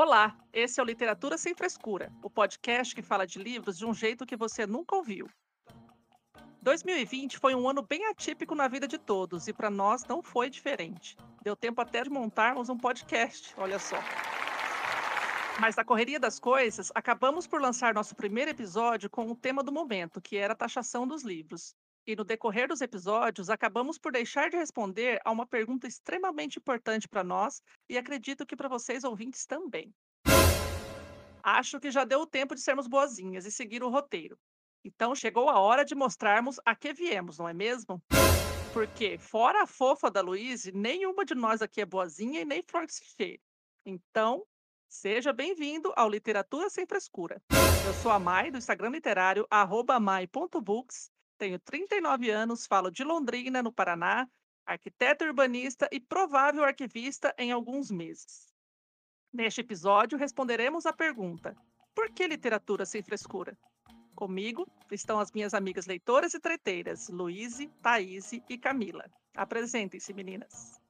Olá, esse é o Literatura Sem Frescura, o podcast que fala de livros de um jeito que você nunca ouviu. 2020 foi um ano bem atípico na vida de todos e para nós não foi diferente. Deu tempo até de montarmos um podcast, olha só. Mas na correria das coisas, acabamos por lançar nosso primeiro episódio com o tema do momento, que era a taxação dos livros. E no decorrer dos episódios, acabamos por deixar de responder a uma pergunta extremamente importante para nós e acredito que para vocês ouvintes também. Acho que já deu o tempo de sermos boazinhas e seguir o roteiro. Então chegou a hora de mostrarmos a que viemos, não é mesmo? Porque, fora a fofa da Luíse, nenhuma de nós aqui é boazinha e nem flor que se. Então, seja bem-vindo ao Literatura Sem Frescura. Eu sou a Mai, do Instagram literário, arroba mai.books. Tenho 39 anos, falo de Londrina, no Paraná, arquiteto urbanista e provável arquivista em alguns meses. Neste episódio, responderemos à pergunta: por que literatura sem frescura? Comigo estão as minhas amigas leitoras e treteiras, Luíse, Thaís e Camila. Apresentem-se, meninas.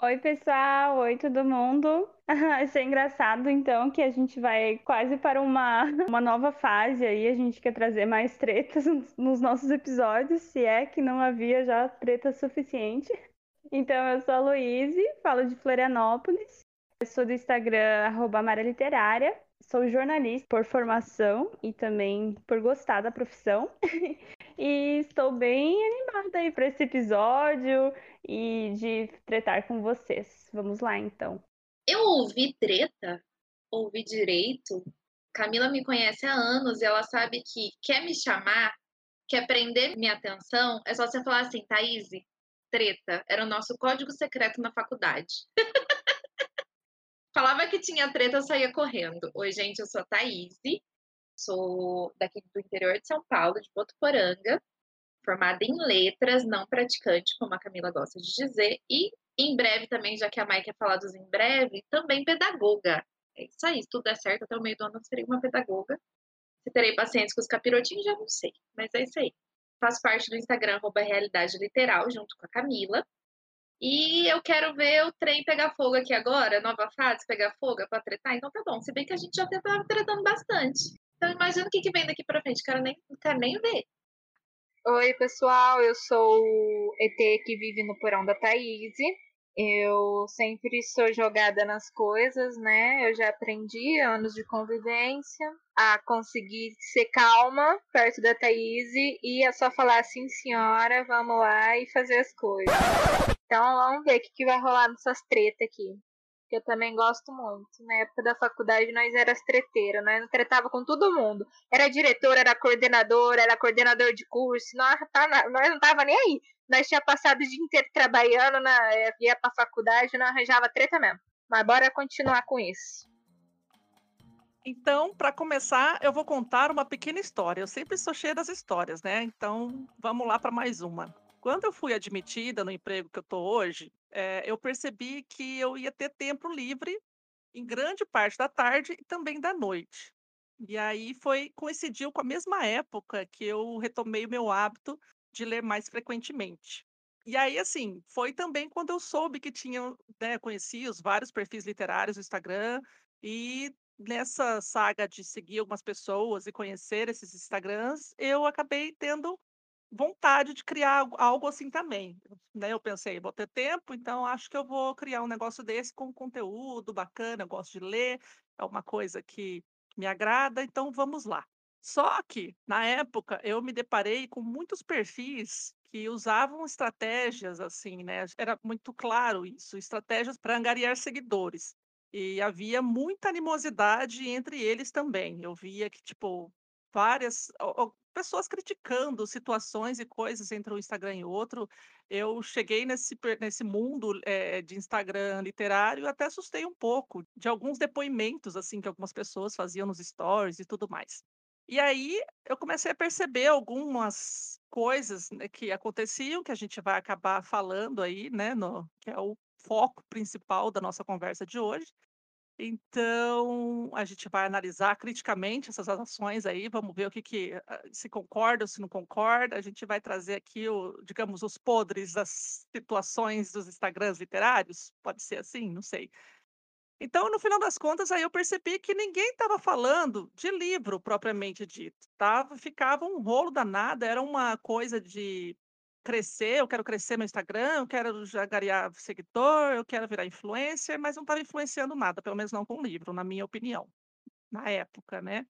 Oi, pessoal! Oi, todo mundo! Achei engraçado, então, que a gente vai quase para uma, uma nova fase aí. A gente quer trazer mais tretas nos- nos nossos episódios, se é que não havia já treta suficiente. Então, eu sou a Luíse, falo de Florianópolis. Sou do Instagram, arroba Literária. Sou jornalista por formação e também por gostar da profissão. E estou bem animada aí para esse episódio e de tretar com vocês. Vamos lá, então. Eu ouvi treta, ouvi direito. Camila me conhece há anos e ela sabe que quer me chamar, quer prender minha atenção, é só você falar assim, Thaís, treta. Era o nosso código secreto na faculdade. Falava que tinha treta, eu saía correndo. Oi, gente, eu sou a Thaís, sou daqui do interior de São Paulo, de Botuporanga, formada em letras, não praticante, como a Camila gosta de dizer, e em breve também, já que a Mai quer falar dos em breve, também pedagoga. É isso aí, se tudo der certo, até o meio do ano eu serei uma pedagoga. Se terei paciência com os capirotinhos, já não sei, mas é isso aí. Faço parte do Instagram, arroba Realidade Literal, junto com a Camila. E eu quero ver o trem pegar fogo aqui agora, nova fase, pegar fogo pra tretar, então tá bom. Se bem que a gente já tava tretando bastante. Então imagina o que, vem daqui pra frente, quero nem, quero nem ver. Oi, pessoal, eu sou o ET que vive no porão da Thaís. Eu sempre sou jogada nas coisas, né? Eu já aprendi, anos de convivência, a conseguir ser calma perto da Thaís e é só falar sim, senhora, vamos lá e fazer as coisas. Então vamos ver o que, que vai rolar nessas tretas aqui. Que eu também gosto muito. Na época da faculdade nós éramos treteiras, nós tretava com todo mundo. Era diretor, era coordenador, era coordenador de curso, nós, tá nós não tava nem aí. Nós tinha passado o dia inteiro trabalhando, na, ia pra faculdade, não arranjava treta mesmo. Mas bora continuar com isso. Então, para começar, eu vou contar uma pequena história. Eu sempre sou cheia das histórias, né? Então, vamos lá para mais uma. Quando eu fui admitida no emprego que eu estou hoje, eh, eu percebi que eu ia ter tempo livre em grande parte da tarde e também da noite. E aí foi coincidiu com a mesma época que eu retomei o meu hábito de ler mais frequentemente. E aí, assim, foi também quando eu soube que tinha, né, conheci os vários perfis literários no Instagram e nessa saga de seguir algumas pessoas e conhecer esses Instagrams, eu acabei tendo vontade de criar algo, assim também. Né? Eu pensei, vou ter tempo, então acho que eu vou criar um negócio desse com conteúdo bacana, eu gosto de ler, é uma coisa que me agrada, então vamos lá. Só que, na época, eu me deparei com muitos perfis que usavam estratégias assim, né? Era muito claro isso, estratégias para angariar seguidores. E havia muita animosidade entre eles também. Eu via que, tipo, várias pessoas criticando situações e coisas entre um Instagram e outro. Eu cheguei nesse, nesse mundo é, de Instagram literário até assustei um pouco de alguns depoimentos assim que algumas pessoas faziam nos stories e tudo mais. E aí eu comecei a perceber algumas coisas né, que aconteciam, que a gente vai acabar falando aí, né, no, que é o foco principal da nossa conversa de hoje. Então, a gente vai analisar criticamente essas ações aí, vamos ver o que, que ah, se concorda ou se não concorda. A gente vai trazer aqui, o, digamos, os podres das situações dos Instagrams literários, pode ser assim, não sei. Então, no final das contas, aí eu percebi que ninguém estava falando de livro propriamente dito, tava, ficava um rolo danado, era uma coisa de crescer, eu quero crescer meu Instagram, eu quero jagariar seguidor, eu quero virar influencer, mas não estava influenciando nada, pelo menos não com o livro, na minha opinião, na época, né?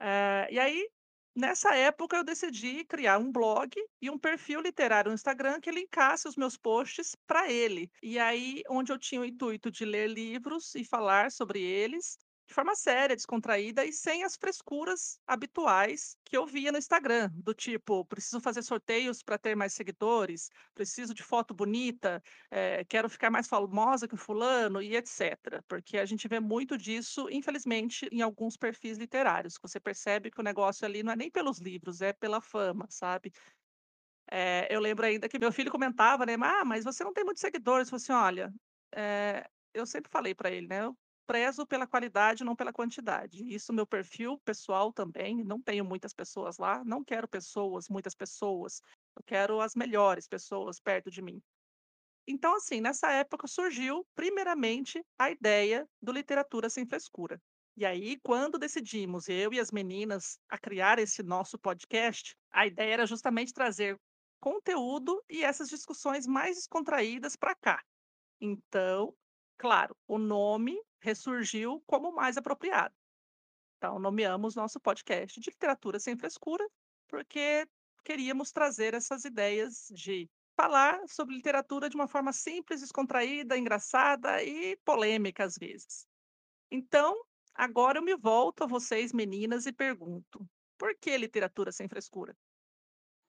Eh, e aí, nessa época, eu decidi criar um blog e um perfil literário no Instagram que linkasse os meus posts para ele. E aí, onde eu tinha o intuito de ler livros e falar sobre eles, de forma séria, descontraída e sem as frescuras habituais que eu via no Instagram, do tipo, preciso fazer sorteios para ter mais seguidores, preciso de foto bonita, é, quero ficar mais famosa que o fulano e etc. Porque a gente vê muito disso, infelizmente, em alguns perfis literários. Você percebe que o negócio ali não é nem pelos livros, é pela fama, sabe? É, eu lembro ainda que meu filho comentava, né? Ah, mas você não tem muitos seguidores. Eu falei assim, olha, é, eu sempre falei para ele, né? Prezo pela qualidade, não pela quantidade. Isso meu perfil pessoal também, não tenho muitas pessoas lá, não quero pessoas, muitas pessoas. Eu quero as melhores pessoas perto de mim. Então, assim, nessa época surgiu, primeiramente, a ideia do Literatura Sem Frescura. E aí, quando decidimos, eu e as meninas, a criar esse nosso podcast, a ideia era justamente trazer conteúdo e essas discussões mais descontraídas para cá. Então, claro, o nome ressurgiu como mais apropriado. Então, nomeamos nosso podcast de literatura sem frescura, porque queríamos trazer essas ideias de falar sobre literatura de uma forma simples, descontraída, engraçada e polêmica às vezes. Então, agora eu me volto a vocês, meninas, e pergunto: por que literatura sem frescura?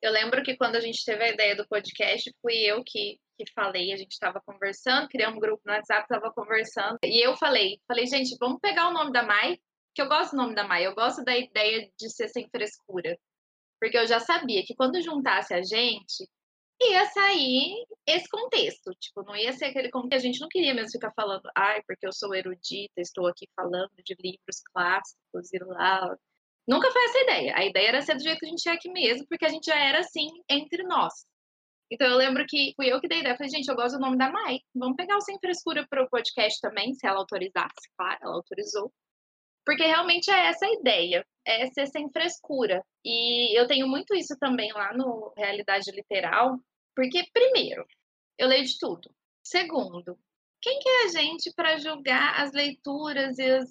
Eu lembro que quando a gente teve a ideia do podcast, fui eu que, que falei, a gente estava conversando, criamos um grupo no WhatsApp, estava conversando, e eu falei, falei, gente, vamos pegar o nome da Mai, que eu gosto do nome da Mai, eu gosto da ideia de ser sem frescura. Porque eu já sabia que quando juntasse a gente, ia sair esse contexto. Tipo, não ia ser aquele contexto que a gente não queria mesmo ficar falando, ai, porque eu sou erudita, estou aqui falando de livros clássicos e lá, Nunca foi essa a ideia. A ideia era ser do jeito que a gente é aqui mesmo, porque a gente já era assim entre nós. Então eu lembro que fui eu que dei ideia. Falei, gente, eu gosto do nome da Mai. Vamos pegar o Sem Frescura para o podcast também, se ela autorizasse. Claro, ela autorizou. Porque realmente é essa a ideia, é ser sem frescura. E eu tenho muito isso também lá no Realidade Literal, porque, primeiro, eu leio de tudo. Segundo, quem que é a gente para julgar as leituras e as...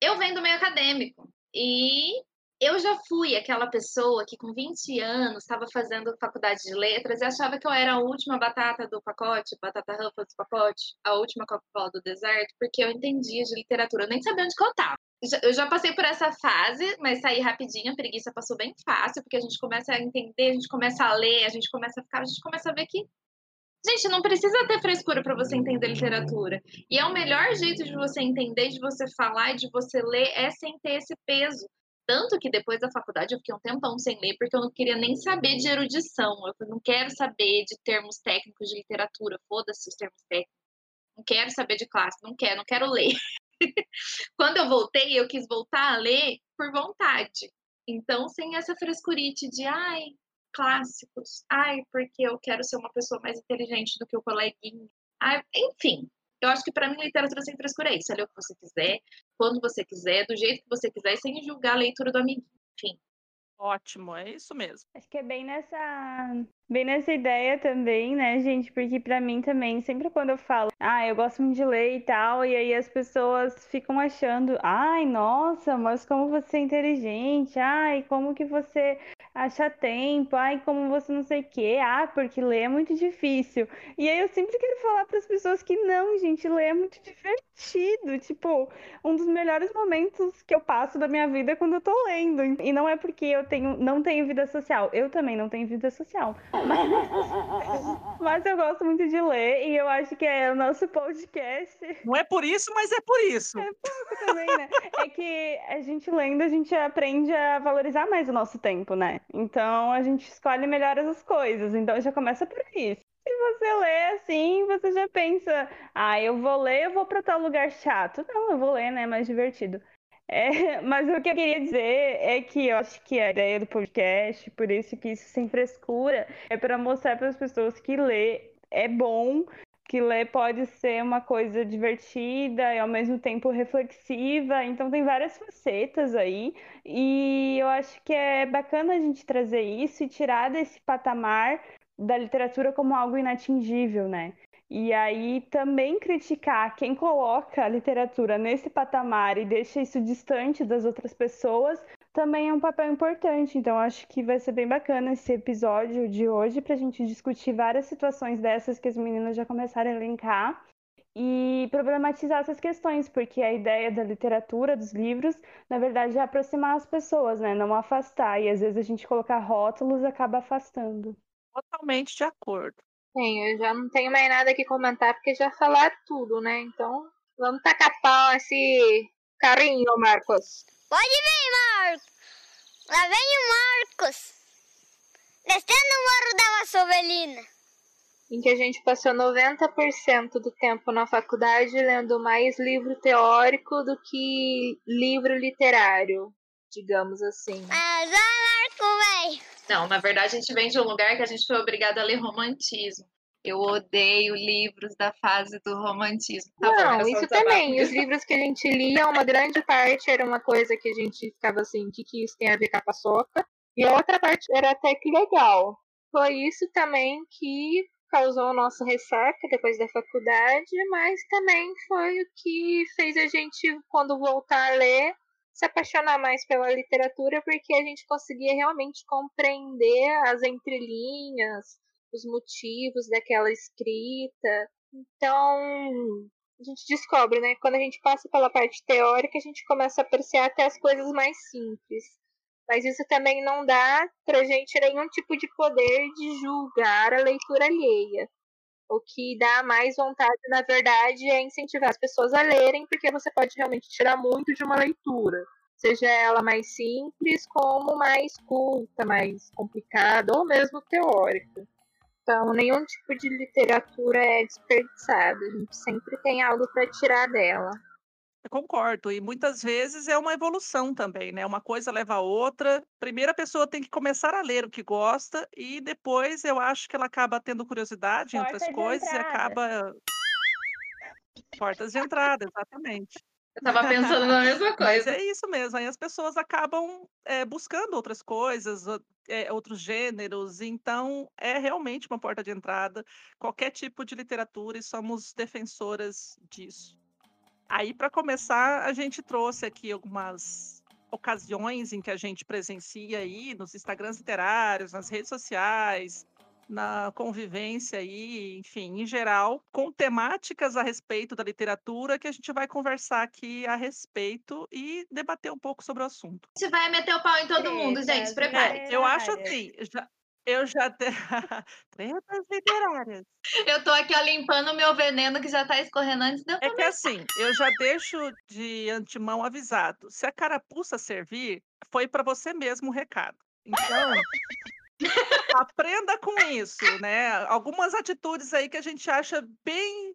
Eu venho do meio acadêmico. E eu já fui aquela pessoa que com 20 anos estava fazendo faculdade de letras e achava que eu era a última batata do pacote, batata rampa do pacote, a última Coca-Cola do deserto, porque eu entendia de literatura, eu nem sabia onde estava. Eu já passei por essa fase, mas saí rapidinho, a preguiça passou bem fácil, porque a gente começa a entender, a gente começa a ler, a gente começa a ficar, a gente começa a ver que Gente, não precisa ter frescura para você entender literatura. E é o melhor jeito de você entender, de você falar e de você ler é sem ter esse peso. Tanto que depois da faculdade eu fiquei um tempão sem ler, porque eu não queria nem saber de erudição. Eu não quero saber de termos técnicos de literatura. Foda-se os termos técnicos. Não quero saber de classe. Não quero, não quero ler. Quando eu voltei, eu quis voltar a ler por vontade. Então, sem essa frescurite de, ai, clássicos. Ai, porque eu quero ser uma pessoa mais inteligente do que o coleguinha. Ai, enfim, eu acho que para mim literatura sem frescura é isso. É ler o que você quiser, quando você quiser, do jeito que você quiser, sem julgar a leitura do amiguinho. Enfim. Ótimo, é isso mesmo. Acho que é bem nessa, bem nessa ideia também, né, gente? Porque para mim também, sempre quando eu falo, ah, eu gosto muito de ler e tal, e aí as pessoas ficam achando, ai, nossa, mas como você é inteligente, ai, como que você achar tempo, ai, como você não sei o quê, ah, porque ler é muito difícil. E aí eu sempre quero falar para as pessoas que não, gente, ler é muito divertido. Tipo, um dos melhores momentos que eu passo da minha vida é quando eu tô lendo. E não é porque eu tenho, não tenho vida social. Eu também não tenho vida social. Mas, mas eu gosto muito de ler e eu acho que é o nosso podcast. Não é por isso, mas é por isso. É pouco também, né? É que a gente lendo, a gente aprende a valorizar mais o nosso tempo, né? Então a gente escolhe melhor as coisas. Então já começa por aí. Se você lê assim, você já pensa, ah, eu vou ler, eu vou para tal lugar chato. Não, eu vou ler, né? É mais divertido. É, mas o que eu queria dizer é que eu acho que a ideia do podcast, por isso que isso sem frescura, é para mostrar para as pessoas que ler é bom, que ler pode ser uma coisa divertida e ao mesmo tempo reflexiva, então tem várias facetas aí, e eu acho que é bacana a gente trazer isso e tirar desse patamar da literatura como algo inatingível, né? E aí também criticar quem coloca a literatura nesse patamar e deixa isso distante das outras pessoas também é um papel importante. Então acho que vai ser bem bacana esse episódio de hoje para a gente discutir várias situações dessas que as meninas já começaram a elencar e problematizar essas questões, porque a ideia da literatura, dos livros, na verdade é aproximar as pessoas, né? Não afastar. E às vezes a gente colocar rótulos acaba afastando. Totalmente de acordo. Sim, eu já não tenho mais nada que comentar porque já falaram tudo, né? Então, vamos tacar pau esse carinho, Marcos. Pode vir, Marcos. Lá vem o Marcos. Descendo o morro da Vassovelina. Em que a gente passou 90% do tempo na faculdade lendo mais livro teórico do que livro literário, digamos assim. Mas, ah, Marco, velho. Não, na verdade a gente vem de um lugar que a gente foi obrigado a ler romantismo. Eu odeio livros da fase do romantismo. Tá bom, Não, um isso também. Os livros que a gente lia, uma grande parte era uma coisa que a gente ficava assim, o que, que isso tem a ver com a paçoca? E a outra parte era até que legal. Foi isso também que causou a nossa ressaca depois da faculdade, mas também foi o que fez a gente, quando voltar a ler, se apaixonar mais pela literatura, porque a gente conseguia realmente compreender as entrelinhas, os motivos daquela escrita. Então, a gente descobre, né? Quando a gente passa pela parte teórica, a gente começa a apreciar até as coisas mais simples. Mas isso também não dá pra gente nenhum tipo de poder de julgar a leitura alheia. O que dá mais vontade, na verdade, é incentivar as pessoas a lerem, porque você pode realmente tirar muito de uma leitura. Seja ela mais simples, como mais culta, mais complicada, ou mesmo teórica. Então, nenhum tipo de literatura é desperdiçado. A gente sempre tem algo para tirar dela. Eu concordo. E muitas vezes é uma evolução também, né? Uma coisa leva a outra. Primeiro a pessoa tem que começar a ler o que gosta e depois eu acho que ela acaba tendo curiosidade em Porta outras de coisas e entrada. acaba portas de entrada, exatamente. Eu tava pensando na mesma Mas coisa. é isso mesmo. Aí as pessoas acabam eh, buscando outras coisas, eh, outros gêneros. Então é realmente uma porta de entrada. Qualquer tipo de literatura e somos defensoras disso. Aí, para começar, a gente trouxe aqui algumas ocasiões em que a gente presencia aí nos Instagrams literários, nas redes sociais, na convivência aí, enfim, em geral, com temáticas a respeito da literatura que a gente vai conversar aqui a respeito e debater um pouco sobre o assunto. Gente vai meter o pau em todo mundo, gente. Prepare. Eu acho assim, já, eu já tretas literárias. Eu tô aqui ó, limpando o meu veneno que já tá escorrendo antes de eu É que assim, eu já deixo de antemão avisado. Se a carapuça servir, foi para você mesmo o recado. Então, aprenda com isso, né? Algumas atitudes aí que a gente acha bem,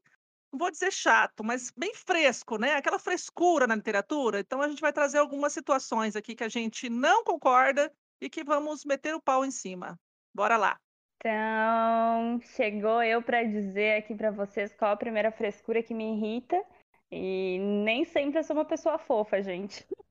não vou dizer chato, mas bem fresco, né? Aquela frescura na literatura. Então a gente vai trazer algumas situações aqui que a gente não concorda e que vamos meter o pau em cima. Bora lá. Então, chegou eu para dizer aqui para vocês qual a primeira frescura que me irrita. E nem sempre eu sou uma pessoa fofa, gente.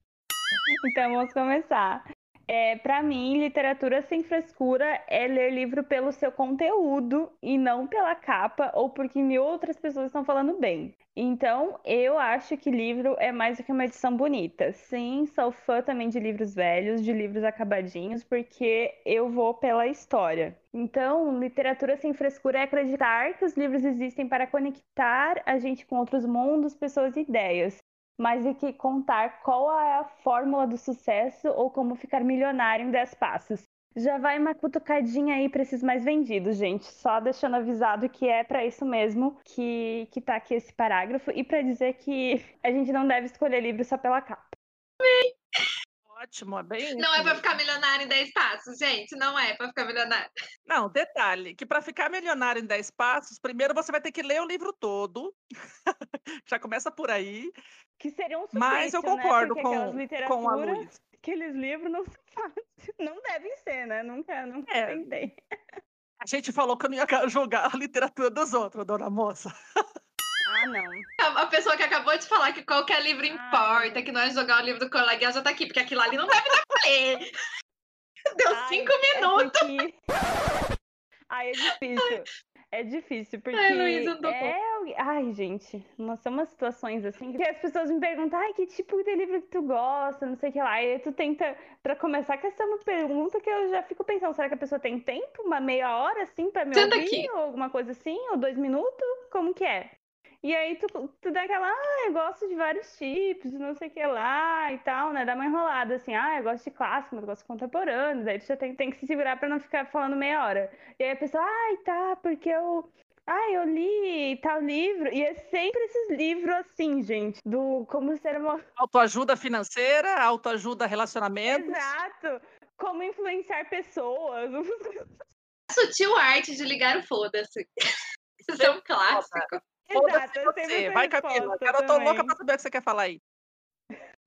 Então vamos começar. É, para mim, literatura sem frescura é ler livro pelo seu conteúdo e não pela capa ou porque mil outras pessoas estão falando bem. Então, eu acho que livro é mais do que uma edição bonita. Sim, sou fã também de livros velhos, de livros acabadinhos, porque eu vou pela história. Então, literatura sem frescura é acreditar que os livros existem para conectar a gente com outros mundos, pessoas e ideias mais do que contar qual é a fórmula do sucesso ou como ficar milionário em 10 passos. Já vai uma cutucadinha aí para esses mais vendidos, gente. Só deixando avisado que é para isso mesmo que, que tá aqui esse parágrafo e para dizer que a gente não deve escolher livro só pela capa. Ótimo, é bem. Não é para ficar milionário em 10 passos, gente. Não é para ficar milionário. Não, detalhe: que para ficar milionário em 10 passos, primeiro você vai ter que ler o livro todo. Já começa por aí. Que seria um Mas eu suplício, né? concordo Porque com, com a Luiz. Aqueles livros não são fáceis. Não devem ser, né? Nunca, nunca É. tentei. A gente falou que eu não ia jogar a literatura dos outros, dona moça. Ah, não. A pessoa que acabou de falar que qualquer livro importa, Ai. que nós jogar o livro do coleguinha já tá aqui, porque aquilo ali não deve dar pra ler. Deu Ai, cinco é minutos. porque- Ai, é difícil. É difícil, porque Ai, Luísa, não tô é... Ai, gente, são umas situações assim que as pessoas me perguntam, ai, que tipo de livro que tu gosta, não sei o que lá. E aí tu tenta, pra começar, que essa é uma pergunta que eu já fico pensando, será que a pessoa tem tempo? Uma meia hora, assim, pra me Senta ouvir? aqui. Ou alguma coisa assim? Ou dois minutos? Como que é? E aí tu, tu dá aquela, ah, eu gosto de vários tipos, não sei o que lá e tal, né? Dá uma enrolada assim, ah, eu gosto de clássico, mas eu gosto de contemporâneo. Daí tu já tem, tem que se segurar pra não ficar falando meia hora. E aí a pessoa, ai, tá, porque eu. Ai, eu li tal livro. E é sempre esses livros assim, gente, do como ser uma. Autoajuda financeira, autoajuda relacionamentos. Exato! Como influenciar pessoas. Sutil arte de ligar o foda-se. Isso é um clássico. Exato, é você. Vai, Camila. Cara, eu tô louca também. pra saber o que você quer falar aí.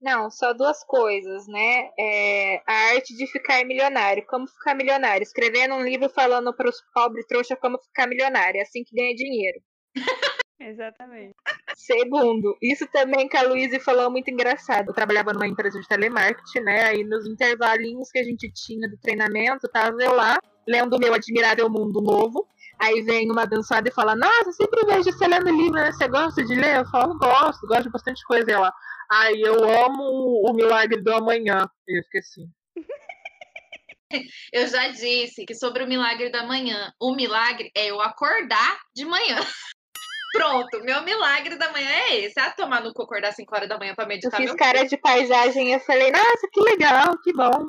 Não, só duas coisas, né? É, a arte de ficar milionário. Como ficar milionário? Escrevendo um livro falando para os pobres trouxa como ficar milionário. É assim que ganha dinheiro. Exatamente. Segundo, isso também que a Luísa falou muito engraçado. Eu trabalhava numa empresa de telemarketing, né? Aí nos intervalinhos que a gente tinha do treinamento, tava eu lá, lendo o meu Admirável Mundo Novo. Aí vem uma abençoada e fala, nossa, eu sempre vejo você lendo livro, né? Você gosta de ler? Eu falo, gosto, gosto de bastante coisa. E ela, ai, eu amo o Milagre do Amanhã. E eu fiquei assim. Eu já disse que sobre o milagre da manhã, o milagre é eu acordar de manhã. Pronto, meu milagre da manhã é esse. Ah, tomar no cu acordar 5 horas da manhã pra Eu meditar fiz meu cara de paisagem e eu falei, nossa, que legal, que bom.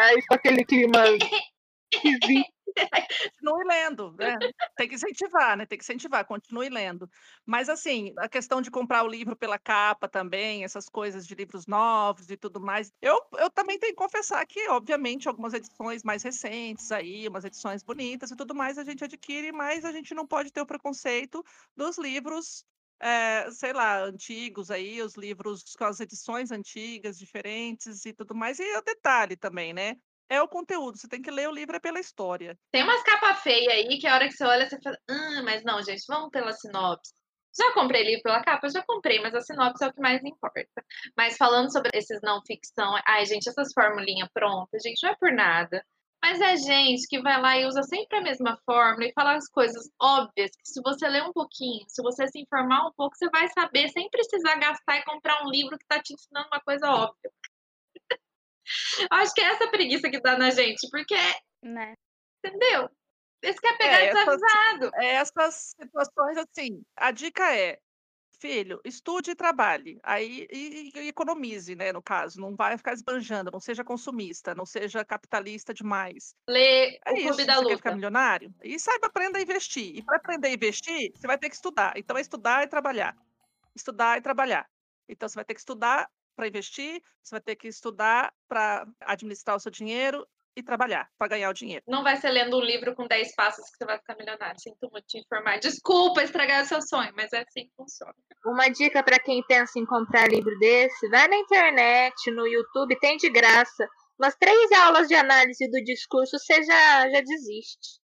Aí com aquele clima esquisito. Continue lendo, né? Tem que incentivar, né? Tem que incentivar, continue lendo. Mas, assim, a questão de comprar o livro pela capa também, essas coisas de livros novos e tudo mais, eu, eu também tenho que confessar que, obviamente, algumas edições mais recentes aí, umas edições bonitas e tudo mais, a gente adquire, mas a gente não pode ter o preconceito dos livros. eh, sei lá, antigos aí, os livros com as edições antigas, diferentes e tudo mais. E o detalhe também, né? É o conteúdo, você tem que ler o livro é pela história. Tem umas capas feias aí que a hora que você olha, você fala, ah, mas não, gente, vamos pela sinopse. Já comprei livro pela capa? Já comprei, mas a sinopse é o que mais importa. Mas falando sobre esses não ficção, ai, gente, essas formulinhas prontas, gente, não é por nada. Mas é gente que vai lá e usa sempre a mesma fórmula e fala as coisas óbvias, que se você ler um pouquinho, se você se informar um pouco, você vai saber sem precisar gastar e comprar um livro que está te ensinando uma coisa óbvia. Acho que é essa preguiça que dá na gente, porque, Né? entendeu? Esse quer pegar É, essas- desavisado. essas situações assim, a dica é, filho, estude e trabalhe, aí e, e economize, né, no caso, não vai ficar esbanjando, não seja consumista, não seja capitalista demais. Ler É o isso, Clube da você quer ficar Luta. milionário? E saiba aprenda a investir. E para aprender a investir, você vai ter que estudar. Então é estudar e trabalhar. Estudar e trabalhar. Então você vai ter que estudar para investir, você vai ter que estudar para administrar o seu dinheiro e trabalhar para ganhar o dinheiro. Não vai ser lendo um livro com 10 passos que você vai ficar milionário. Sinto muito te informar. Desculpa estragar o seu sonho, mas é assim que funciona. Uma dica para quem pensa em comprar livro desse, vai na internet, no YouTube, tem de graça. Umas três aulas de análise do discurso, você já, já desiste.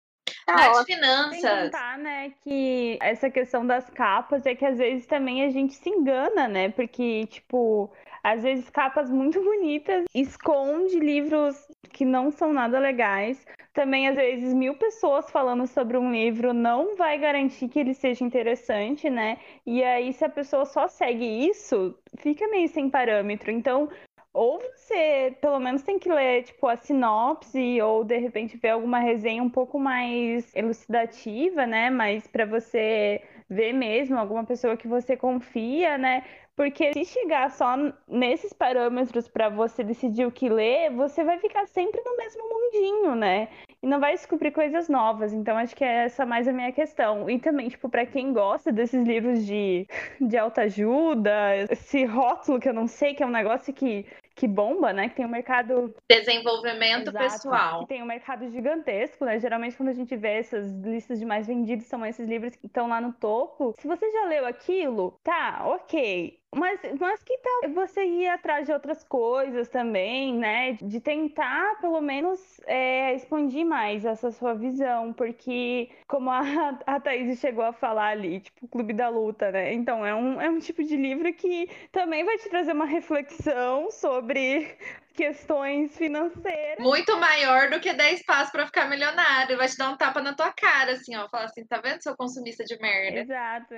Tá Mas ótimo. Sem finanças. contar, né, que essa questão das capas é que às vezes também a gente se engana, né? Porque, tipo, às vezes capas muito bonitas, esconde livros que não são nada legais. Também, às vezes, mil pessoas falando sobre um livro não vai garantir que ele seja interessante, né? E aí, se a pessoa só segue isso, fica meio sem parâmetro. Então, ou você pelo menos tem que ler tipo a sinopse ou de repente ver alguma resenha um pouco mais elucidativa, né? Mas para você ver mesmo alguma pessoa que você confia, né? Porque se chegar só nesses parâmetros para você decidir o que ler, você vai ficar sempre no mesmo mundinho, né? E não vai descobrir coisas novas. Então acho que é essa mais a minha questão. E também, tipo, para quem gosta desses livros de, de autoajuda, esse rótulo que eu não sei, que é um negócio que que bomba, né? Que tem um mercado. Desenvolvimento Exato, pessoal. Que tem um mercado gigantesco, né? Geralmente, quando a gente vê essas listas de mais vendidos, são esses livros que estão lá no topo. Se você já leu aquilo, tá, ok. Mas, mas que tal você ir atrás de outras coisas também, né? De tentar, pelo menos, é, expandir mais essa sua visão, porque, como a, a Thaís chegou a falar ali, tipo, o Clube da Luta, né? Então, é um, é um tipo de livro que também vai te trazer uma reflexão sobre questões financeiras. Muito maior do que 10 passos para ficar milionário. Vai te dar um tapa na tua cara, assim, ó. Falar assim, tá vendo, seu consumista de merda? Exato.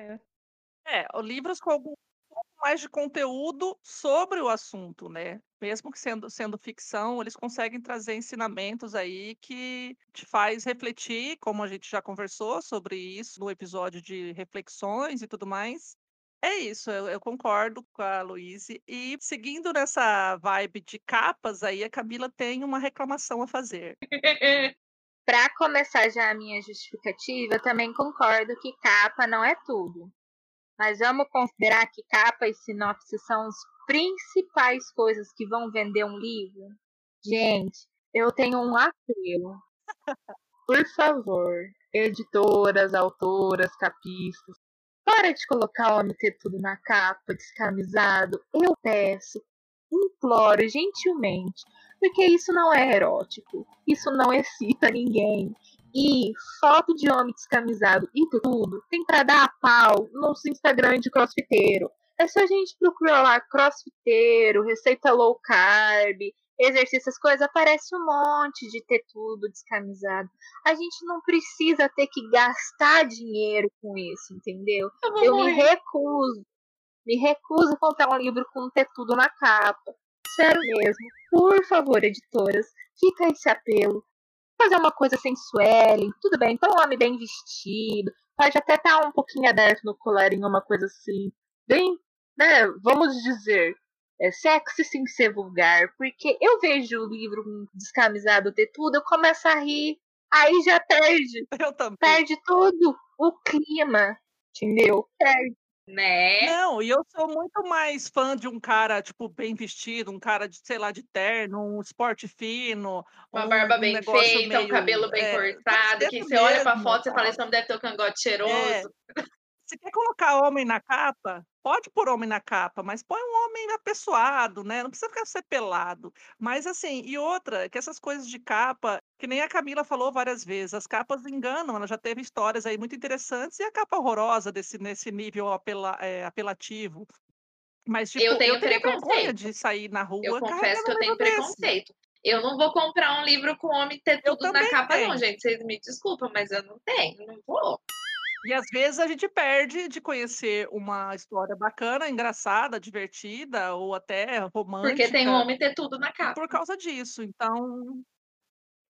É, livros com algum mais de conteúdo sobre o assunto, né? Mesmo que sendo, sendo ficção, eles conseguem trazer ensinamentos aí que te faz refletir, como a gente já conversou sobre isso no episódio de reflexões e tudo mais. É isso, eu, eu concordo com a Luíse. E seguindo nessa vibe de capas aí, a Camila tem uma reclamação a fazer. Para começar já a minha justificativa, eu também concordo que capa não é tudo. Mas vamos considerar que capa e sinopse são as principais coisas que vão vender um livro? Gente, eu tenho um apelo. Por favor, editoras, autoras, capistas, para de colocar homem ter tudo na capa, descamisado. Eu peço, imploro gentilmente, porque isso não é erótico, isso não excita ninguém, e foto de homem descamisado e tudo tem para dar a pau no Instagram de crossfiteiro. É só a gente procurar lá crossfiteiro, receita low carb, exercício, essas coisas, aparece um monte de ter tudo descamisado. A gente não precisa ter que gastar dinheiro com isso, entendeu? Eu, Eu me recuso. Me recuso a comprar um livro com ter tudo na capa. Sério mesmo. Por favor, editoras, fica esse apelo fazer uma coisa sensual, tudo bem, põe um homem bem vestido, pode até estar tá um pouquinho aberto no colarinho, uma coisa assim, bem, né, vamos dizer, é sexy sem ser vulgar, porque eu vejo o livro descamisado ter tudo, eu começo a rir, aí já perde, perde todo o clima, entendeu? Perde. Né? Não, e eu sou muito mais fã de um cara, tipo, bem vestido, um cara de, sei lá, de terno, um esporte fino, Uma um, barba um bem feita, um meio. cabelo bem É, cortado, que você olha pra mesmo, foto e você fala, esse homem deve ter o cangote cheiroso. Se quer colocar homem na capa, pode pôr homem na capa, mas põe um homem apessoado, né? Não precisa ficar ser pelado. Mas assim, e outra, que essas coisas de capa, que nem a Camila falou várias vezes, as capas enganam, ela já teve histórias aí muito interessantes, e a capa horrorosa desse, nesse nível apela- é, apelativo. Mas, tipo, Eu tenho vergonha preconceito. de sair na rua Eu confesso que eu tenho livro desse. preconceito. Eu não vou comprar um livro com homem ter Eu tudo na capa, não, tenho. gente. Vocês me desculpam, mas eu não tenho, não vou. E às vezes a gente perde de conhecer uma história bacana, engraçada, divertida ou até romântica. Porque tem um homem ter tudo na capa. por causa disso. Então,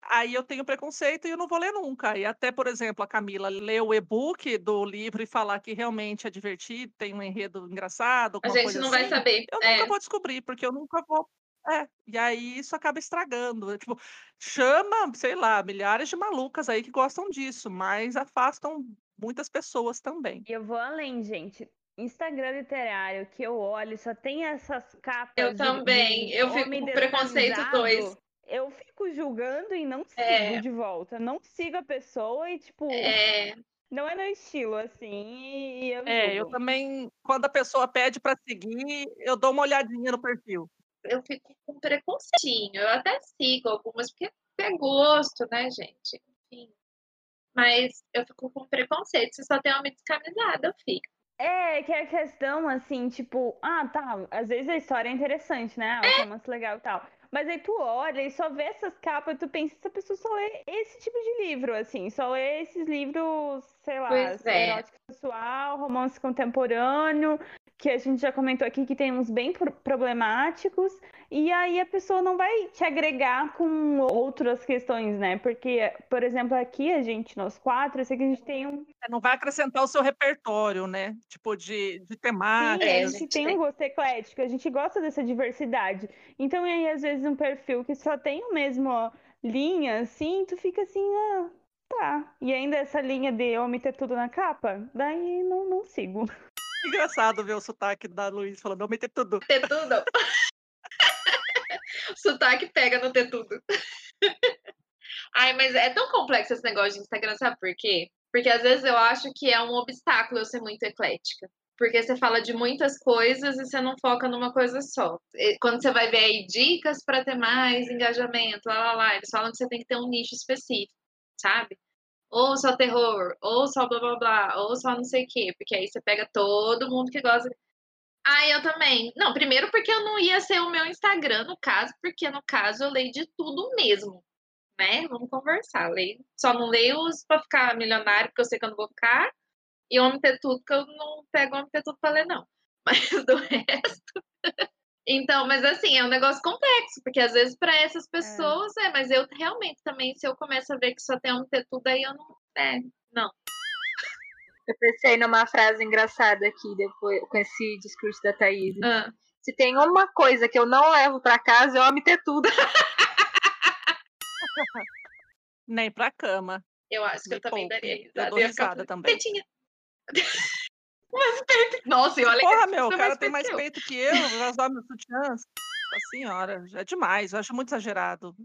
aí eu tenho preconceito e eu não vou ler nunca. E até, por exemplo, a Camila ler o e-book do livro e falar que realmente é divertido, tem um enredo engraçado, A gente não vai assim, saber. eu É. nunca vou descobrir, porque eu nunca vou. É, e aí isso acaba estragando. Tipo, chama, sei lá, milhares de malucas aí que gostam disso, mas afastam muitas pessoas também. E eu vou além, gente. Instagram literário que eu olho só tem essas capas. Eu também. de Eu fico com preconceito dois. Eu fico julgando e não sigo É. de volta. Não sigo a pessoa e, tipo, É, não é meu estilo, assim, e eu É, eu julgo. também, quando a pessoa pede para seguir, eu dou uma olhadinha no perfil. eu fico com preconceitinho. Eu até sigo algumas, porque é gosto, né, gente? Enfim. Mas eu fico com preconceito. Se só tem homem descamisado, eu fico. É, que é a questão, assim, tipo, ah, tá, às vezes a história é interessante, né? Ah, o romance legal e tal. Mas aí tu olha e só vê essas capas e tu pensa, essa pessoa só lê esse tipo de livro, assim, só lê esses livros, sei lá, Pois é. erótico sexual, romance contemporâneo, que a gente já comentou aqui que tem uns bem pro- problemáticos, e aí a pessoa não vai te agregar com outras questões, né? Porque, por exemplo, aqui a gente, nós quatro, eu sei que a gente tem um Não vai acrescentar o seu repertório, né? Tipo, de, de Sim, temática. É, a a gente gente tem tem. um gosto eclético, a gente gosta dessa diversidade. Então, aí, às vezes, um perfil que só tem o mesmo ó, linha, assim, tu fica assim, ah, tá. E ainda essa linha de homem ter tudo na capa, daí não, não sigo. Engraçado ver o sotaque da Luiz falando, não meter tudo. Ter tudo. Sotaque pega no ter tudo. Ai, mas é tão complexo esse negócio de Instagram, sabe por quê? Porque às vezes eu acho que é um obstáculo eu ser muito eclética. Porque você fala de muitas coisas e você não foca numa coisa só. E Quando você vai ver aí dicas para ter mais engajamento, lá, lá, lá, eles falam que você tem que ter um nicho específico, sabe? Ou só terror, ou só blá blá blá, ou só não sei o quê. Porque aí você pega todo mundo que gosta. Ah, eu também. Não, primeiro porque eu não ia ser o meu Instagram, no caso, porque no caso eu leio de tudo mesmo, né? Vamos conversar. Leio, só não leio os pra ficar milionário, porque eu sei que eu não vou ficar. E homem ter tudo, que eu não pego homem ter tudo pra ler, não. Mas do resto. Então, mas assim, é um negócio complexo, porque às vezes para essas pessoas é, mas eu realmente também, se eu começo a ver que só tem homem ter tudo, aí eu não. É, não. Eu pensei numa frase engraçada aqui depois com esse discurso da Thaís. Ah, Se tem uma coisa que eu não levo pra casa, é homem ter tudo. Nem pra cama. eu acho que Me eu também poupe. daria Eu risada. dou ia ficar risada também. Tetinha. Mas peito. Nossa, e olha Porra, meu, o é cara mais tem mais peito que eu. peito que eu, rasgar meus sutiãs. Nossa senhora, é demais, eu acho muito exagerado.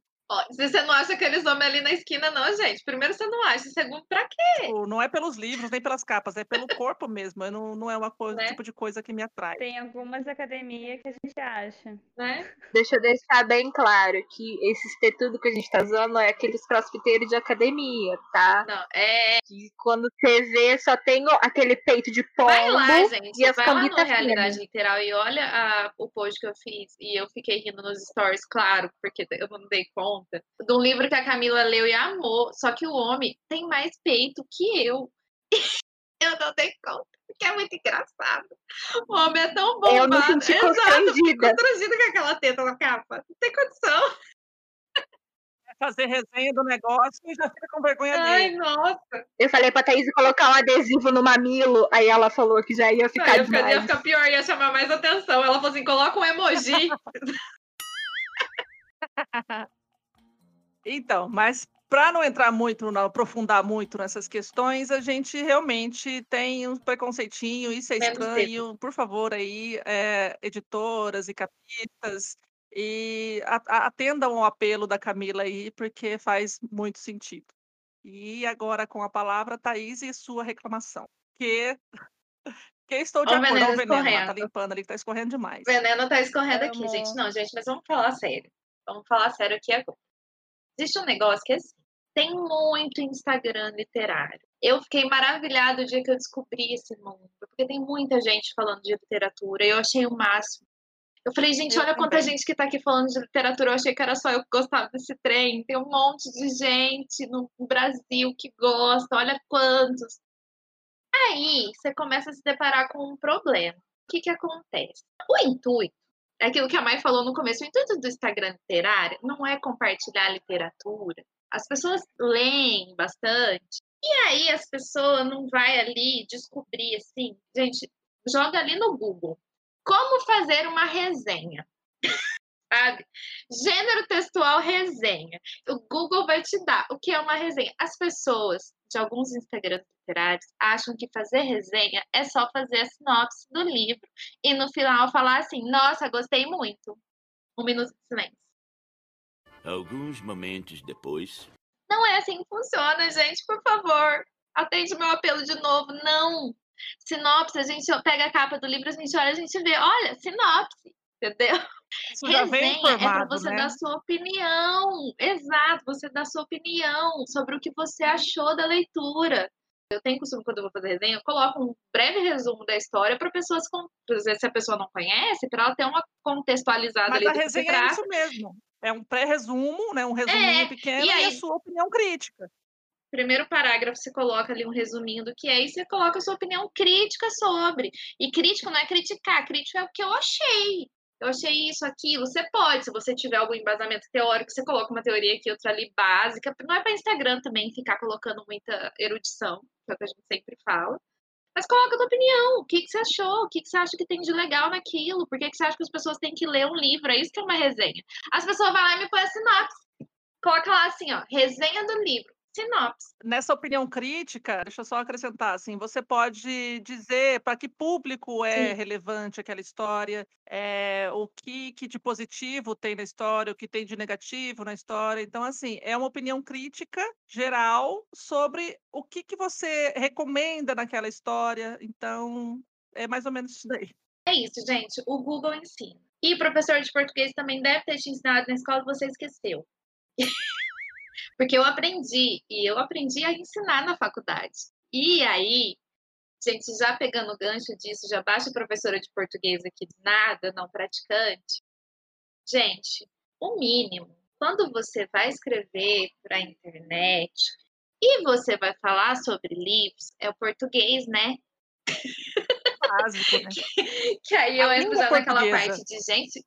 Se você não acha aqueles homens ali na esquina, não, gente. Primeiro, você não acha. Segundo, pra quê? Tipo, não é pelos livros, nem pelas capas, é pelo corpo mesmo. Eu não, não é uma coisa, Né? tipo de coisa que me atrai. Tem algumas academias que a gente acha. Né? Deixa eu deixar bem claro que esses ter tudo que a gente tá usando é aqueles crossfiteiros de academia, tá? Não, é. Que quando você vê, só tem aquele peito de pombo. Vai lá, gente. e as vai lá no Realidade. Literal e olha a- o post que eu fiz. E eu fiquei rindo nos stories, claro, porque eu não dei conta. De um livro que a Camila leu e amou. Só que o homem tem mais peito que eu. eu não dei conta. Porque é muito engraçado. O homem é tão bombado. Eu me senti Exato, constrangida. constrangida com aquela teta na capa. Não tem condição. É fazer resenha do negócio e já fica com vergonha Ai, dele. nossa. Eu falei pra Thaís colocar um adesivo no mamilo, aí ela falou que já ia Não, ficar ia, ficar, ia ficar pior, ia chamar mais atenção. Ela falou assim: coloca um emoji. Então, mas para não entrar muito, não aprofundar muito nessas questões, a gente realmente tem um preconceitinho, isso é estranho. Por favor, aí, é, editoras e capistas, e atendam ao apelo da Camila aí, porque faz muito sentido. E agora com a palavra, Thaís, e sua reclamação. Que, que estou de o acordo, olha o veneno veneno, tá escorrendo. limpando ali, tá escorrendo demais. O veneno tá escorrendo aqui, Amo. gente. Não, gente, mas vamos falar sério. Vamos falar sério aqui agora. Existe um negócio que é assim, tem muito Instagram literário. Eu fiquei maravilhada o dia que eu descobri esse mundo, porque tem muita gente falando de literatura, eu achei o máximo. Eu falei, gente, Eu olha quanta gente que tá aqui falando de literatura. Eu achei que era só eu que gostava desse trem. Tem um monte de gente no Brasil que gosta, olha quantos. Aí você começa a se deparar com um problema. O que, que acontece? O intuito, aquilo que a Mai falou no começo, o intuito do Instagram literário não é compartilhar literatura. As pessoas leem bastante. E aí as pessoas não vai ali descobrir assim, gente, joga ali no Google. Como fazer uma resenha? Sabe? Gênero textual resenha. O Google vai te dar o que é uma resenha. As pessoas de alguns Instagrams literários acham que fazer resenha é só fazer a sinopse do livro e no final falar assim: nossa, gostei muito. Um minuto de silêncio. Alguns momentos depois. Não é assim que funciona, gente, por favor. Atende meu apelo de novo. Não. Sinopse, a gente pega a capa do livro, a gente olha, a gente vê, olha, sinopse, entendeu? Isso já vem Resenha é para informado, você né? dar sua opinião. Exato, você dá sua opinião sobre o que você achou da leitura. Eu tenho costume, quando eu vou fazer resenha, eu coloco um breve resumo da história para pessoas, se a pessoa não conhece, para ela ter uma contextualizada Mas ali a resenha é isso mesmo. É um pré-resumo, né? Um resuminho É, pequeno e e, a aí- sua opinião crítica. primeiro parágrafo você coloca ali um resuminho do que é e você coloca a sua opinião crítica sobre. E crítico não é criticar, crítico é o que eu achei. Eu achei isso, aquilo. Você pode, se você tiver algum embasamento teórico, você coloca uma teoria aqui, outra ali básica. Não é para Instagram também ficar colocando muita erudição, que é o que a gente sempre fala. Mas coloca a tua opinião. O que, que você achou? O que, que você acha que tem de legal naquilo? Por que, que você acha que as pessoas têm que ler um livro? É isso que é uma resenha. As pessoas vão lá e me põem a sinopse. Coloca lá assim, ó, resenha do livro. Sinopse. Nessa opinião crítica, deixa eu só acrescentar, assim, você pode dizer para que público é Sim. relevante aquela história, é, o que, que de positivo tem na história, o que tem de negativo na história. Então, assim, é uma opinião crítica geral sobre o que, que você recomenda naquela história. Então, é mais ou menos isso daí. É isso, gente. O Google ensina. E o professor de português também deve ter te ensinado na escola, você esqueceu. Porque eu aprendi, e eu aprendi a ensinar na faculdade. E aí, gente, já pegando o gancho disso, já baixa professora de português aqui de nada, não praticante. Gente, o mínimo, quando você vai escrever para a internet e você vai falar sobre livros, é o português, né? Básico, né? Que aí eu A entro língua já naquela parte de, gente,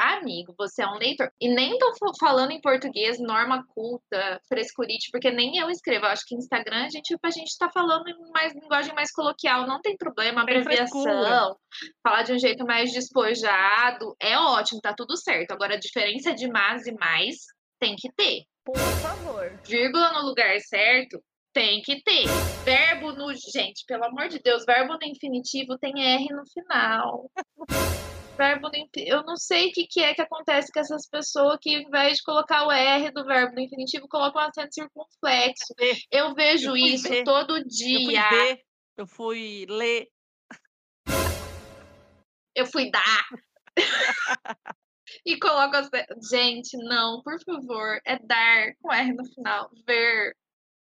amigo, você é um leitor. E nem tô fa- falando em português, norma culta, frescurite, porque nem eu escrevo. Eu acho que Instagram, a gente, a gente tá falando em mais linguagem mais coloquial, não tem problema, abreviação, falar de um jeito mais despojado, é ótimo, tá tudo certo. Agora, a diferença de mais e mais tem que ter. Por favor. Vírgula no lugar certo tem que ter. Verbo no. Gente, pelo amor de Deus, verbo no infinitivo tem R no final. Verbo no infin- Eu não sei o que, que é que acontece com essas pessoas que, ao invés de colocar o R do verbo no infinitivo, colocam um acento circunflexo. Eu vejo Eu isso ver. todo Eu fui dia. ver, eu fui ler. Eu fui dar. e coloco as. Gente, não, por favor. É dar com R no final. Ver.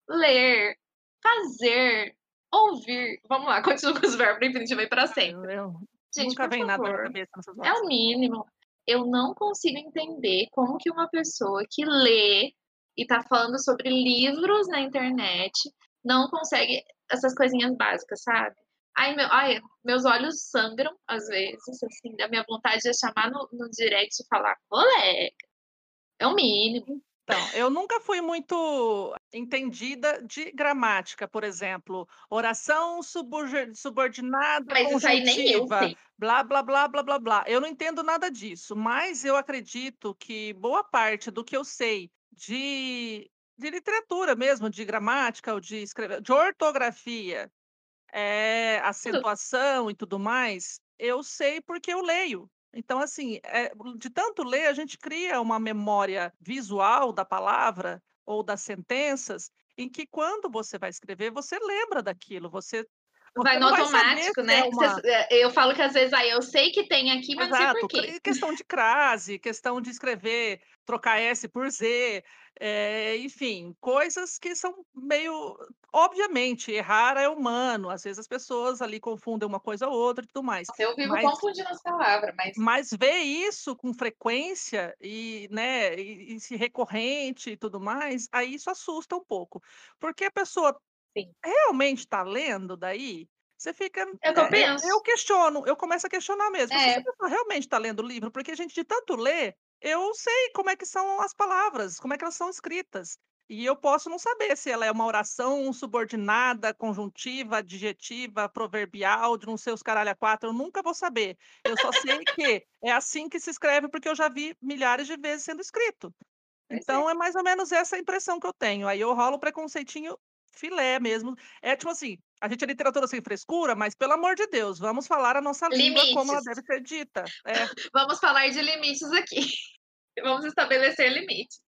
Ler. Fazer. Ouvir. Vamos lá, continua com os verbos no infinitivo aí pra sempre. Eu, eu- Gente, nunca vem nada na favor. cabeça nessas É horas. o mínimo. Eu não consigo entender como que uma pessoa que lê e tá falando sobre livros na internet não consegue essas coisinhas básicas, sabe? Ai, meu, ai, meus olhos sangram às vezes, assim, da minha vontade de chamar no, no direct e falar, colega, é o mínimo. Então, eu nunca fui muito entendida de gramática, por exemplo, oração subor- subordinada Mas isso aí nem eu conjuntiva, blá, blá, blá, blá, blá, blá. Eu não entendo nada disso, mas eu acredito que boa parte do que eu sei de, de literatura mesmo, de gramática, ou de, escrever, de ortografia, é, acentuação e tudo mais, eu sei porque eu leio. Então, assim, é, de tanto ler, a gente cria uma memória visual da palavra ou das sentenças, em que quando você vai escrever, você lembra daquilo, você Vai no não vai saber automático, se né? é uma- é, Eu falo que às vezes aí eu sei que tem aqui, mas não sei Exato, por quê. questão de crase, questão de escrever, trocar S por Z, eh, enfim, coisas que são meio. Obviamente, errar é humano, às vezes as pessoas ali confundem uma coisa ou outra e tudo mais. Eu vivo Mas- confundindo as palavras, mas Mas ver isso com frequência e, né, e, e se recorrente e tudo mais, aí isso assusta um pouco. Porque a pessoa Sim. realmente está lendo daí, você fica. É o que eu é, penso. eu questiono, eu começo a questionar mesmo. Se É. a pessoa realmente está lendo o livro, porque a gente de tanto ler, eu sei como é que são as palavras, como é que elas são escritas. E eu posso não saber se ela é uma oração subordinada, conjuntiva, adjetiva, proverbial, de não sei os caralho a quatro, eu nunca vou saber. Eu só sei que é assim que se escreve, porque eu já vi milhares de vezes sendo escrito. É. Então é mais ou menos essa impressão que eu tenho. Aí eu rolo o preconceitinho filé mesmo. É tipo assim, a gente é literatura sem frescura, mas pelo amor de Deus, vamos falar a nossa língua como ela Limites. deve ser dita. É, vamos falar de limites aqui. Vamos estabelecer limites.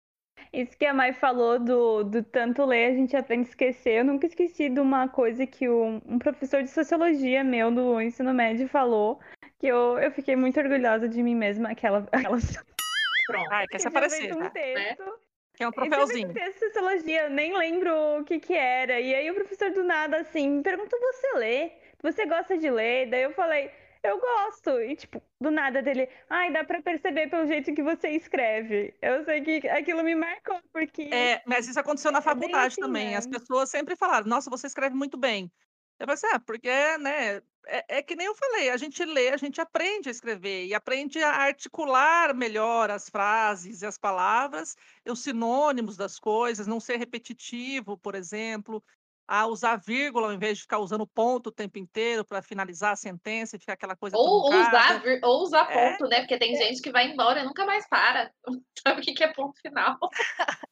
Isso que a Mai falou do, do tanto ler, a gente aprende a esquecer. Eu nunca esqueci de uma coisa que o- um professor de sociologia meu do ensino médio falou, que eu, eu fiquei muito orgulhosa de mim mesma, aquela, aquela ai, Pronto. quer que se aparecer, um tá? texto Que é um troféuzinho. esse texto de sociologia, eu nem lembro o que que era. E aí o professor do nada, assim, me perguntou, você lê? Você gosta de ler? Daí eu falei, eu gosto. E tipo, do nada dele, ai, dá pra perceber pelo jeito que você escreve. Eu sei que aquilo me marcou, porque... É, mas isso aconteceu na É faculdade assim, também. né? As pessoas sempre falaram, nossa, você escreve muito bem. Eu falei assim, ah, porque, né, é, é que nem eu falei, a gente lê, a gente aprende a escrever e aprende a articular melhor as frases e as palavras, os sinônimos das coisas, não ser repetitivo, por exemplo, a usar vírgula ao invés de ficar usando ponto o tempo inteiro para finalizar a sentença e ficar aquela coisa Ou usar, ou usar É. ponto, né? Porque tem gente que vai embora e nunca mais para. Sabe o que é ponto final?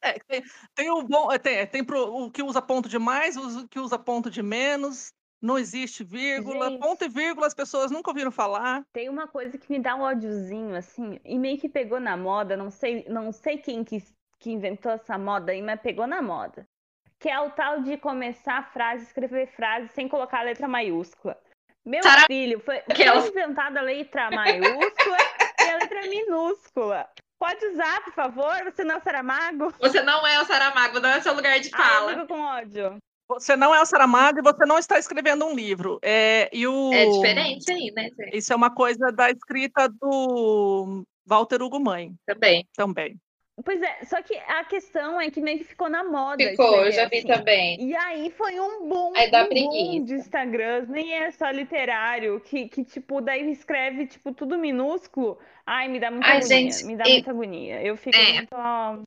É, tem, tem o bom, é, tem, tem pro- o que usa ponto de mais, o que usa ponto de menos, não existe vírgula, Gente. ponto e vírgula as pessoas nunca ouviram falar. Tem uma coisa que me dá um ódiozinho, assim, e meio que pegou na moda, não sei, não sei quem que, que inventou essa moda aí, mas pegou na moda. Que é o tal de começar a frase, escrever frase sem colocar a letra maiúscula. Meu Sarah- filho, foi, foi inventada a letra maiúscula e a letra minúscula. Pode usar, por favor? Você não é o Saramago? Você não é o Saramago, não é o seu lugar de Ah, eu fala. com ódio. Você não é o Saramago e você não está escrevendo um livro. É, e o, É diferente aí, né, gente? Isso é uma coisa da escrita do Walter Hugo Mãe Também. também. Pois é, só que a questão é que meio que ficou na moda. Ficou, eu já vi assim. também. E aí foi um boom, Aí dá um boom de Instagrams, nem é só literário, que, que tipo, daí escreve, tipo, tudo minúsculo. Ai, me dá muita Ai, agonia, gente, me dá e- muita agonia. Eu fico É. muito, ó,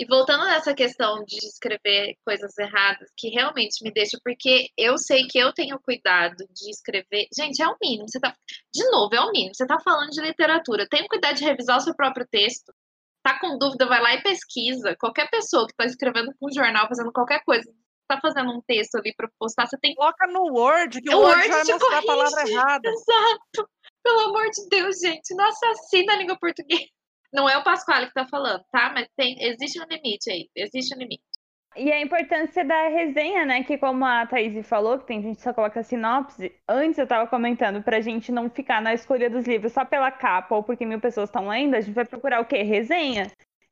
E voltando nessa questão de escrever coisas erradas, que realmente me deixa, porque eu sei que eu tenho cuidado de escrever. Gente, é o mínimo. Você tá... De novo, é o mínimo. Você tá falando de literatura. Tenha cuidado de revisar o seu próprio texto. Tá com dúvida, vai lá e pesquisa. Qualquer pessoa que tá escrevendo com um jornal, fazendo qualquer coisa, tá fazendo um texto ali pra postar, você tem Coloca no Word, que O o Word, Word vai mostrar a palavra corrige. errada. Exato. Pelo amor de Deus, gente. Não assassina a língua portuguesa. Não é o Pasquale que tá falando, tá? Mas tem, existe um limite aí. Existe um limite. E a importância da resenha, né? Que como a Thaís falou, que tem gente que só coloca sinopse. Antes eu tava comentando, pra gente não ficar na escolha dos livros só pela capa ou porque mil pessoas estão lendo, a gente vai procurar o quê? Resenha.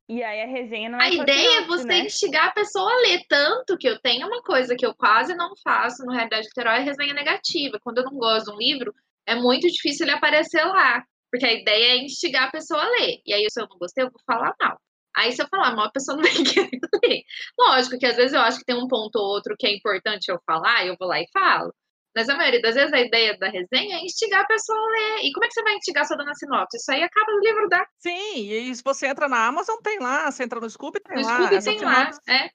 E aí a resenha não é A ideia é você né? instigar a pessoa a ler. Tanto que eu tenho uma coisa que eu quase não faço no Realidade Literária, é resenha negativa. Quando eu não gosto de um livro, é muito difícil ele aparecer lá. Porque a ideia é instigar a pessoa a ler. E aí, se eu não gostei, eu vou falar mal. Aí, se eu falar mal, a pessoa não vai querer ler. Lógico que às vezes eu acho que tem um ponto ou outro que é importante eu falar, eu vou lá e falo. Mas a maioria das vezes a ideia da resenha é instigar a pessoa a ler. E como é que você vai instigar só dando a sinopse? Isso aí acaba no livro da Sim, e se você entra na Amazon, tem lá. Você entra no Scooby, tem no lá. Scooby, Essa tem lá. É, Se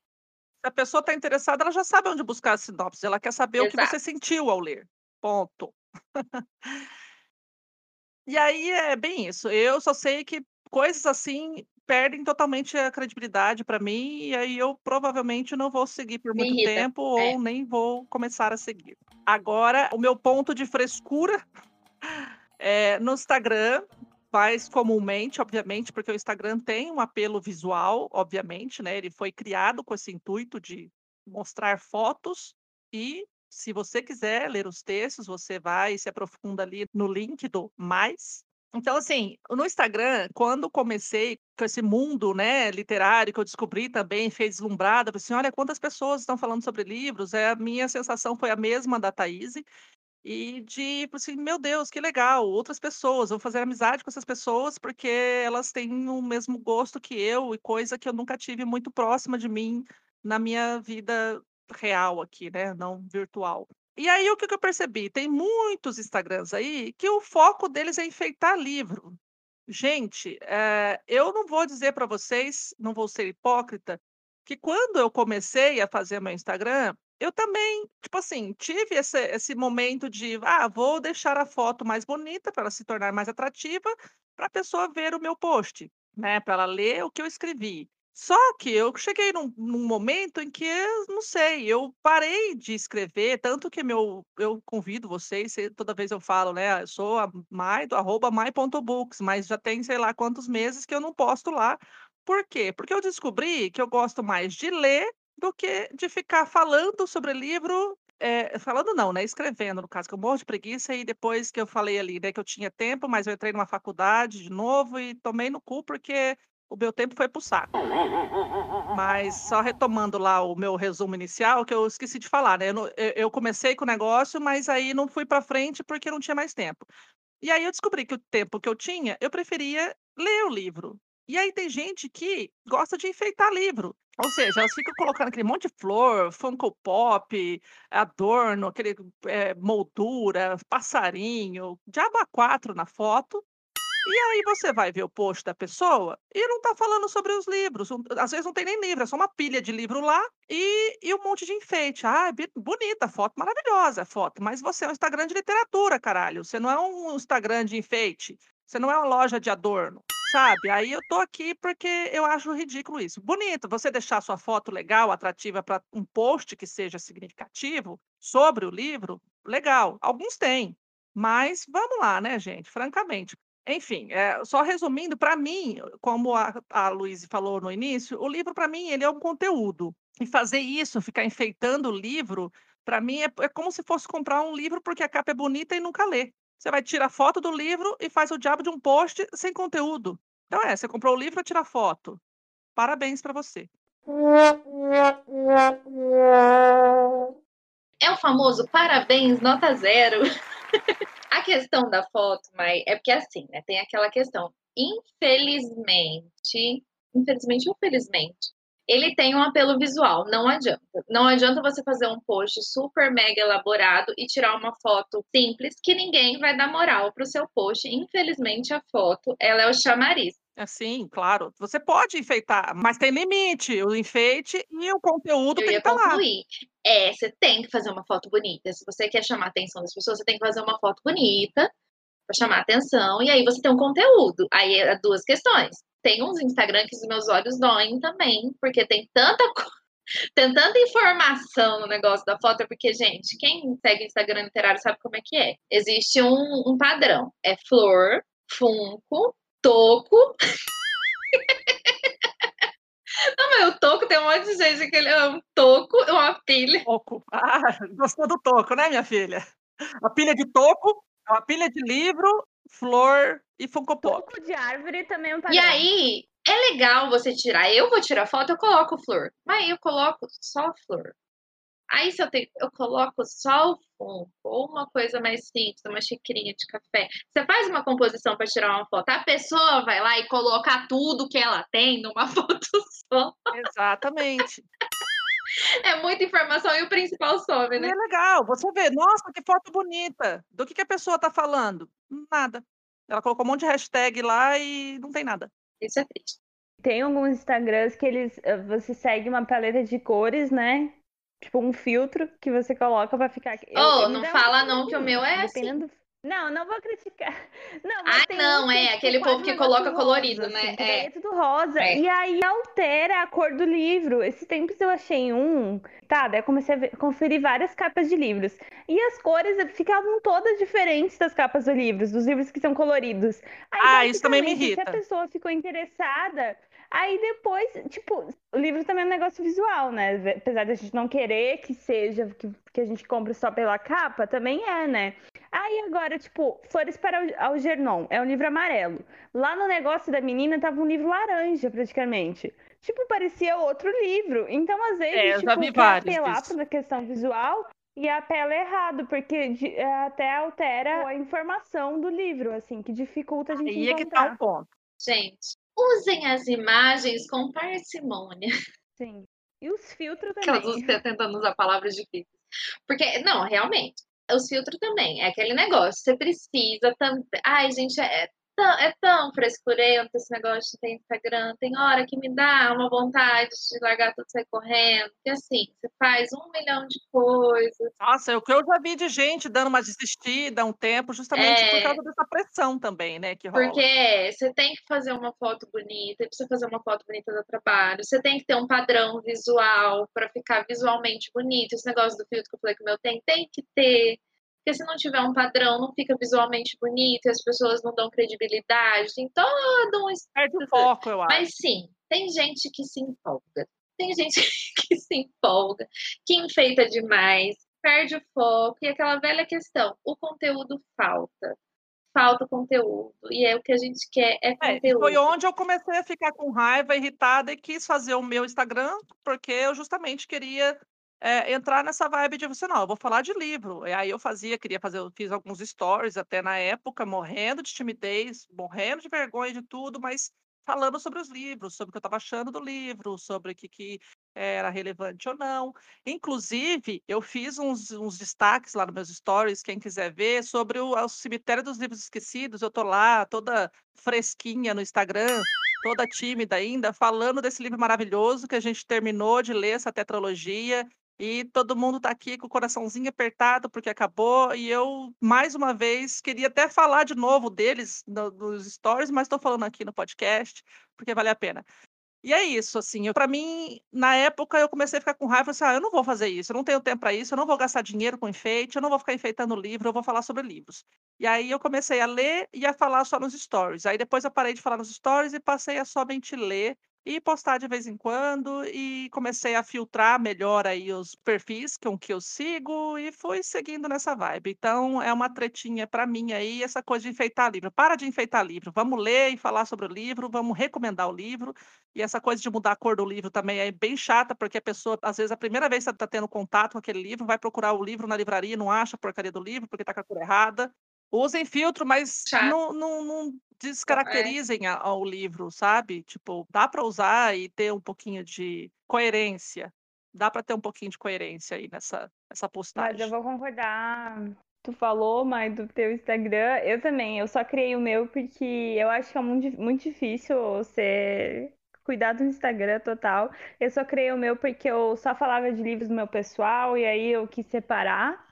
a pessoa está interessada, ela já sabe onde buscar a sinopse. Ela quer saber o que Exato. você sentiu ao ler. Ponto. E aí é bem isso. Eu só sei que coisas assim perdem totalmente a credibilidade para mim, e aí eu provavelmente não vou seguir por Me muito irrita, tempo é. ou nem vou começar a seguir. Agora, o meu ponto de frescura é no Instagram, mais comumente, obviamente, porque o Instagram tem um apelo visual, obviamente, né? Ele foi criado com esse intuito de mostrar fotos e se você quiser ler os textos, você vai e se aprofunda ali no link do mais. Então, assim, no Instagram, quando comecei com esse mundo, né, literário, que eu descobri também, fiquei deslumbrada, falei assim, olha quantas pessoas estão falando sobre livros, é, a minha sensação foi a mesma da Thaís, e de, assim, meu Deus, que legal, outras pessoas, vou fazer amizade com essas pessoas, porque elas têm o mesmo gosto que eu, e coisa que eu nunca tive muito próxima de mim na minha vida real aqui, né, não virtual. E aí o que eu percebi? Tem muitos Instagrams aí que o foco deles é enfeitar livro. Gente, eh, eu não vou dizer para vocês, não vou ser hipócrita, que quando eu comecei a fazer meu Instagram, eu também, tipo assim, tive esse, esse momento de, ah, vou deixar a foto mais bonita para ela se tornar mais atrativa, para a pessoa ver o meu post, né? Para ela ler o que eu escrevi. Só que eu cheguei num, num momento em que, não sei, eu parei de escrever, tanto que meu, eu convido vocês, toda vez eu falo, né? Eu sou a Mai, do arroba mai.books, mas já tem sei lá quantos meses que eu não posto lá. Por quê? Porque eu descobri que eu gosto mais de ler do que de ficar falando sobre livro. eh, falando não, né? Escrevendo, no caso, que eu morro de preguiça, e depois que eu falei ali, né, que eu tinha tempo, mas eu entrei numa faculdade de novo e tomei no cu, porque o meu tempo foi pro saco. Mas só retomando lá o meu resumo inicial, que eu esqueci de falar, né? Eu, eu- comecei com o negócio, mas aí não fui para frente porque não tinha mais tempo. E aí eu descobri que o tempo que eu tinha, eu preferia ler o livro. E aí tem gente que gosta de enfeitar livro. Ou seja, elas ficam colocando aquele monte de flor, Funko Pop, adorno, aquele eh, moldura, passarinho, diabo a quatro na foto. E aí você vai ver o post da pessoa e não tá falando sobre os livros. Às vezes não tem nem livro, é só uma pilha de livro lá e, e um monte de enfeite. Ah, bonita, foto maravilhosa, foto. Mas você é um Instagram de literatura, caralho. Você não é um Instagram de enfeite. Você não é uma loja de adorno, sabe? Aí eu tô aqui porque eu acho ridículo isso. Bonito, você deixar sua foto legal, atrativa para um post que seja significativo sobre o livro, legal. Alguns têm. Mas vamos lá, né, gente? Francamente. Enfim, eh, só resumindo, para mim, como a, a Luíse falou no início, o livro, para mim, ele é um conteúdo. E fazer isso, ficar enfeitando o livro, para mim, é, é como se fosse comprar um livro porque a capa é bonita e nunca lê. Você vai tirar foto do livro e faz o diabo de um post sem conteúdo. Então é, você comprou o livro para tirar foto. Parabéns para você. É o famoso parabéns, nota zero. a questão da foto, mas é porque assim, né? Tem aquela questão. Infelizmente, infelizmente ou felizmente, ele tem um apelo visual, não adianta. Não adianta você fazer um post super mega elaborado e tirar uma foto simples que ninguém vai dar moral pro seu post. Infelizmente, a foto, ela é o chamariz. Assim, claro. Você pode enfeitar, mas tem limite. O enfeite e o conteúdo Eu tem que estar lá. concluir. É, você tem que fazer uma foto bonita. Se você quer chamar a atenção das pessoas, você tem que fazer uma foto bonita para chamar a atenção. E aí você tem um conteúdo. Aí é duas questões. Tem uns Instagram que os meus olhos doem também, porque tem tanta tem tanta informação no negócio da foto, porque, gente, quem segue Instagram literário sabe como é que é. Existe um, um padrão. É flor, funko, toco. Não, mas o toco tem um monte de gente que ele é um toco, uma pilha. Toco. Ah, gostou do toco, né, minha filha? A pilha de toco, a pilha de livro, flor e Funko Pop. Toco de árvore também é um E padrão. aí, é legal você tirar. Eu vou tirar foto, eu coloco flor. Mas eu coloco só flor. Aí, se eu tenho, eu coloco só o funko, ou uma coisa mais simples, uma xicrinha de café. Você faz uma composição para tirar uma foto. A pessoa vai lá e coloca tudo que ela tem numa foto só. Exatamente. É muita informação e o principal some, E né? é legal, você vê, nossa, que foto bonita. Do que, que a pessoa tá falando? Nada. Ela colocou um monte de hashtag lá e não tem nada. Isso é triste. Tem alguns Instagrams que eles eh, você segue uma paleta de cores, né? Tipo um filtro que você coloca pra ficar. Eu- Oh, eu não dá um fala não que o meu é assim. Dependendo do- Não, não vou criticar. Não, mas Ah, tem não, uns que é, tipo, aquele povo que um coloca rosa, colorido, assim, né? daí É. é tudo rosa. É. E aí altera a cor do livro. Esses tempos eu achei um. Tá, daí eu comecei a ver- conferir várias capas de livros. E as cores ficavam todas diferentes das capas dos livros, dos livros que são coloridos. Aí, Ah, isso também me basicamente, Se irrita. a pessoa ficou interessada, aí depois, tipo, o livro também é um negócio visual, né? Apesar da gente não querer que seja, que, que a gente compre só pela capa, também é, né? Aí agora, tipo, Flores para Al- Algernon, é um livro amarelo. Lá no negócio da menina tava um livro laranja, praticamente. Tipo, parecia outro livro. Então, às vezes, É, eu já tipo, quer apelar disso. pra questão visual e apela errado, porque di- é, até altera a informação do livro, assim, que dificulta a gente Aí é que tá encontrar. o ponto. Gente, usem as imagens com parcimônia. Sim. E os filtros Aquelas também. você tentando usar palavras difíceis. Porque, não, realmente, os filtros também. É aquele negócio. Você precisa também. Ai, gente, é tão, é tão frescurento esse negócio de ter Instagram. Tem hora que me dá uma vontade de largar tudo e sair correndo. Porque assim, você faz um milhão de coisas. Nossa, é o que eu já vi de gente dando uma desistida há um tempo, justamente por É. causa dessa pressão também, né, que rola. Porque você tem que fazer uma foto bonita, você fazer uma foto bonita do trabalho, você tem que ter um padrão visual para ficar visualmente bonito. Esse negócio do filtro que eu falei que o meu tem, tem que ter. Porque se não tiver um padrão, não fica visualmente bonito, e as pessoas não dão credibilidade, tem todo um Perde o foco, eu acho. mas sim, tem gente que se empolga. Tem gente que se empolga, que enfeita demais, perde o foco. E aquela velha questão: o conteúdo falta. falta conteúdo. E é o que a gente quer é É, conteúdo. foi onde eu comecei a ficar com raiva, irritada e quis fazer o meu Instagram, porque eu justamente queria é, entrar nessa vibe de você, não, eu vou falar de livro. E aí eu fazia, queria fazer, eu fiz alguns stories até na época, morrendo de timidez, morrendo de vergonha de tudo, mas falando sobre os livros, sobre o que eu estava achando do livro, sobre o que, que era relevante ou não. Inclusive, eu fiz uns, uns destaques lá nos meus stories, quem quiser ver, sobre o, o Cemitério dos Livros Esquecidos. Eu tô lá, toda fresquinha no Instagram, toda tímida ainda, falando desse livro maravilhoso que a gente terminou de ler essa tetralogia. E todo mundo tá aqui com o coraçãozinho apertado porque acabou. E eu, mais uma vez, queria até falar de novo deles no- nos stories, mas estou falando aqui no podcast porque vale a pena. E é isso, assim, para mim, na época eu comecei a ficar com raiva, assim, ah, eu não vou fazer isso, eu não tenho tempo para isso, eu não vou gastar dinheiro com enfeite, eu não vou ficar enfeitando livro, eu vou falar sobre livros. E aí eu comecei a ler e a falar só nos stories. Aí depois eu parei de falar nos stories e passei a somente ler e postar de vez em quando e comecei a filtrar melhor aí os perfis com que eu sigo e fui seguindo nessa vibe. Então é uma tretinha para mim aí essa coisa de enfeitar livro. Para de enfeitar livro, vamos ler e falar sobre o livro, vamos recomendar o livro. E essa coisa de mudar a cor do livro também é bem chata, porque a pessoa, às vezes, a primeira vez que está tendo contato com aquele livro, vai procurar o livro na livraria, não acha a porcaria do livro, porque está com a cor errada. Usem filtro, mas não, não, não descaracterizem a- ao livro, sabe? Tipo, dá para usar e ter um pouquinho de coerência. Dá para ter um pouquinho de coerência aí nessa, nessa Mas postagem. eu vou concordar. Tu falou, mas do teu Instagram, eu também. Eu só criei o meu porque eu acho que é muito, muito difícil você cuidar do Instagram total. Eu só criei o meu porque eu só falava de livros do meu pessoal e aí eu quis separar.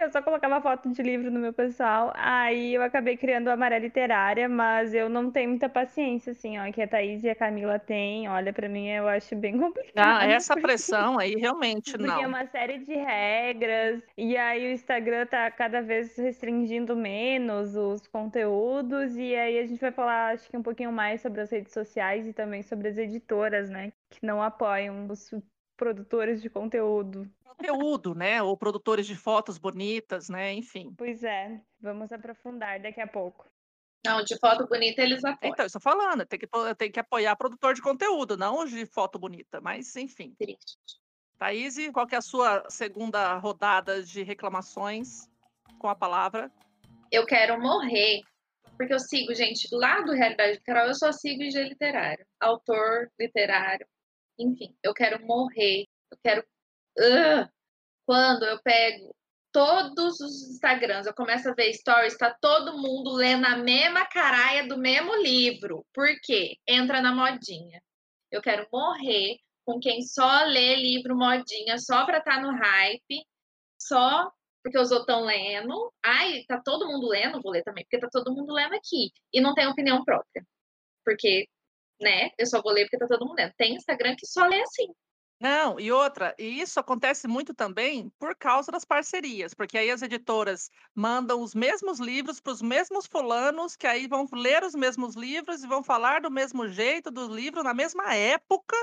Eu só colocava foto de livro no meu pessoal. Aí eu acabei criando a Maré Literária, mas eu não tenho muita paciência, assim, ó, que a Thaís e a Camila têm. Olha, pra mim eu acho bem complicado. Ah, essa porque- pressão aí realmente porque é não. uma série de regras, e aí o Instagram tá cada vez restringindo menos os conteúdos, e aí a gente vai falar, acho que um pouquinho mais sobre as redes sociais e também sobre as editoras, né, que não apoiam os produtores de conteúdo. Conteúdo, né? Ou produtores de fotos bonitas, né? Enfim. Pois é, vamos aprofundar daqui a pouco. Não, de foto bonita eles apoiam. Então, eu estou falando, tem que, tem que apoiar produtor de conteúdo, não de foto bonita, mas enfim. Triste. Thaís, qual que é a sua segunda rodada de reclamações com a palavra? Eu quero morrer. Porque eu sigo, gente, lá do Realidade Literal, eu só sigo IG literário. Autor literário. Enfim, eu quero morrer. Eu quero. Ugh! Quando eu pego todos os Instagrams, eu começo a ver stories, tá todo mundo lendo a mesma caraia do mesmo livro. Por quê? Entra na modinha. Eu quero morrer com quem só lê livro modinha, só pra estar no hype, só porque os outros estão lendo. Ai, tá todo mundo lendo, vou ler também, porque tá todo mundo lendo aqui. E não tem opinião própria. Porque, né, eu só vou ler porque tá todo mundo lendo. Tem Instagram que só lê assim. Não, e outra, e isso acontece muito também por causa das parcerias, porque aí as editoras mandam os mesmos livros para os mesmos fulanos, que aí vão ler os mesmos livros e vão falar do mesmo jeito do livro na mesma época.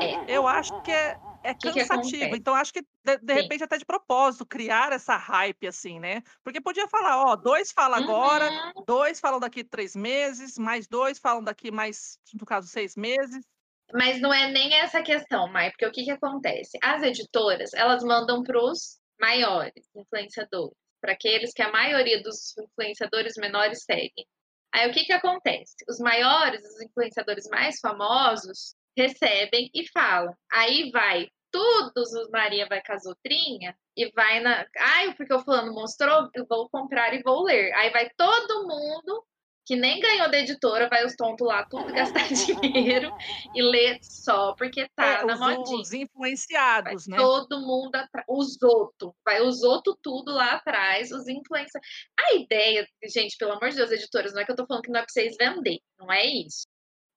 É. Eu acho que é, é Que que cansativo. acontece? então, acho que, de, de repente, até de propósito, criar essa hype, assim, né? Porque podia falar, ó, dois falam agora, Uhum. dois falam daqui três meses, mais dois falam daqui mais, no caso, seis meses. Mas não é nem essa questão, Mai, porque o que, que acontece? As editoras, elas mandam para os maiores influenciadores, para aqueles que a maioria dos influenciadores menores seguem. Aí o que, que acontece? Os maiores, os influenciadores mais famosos, recebem e falam. Aí vai todos os Maria vai com as outrinha e vai na. Ai, porque o fulano mostrou, eu vou comprar e vou ler. Aí vai todo mundo que nem ganhou da editora, vai os tontos lá tudo gastar dinheiro e ler só porque tá É, na os, modinha. os influenciados, né? Todo mundo atrás, os outros, vai os outros tudo lá atrás, os influencers. A ideia, gente, pelo amor de Deus, editoras, não é que eu tô falando que não é pra vocês vender, não é isso.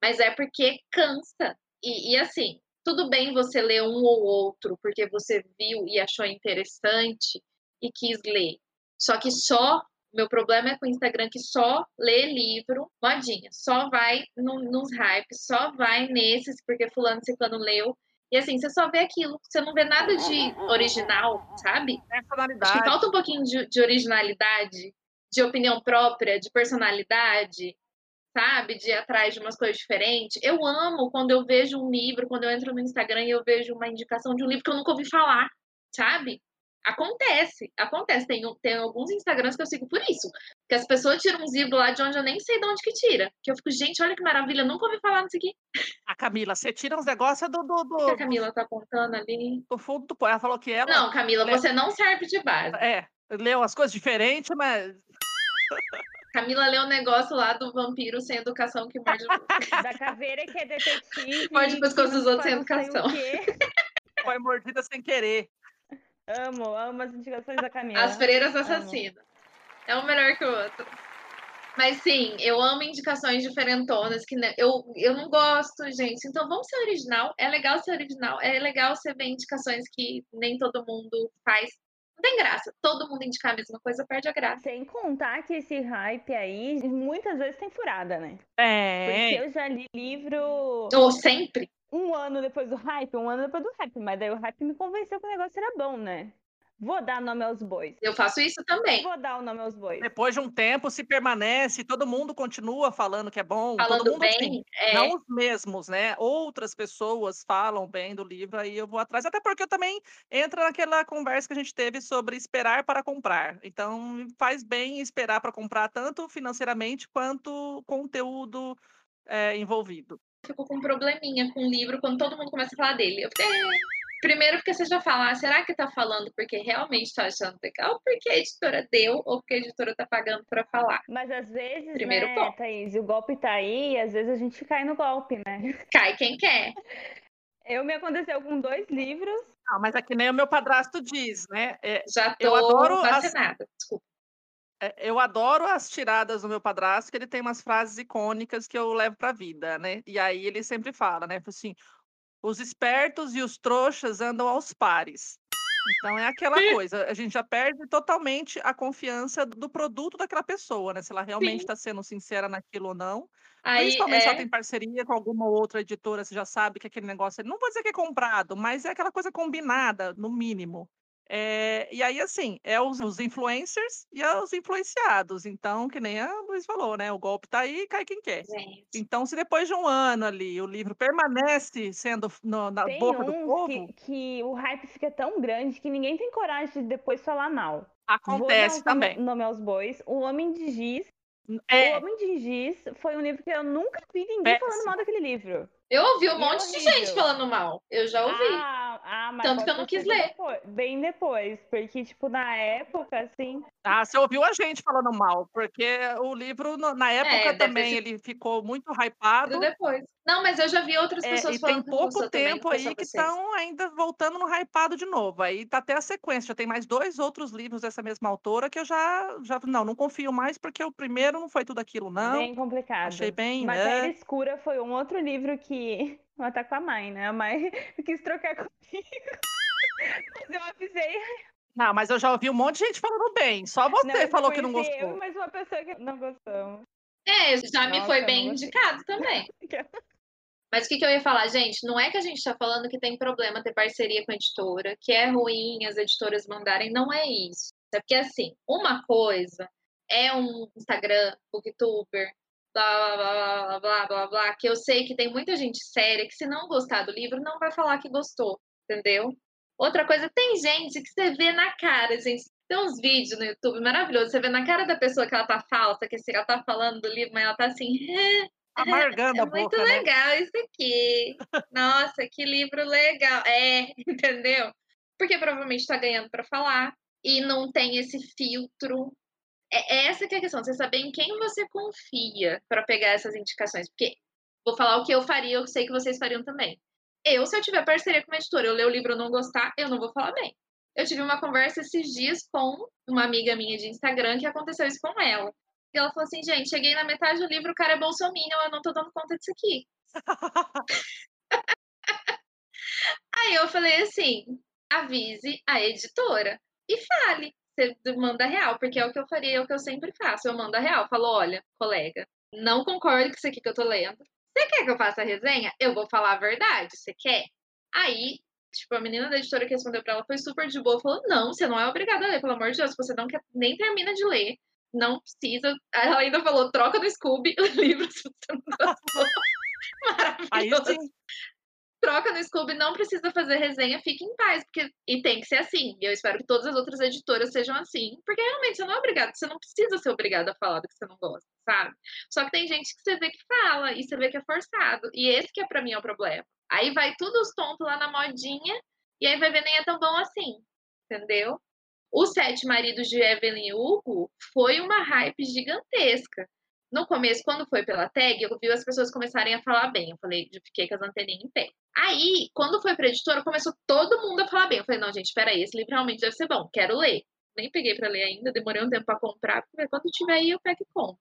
Mas é porque cansa. E, e assim, tudo bem você ler um ou outro porque você viu e achou interessante e quis ler. Só que só, meu problema é com o Instagram que só lê livro, modinha, só vai no, nos hypes, só vai nesses porque fulano ciclano leu. E assim, você só vê aquilo, você não vê nada de original, sabe? Acho que Personalidade. falta um pouquinho de, de originalidade, de opinião própria, de personalidade, sabe? De ir atrás de umas coisas diferentes. Eu amo quando eu vejo um livro, quando eu entro no Instagram e eu vejo uma indicação de um livro que eu nunca ouvi falar, sabe? Acontece, acontece. Tem, tem alguns Instagrams que eu sigo por isso. Que as pessoas tiram uns livros lá de onde eu nem sei de onde que tira. Que eu fico, gente, olha que maravilha, nunca ouvi falar nisso aqui. A Camila, você tira uns negócios do, do, O que a do, Camila tá apontando ali? do fundo do. Ela falou que ela Não, Camila, você não serve de base. é, leu as coisas diferentes, mas Camila leu um negócio lá do vampiro sem educação que morde. Da caveira que é detetive. Morde pescoço dos outros sem educação. foi mordida sem querer. Amo, amo as indicações da Camila. As freiras Amo. assassinas. É um melhor que o outro. Mas sim, eu amo indicações diferentonas que eu, eu não gosto, gente. Então vamos ser original. É legal ser original. É legal você ver indicações que nem todo mundo faz. Não tem graça. Todo mundo indicar a mesma coisa perde a graça. Sem contar que esse hype aí muitas vezes tem furada, né? Porque É, eu já li livro Ou sempre. um ano depois do hype, um ano depois do hype, mas daí o hype me convenceu que o negócio era bom, né? Vou dar nome aos bois. Eu faço isso também. Vou dar o nome aos bois. depois de um tempo se permanece, todo mundo continua falando que é bom, todo Falando mundo bem. assim, é, não os mesmos, né? Outras pessoas falam bem do livro, aí eu vou atrás, até porque eu também entra naquela conversa que a gente teve sobre esperar para comprar. Então, faz bem esperar para comprar, tanto financeiramente quanto conteúdo é, envolvido. fico com um probleminha com o livro quando todo mundo começa a falar dele. Eu fico, "É". Primeiro porque você já fala, ah, será que tá falando porque realmente tá achando legal? Ou porque a editora deu, ou porque a editora tá pagando pra falar? Mas às vezes, Primeiro né, ponto. Thaís, o golpe tá aí e às vezes a gente cai no golpe, né? Cai quem quer. Eu me aconteceu com dois livros. Ah, mas é que nem o meu padrasto diz, né? É, Já tô Eu adoro as- vacinada. Desculpa. É, Eu adoro as tiradas do meu padrasto, que ele tem umas frases icônicas que eu levo para a vida, né? E aí ele sempre fala, né? Assim, os espertos e os trouxas andam aos pares. Então é aquela coisa, a gente já perde totalmente a confiança do produto daquela pessoa, né? Se ela realmente Sim. está sendo sincera naquilo ou não. Aí Principalmente se ela é, tem parceria com alguma outra editora, você já sabe que aquele negócio, não vou dizer que é comprado, mas é aquela coisa combinada, no mínimo. É, e aí, assim, é os, os influencers e é os influenciados. Então, que nem a Luiz falou, né? O golpe tá aí, cai quem quer. gente. Então, se depois de um ano ali o livro permanece sendo no- na Tem boca do povo, que, que o hype fica tão grande que ninguém tem coragem de depois falar mal. Vou dar acontece nome- também. nome aos bois. O Homem de Giz. O É, Homem de Giz foi um livro que eu nunca vi ninguém falando Péssimo. mal daquele livro. Eu ouvi um E é monte de gente horrível. falando mal. Eu já ouvi. Ah, ah, mas Tanto que eu não quis ler. depois- bem depois, porque, tipo, na época, assim, ah, você ouviu a gente falando mal, porque o livro, na época É, deve ter também, sido- ele ficou muito hypado. depois. Não, mas eu já vi outras É, pessoas e tem falando não pouco gostou também, tempo foi aí que estão ainda voltando no hypado de novo. Aí tá até a sequência. Já tem mais dois outros livros dessa mesma autora que eu já, já não, não confio mais, porque o primeiro não foi tudo aquilo, não. bem complicado. Achei bem. Matéria é. Escura foi um outro livro que. Vou até com a mãe, né? A mãe quis trocar comigo. Mas eu avisei. Não, mas eu já ouvi um monte de gente falando bem. Só você Não, falou que não gostou. Eu e mais uma pessoa que não gostamos. É, já me Nossa, foi eu bem indicado também. Mas o que, que eu ia falar, gente? Não é que a gente tá falando que tem problema ter parceria com a editora, que é ruim as editoras mandarem, não é isso. É porque, assim, uma coisa é um Instagram, booktuber, blá, blá, blá, blá, blá, blá, blá, que eu sei que tem muita gente séria que se não gostar do livro, não vai falar que gostou, entendeu? Outra coisa, tem gente que você vê na cara, gente. Tem uns vídeos no YouTube maravilhosos, você vê na cara da pessoa que ela tá falsa, que ela tá falando do livro, mas ela tá assim, Amargando é a muito boca, né? legal isso aqui. Nossa, que livro legal. É, entendeu? Porque provavelmente está ganhando para falar e não tem esse filtro. É é essa que é a questão, você saber em quem você confia para pegar essas indicações. Porque vou falar o que eu faria, eu sei que vocês fariam também. Eu, se eu tiver parceria com uma editora, eu ler o livro e não gostar, eu não vou falar bem. Eu tive uma conversa esses dias com uma amiga minha de Instagram que aconteceu isso com ela. E ela falou assim, gente, cheguei na metade do livro, o cara é bolsominion, eu não tô dando conta disso aqui. Aí eu falei assim, avise a editora e fale. Você manda real, porque é o que eu faria, é o que eu sempre faço. Eu mando a real, falo, olha, colega, não concordo com isso aqui que eu tô lendo. Você quer que eu faça a resenha? Eu vou falar a verdade, você quer? Aí, tipo, a menina da editora que respondeu pra ela foi super de boa, falou, não, você não é obrigada a ler, pelo amor de Deus, você não quer, nem termina de ler. Não precisa. Ela ainda falou, troca do Scooby o livro se você não gostou. Aí Maravilhoso. sim. Troca no Scooby, não precisa fazer resenha, fique em paz, porque e tem que ser assim. E eu espero que todas as outras editoras sejam assim, porque realmente você não é obrigado, você não precisa ser obrigado a falar do que você não gosta, sabe? Só que tem gente que você vê que fala e você vê que é forçado, e esse que é para mim é o problema. Aí vai tudo os tontos lá na modinha e aí vai ver nem é tão bom assim, entendeu? Os Sete Maridos de Evelyn Hugo foi uma hype gigantesca. No começo, quando foi pela tag, eu vi as pessoas começarem a falar bem. Eu falei, eu fiquei com as anteninhas em pé. Aí, quando foi pra editora, começou todo mundo a falar bem. Eu falei, não, gente, peraí, esse livro realmente deve ser bom, quero ler. Nem peguei pra ler ainda, demorei um tempo pra comprar, porque quando tiver aí eu pego e compro.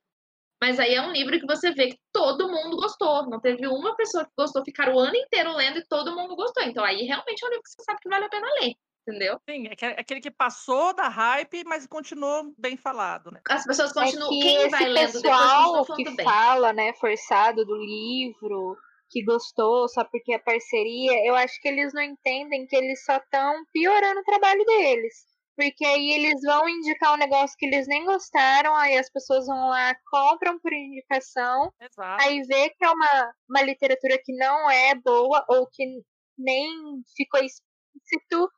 Mas aí é um livro que você vê que todo mundo gostou. Não teve uma pessoa que gostou, ficar o ano inteiro lendo e todo mundo gostou. Então aí realmente é um livro que você sabe que vale a pena ler, entendeu? Sim, é que- é aquele que passou da hype, mas continuou bem falado, né? As pessoas É continuam. que Quem esse vai lendo depois pessoal continua que falando bem. fala, né, forçado do livro, que gostou só porque é parceria, eu acho que eles não entendem que eles só estão piorando o trabalho deles. Porque aí eles vão indicar um negócio que eles nem gostaram, aí as pessoas vão lá, compram por indicação, Exato. aí vê que é uma, uma literatura que não é boa ou que nem ficou explícito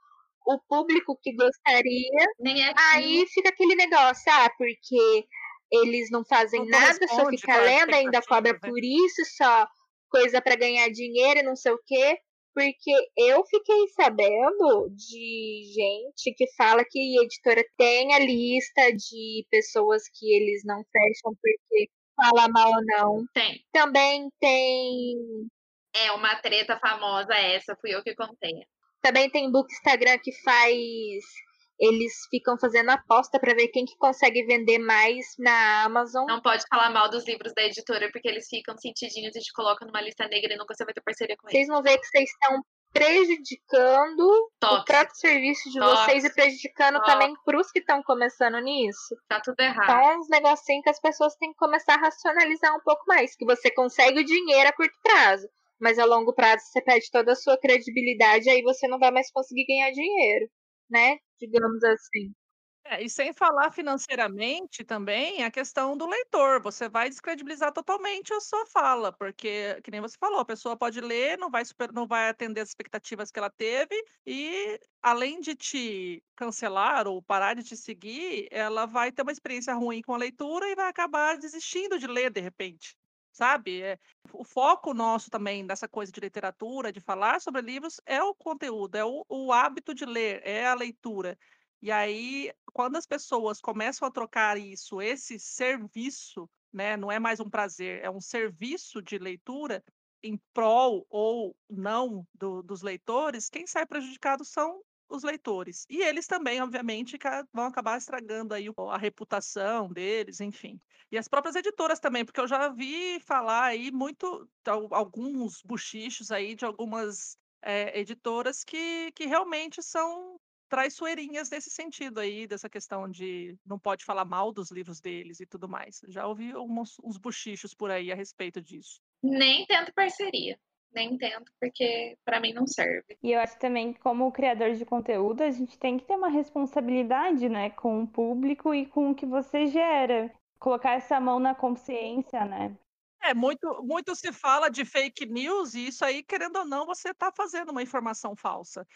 o público que gostaria. Nem é Aí fica aquele negócio, ah, porque eles não fazem Não nada, só fica lendo, ainda cobra né? por isso, só coisa pra ganhar dinheiro e não sei o quê. Porque eu fiquei sabendo de gente que fala que a editora tem a lista de pessoas que eles não fecham porque fala mal ou não. tem. Também tem É uma treta famosa essa, fui eu que contei. Também tem book Instagram que faz. Eles ficam fazendo aposta pra ver quem que consegue vender mais na Amazon. Não pode falar mal dos livros da editora, porque eles ficam sentidinhos e te colocam numa lista negra e nunca você vai ter parceria com eles. Vocês vão ver que vocês estão prejudicando o Tóxico, próprio serviço de Tóxico. vocês e prejudicando Tóxico. também pros que estão começando nisso. tá tudo errado. Então, é uns negocinhos que as pessoas têm que começar a racionalizar um pouco mais. Que você consegue o dinheiro a curto prazo, mas a longo prazo você perde toda a sua credibilidade, aí você não vai mais conseguir ganhar dinheiro, né? Digamos assim. É, e sem falar financeiramente também a questão do leitor. Você vai descredibilizar totalmente a sua fala, porque, que nem você falou, a pessoa pode ler, não vai, super, não vai atender as expectativas que ela teve, e além de te cancelar ou parar de te seguir, ela vai ter uma experiência ruim com a leitura e vai acabar desistindo de ler de repente. Sabe? É, o foco nosso também dessa coisa de literatura, de falar sobre livros, é o conteúdo, é o, o hábito de ler, é a leitura. E aí, quando as pessoas começam a trocar isso, esse serviço, né, não é mais um prazer, é um serviço de leitura em prol ou não do- dos leitores, quem sai prejudicado são os leitores. E eles também, obviamente, vão acabar estragando aí a reputação deles, enfim. E as próprias editoras também, porque eu já vi falar aí muito, al- alguns buchichos aí de algumas eh, editoras que, que realmente são traiçoeirinhas nesse sentido aí, dessa questão de não pode falar mal dos livros deles e tudo mais. Já ouvi uns, uns buchichos por aí a respeito disso. Nem tento parceria. Nem tento, porque pra mim não serve. E eu acho também que, como criador de conteúdo, a gente tem que ter uma responsabilidade, né, com o público e com o que você gera. Colocar essa mão na consciência, né? É, muito, muito se fala de fake news e isso aí, querendo ou não, você está fazendo uma informação falsa.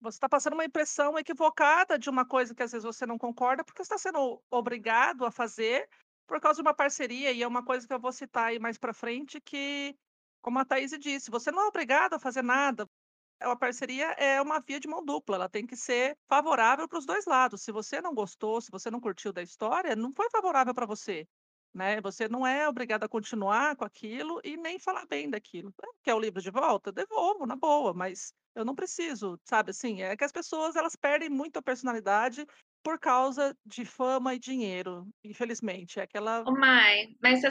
Você está passando uma impressão equivocada de uma coisa que às vezes você não concorda, porque você está sendo obrigado a fazer por causa de uma parceria, e é uma coisa que eu vou citar aí mais para frente, que, como a Thaís disse, você não é obrigado a fazer nada. A parceria é uma via de mão dupla, ela tem que ser favorável para os dois lados. Se você não gostou, se você não curtiu da história, não foi favorável para você né? Você não é obrigado a continuar com aquilo e nem falar bem daquilo. Eh, Quer o livro de volta? Devolvo, na boa, mas eu não preciso, sabe assim? É que as pessoas elas perdem muito a personalidade por causa de fama e dinheiro, infelizmente. É aquela. Ô, Mai, mas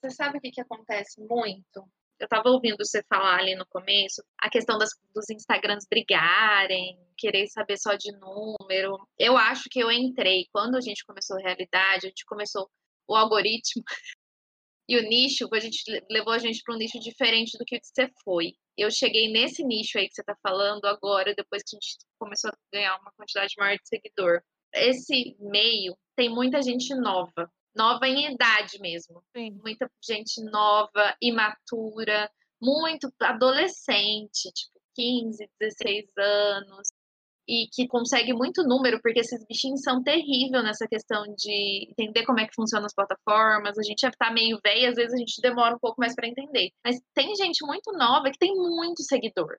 você sabe o que, que acontece muito? Eu tava ouvindo você falar ali no começo, a questão das, dos Instagrams brigarem, querer saber só de número. Eu acho que eu entrei, quando a gente começou a realidade, a gente começou o algoritmo e o nicho, a gente le- levou a gente para um nicho diferente do que você foi. Eu cheguei nesse nicho aí que você tá falando agora, depois que a gente começou a ganhar uma quantidade maior de seguidor. Esse meio tem muita gente nova, nova em idade mesmo. Sim. Muita gente nova, imatura, muito adolescente, tipo 15, 16 anos, e que consegue muito número, porque esses bichinhos são terríveis nessa questão de entender como é que funcionam as plataformas. A gente já tá meio velho, às vezes a gente demora um pouco mais para entender. Mas tem gente muito nova que tem muito seguidor.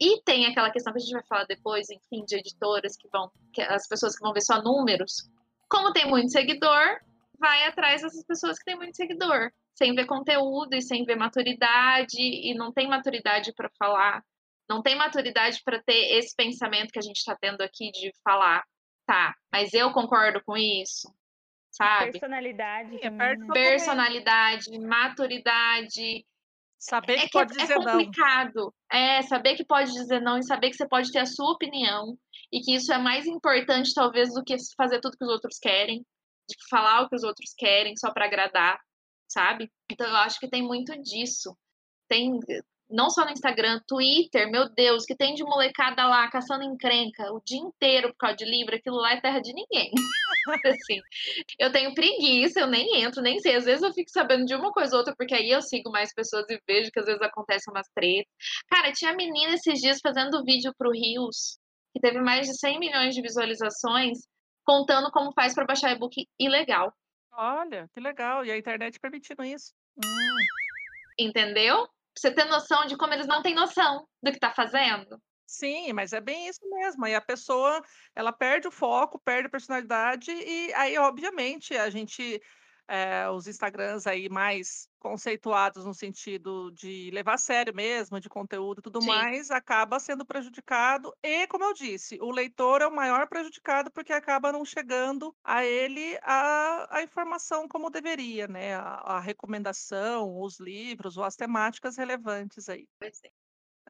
E tem aquela questão que a gente vai falar depois, enfim, de editoras que vão, que as pessoas que vão ver só números. Como tem muito seguidor, vai atrás dessas pessoas que têm muito seguidor, sem ver conteúdo e sem ver maturidade e não tem maturidade para falar não tem maturidade para ter esse pensamento que a gente está tendo aqui de falar, tá, mas eu concordo com isso, sabe? Personalidade. É, também, né? Personalidade, maturidade. Saber que É que é, pode é dizer não. complicado. É, saber que pode dizer não e saber que você pode ter a sua opinião e que isso é mais importante, talvez, do que fazer tudo que os outros querem, falar o que os outros querem só para agradar, sabe? Então eu acho que tem muito disso. Tem não só no Instagram, Twitter, meu Deus, que tem de molecada lá caçando encrenca o dia inteiro por causa de livro, aquilo lá é terra de ninguém. assim, eu tenho preguiça, eu nem entro, nem sei. Às vezes eu fico sabendo de uma coisa ou outra, porque aí eu sigo mais pessoas e vejo que às vezes acontece umas tretas. Cara, tinha menina esses dias fazendo vídeo pro Rios, que teve mais de 100 milhões de visualizações, contando como faz para baixar e-book ilegal. Olha, que legal. E a internet permitindo isso. Hum. Entendeu? Pra você ter noção de como eles não têm noção do que tá fazendo. Sim, mas é bem isso mesmo. Aí a pessoa, ela perde o foco, perde a personalidade e aí, obviamente, a gente, eh, os Instagrams aí mais conceituados no sentido de levar a sério mesmo, de conteúdo e tudo Sim. mais, acaba sendo prejudicado e, como eu disse, o leitor é o maior prejudicado porque acaba não chegando a ele a, a informação como deveria, né? A, a recomendação, os livros ou as temáticas relevantes aí. Pois é.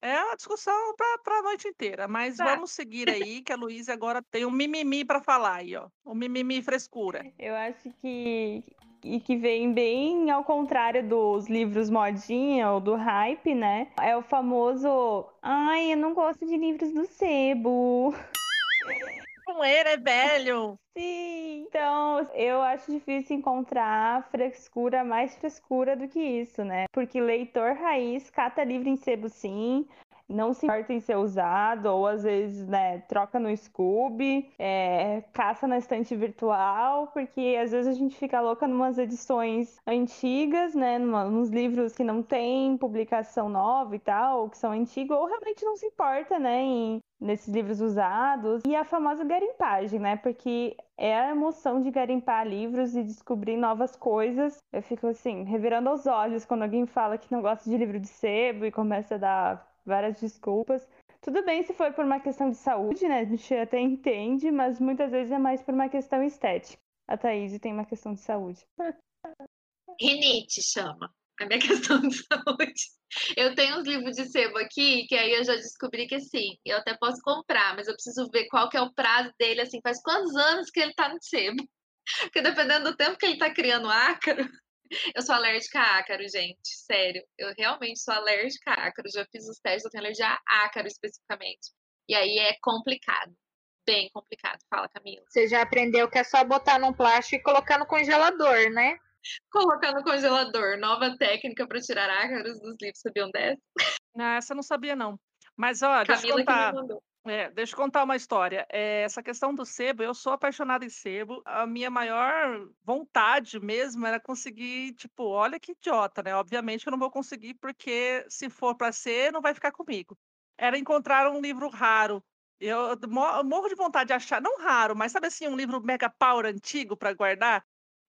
É uma discussão para a noite inteira, mas Tá. vamos seguir aí, que a Luísa agora tem um mimimi para falar aí, ó. Um mimimi frescura. Eu acho que e que vem bem ao contrário dos livros modinha ou do hype, né? É o famoso, ai, eu não gosto de livros do sebo. Ele é velho. Sim, então eu acho difícil encontrar frescura, mais frescura do que isso, né? Porque leitor raiz cata livro em sebo sim, não se importa em ser usado, ou às vezes, né, troca no Scooby, é, caça na estante virtual, porque às vezes a gente fica louca numas edições antigas, né, numa, nos livros que não tem publicação nova e tal, ou que são antigos, ou realmente não se importa, né, em, nesses livros usados. E a famosa garimpagem, né, porque é a emoção de garimpar livros e descobrir novas coisas. Eu fico assim, revirando os olhos quando alguém fala que não gosta de livro de sebo e começa a dar várias desculpas. Tudo bem se for por uma questão de saúde, né? A gente até entende, mas muitas vezes é mais por uma questão estética. A Thaís tem uma questão de saúde. Rinite chama. A minha questão de saúde. Eu tenho uns livros de sebo aqui, que aí eu já descobri que sim, eu até posso comprar, mas eu preciso ver qual que é o prazo dele, assim, faz quantos anos que ele tá no sebo. Porque dependendo do tempo que ele tá criando ácaro, eu sou alérgica a ácaro, gente, sério. Eu realmente sou alérgica a ácaro, já fiz os testes, eu tenho alergia a ácaro especificamente. E aí é complicado, bem complicado. Fala, Camila. Você já aprendeu que é só botar num plástico e colocar no congelador, né? Colocar no congelador, nova técnica para tirar ácaros dos livros, sabiam dessa? Não, essa eu não sabia, não. Mas, ó, deixa eu Camila que me contar. É, deixa eu contar uma história. É, essa questão do sebo, eu sou apaixonada em sebo. A minha maior vontade mesmo era conseguir, tipo, olha que idiota, né? Obviamente eu não vou conseguir, porque se for para ser, não vai ficar comigo. Era encontrar um livro raro. Eu mo- morro de vontade de achar, não raro, mas sabe assim, um livro mega power antigo para guardar.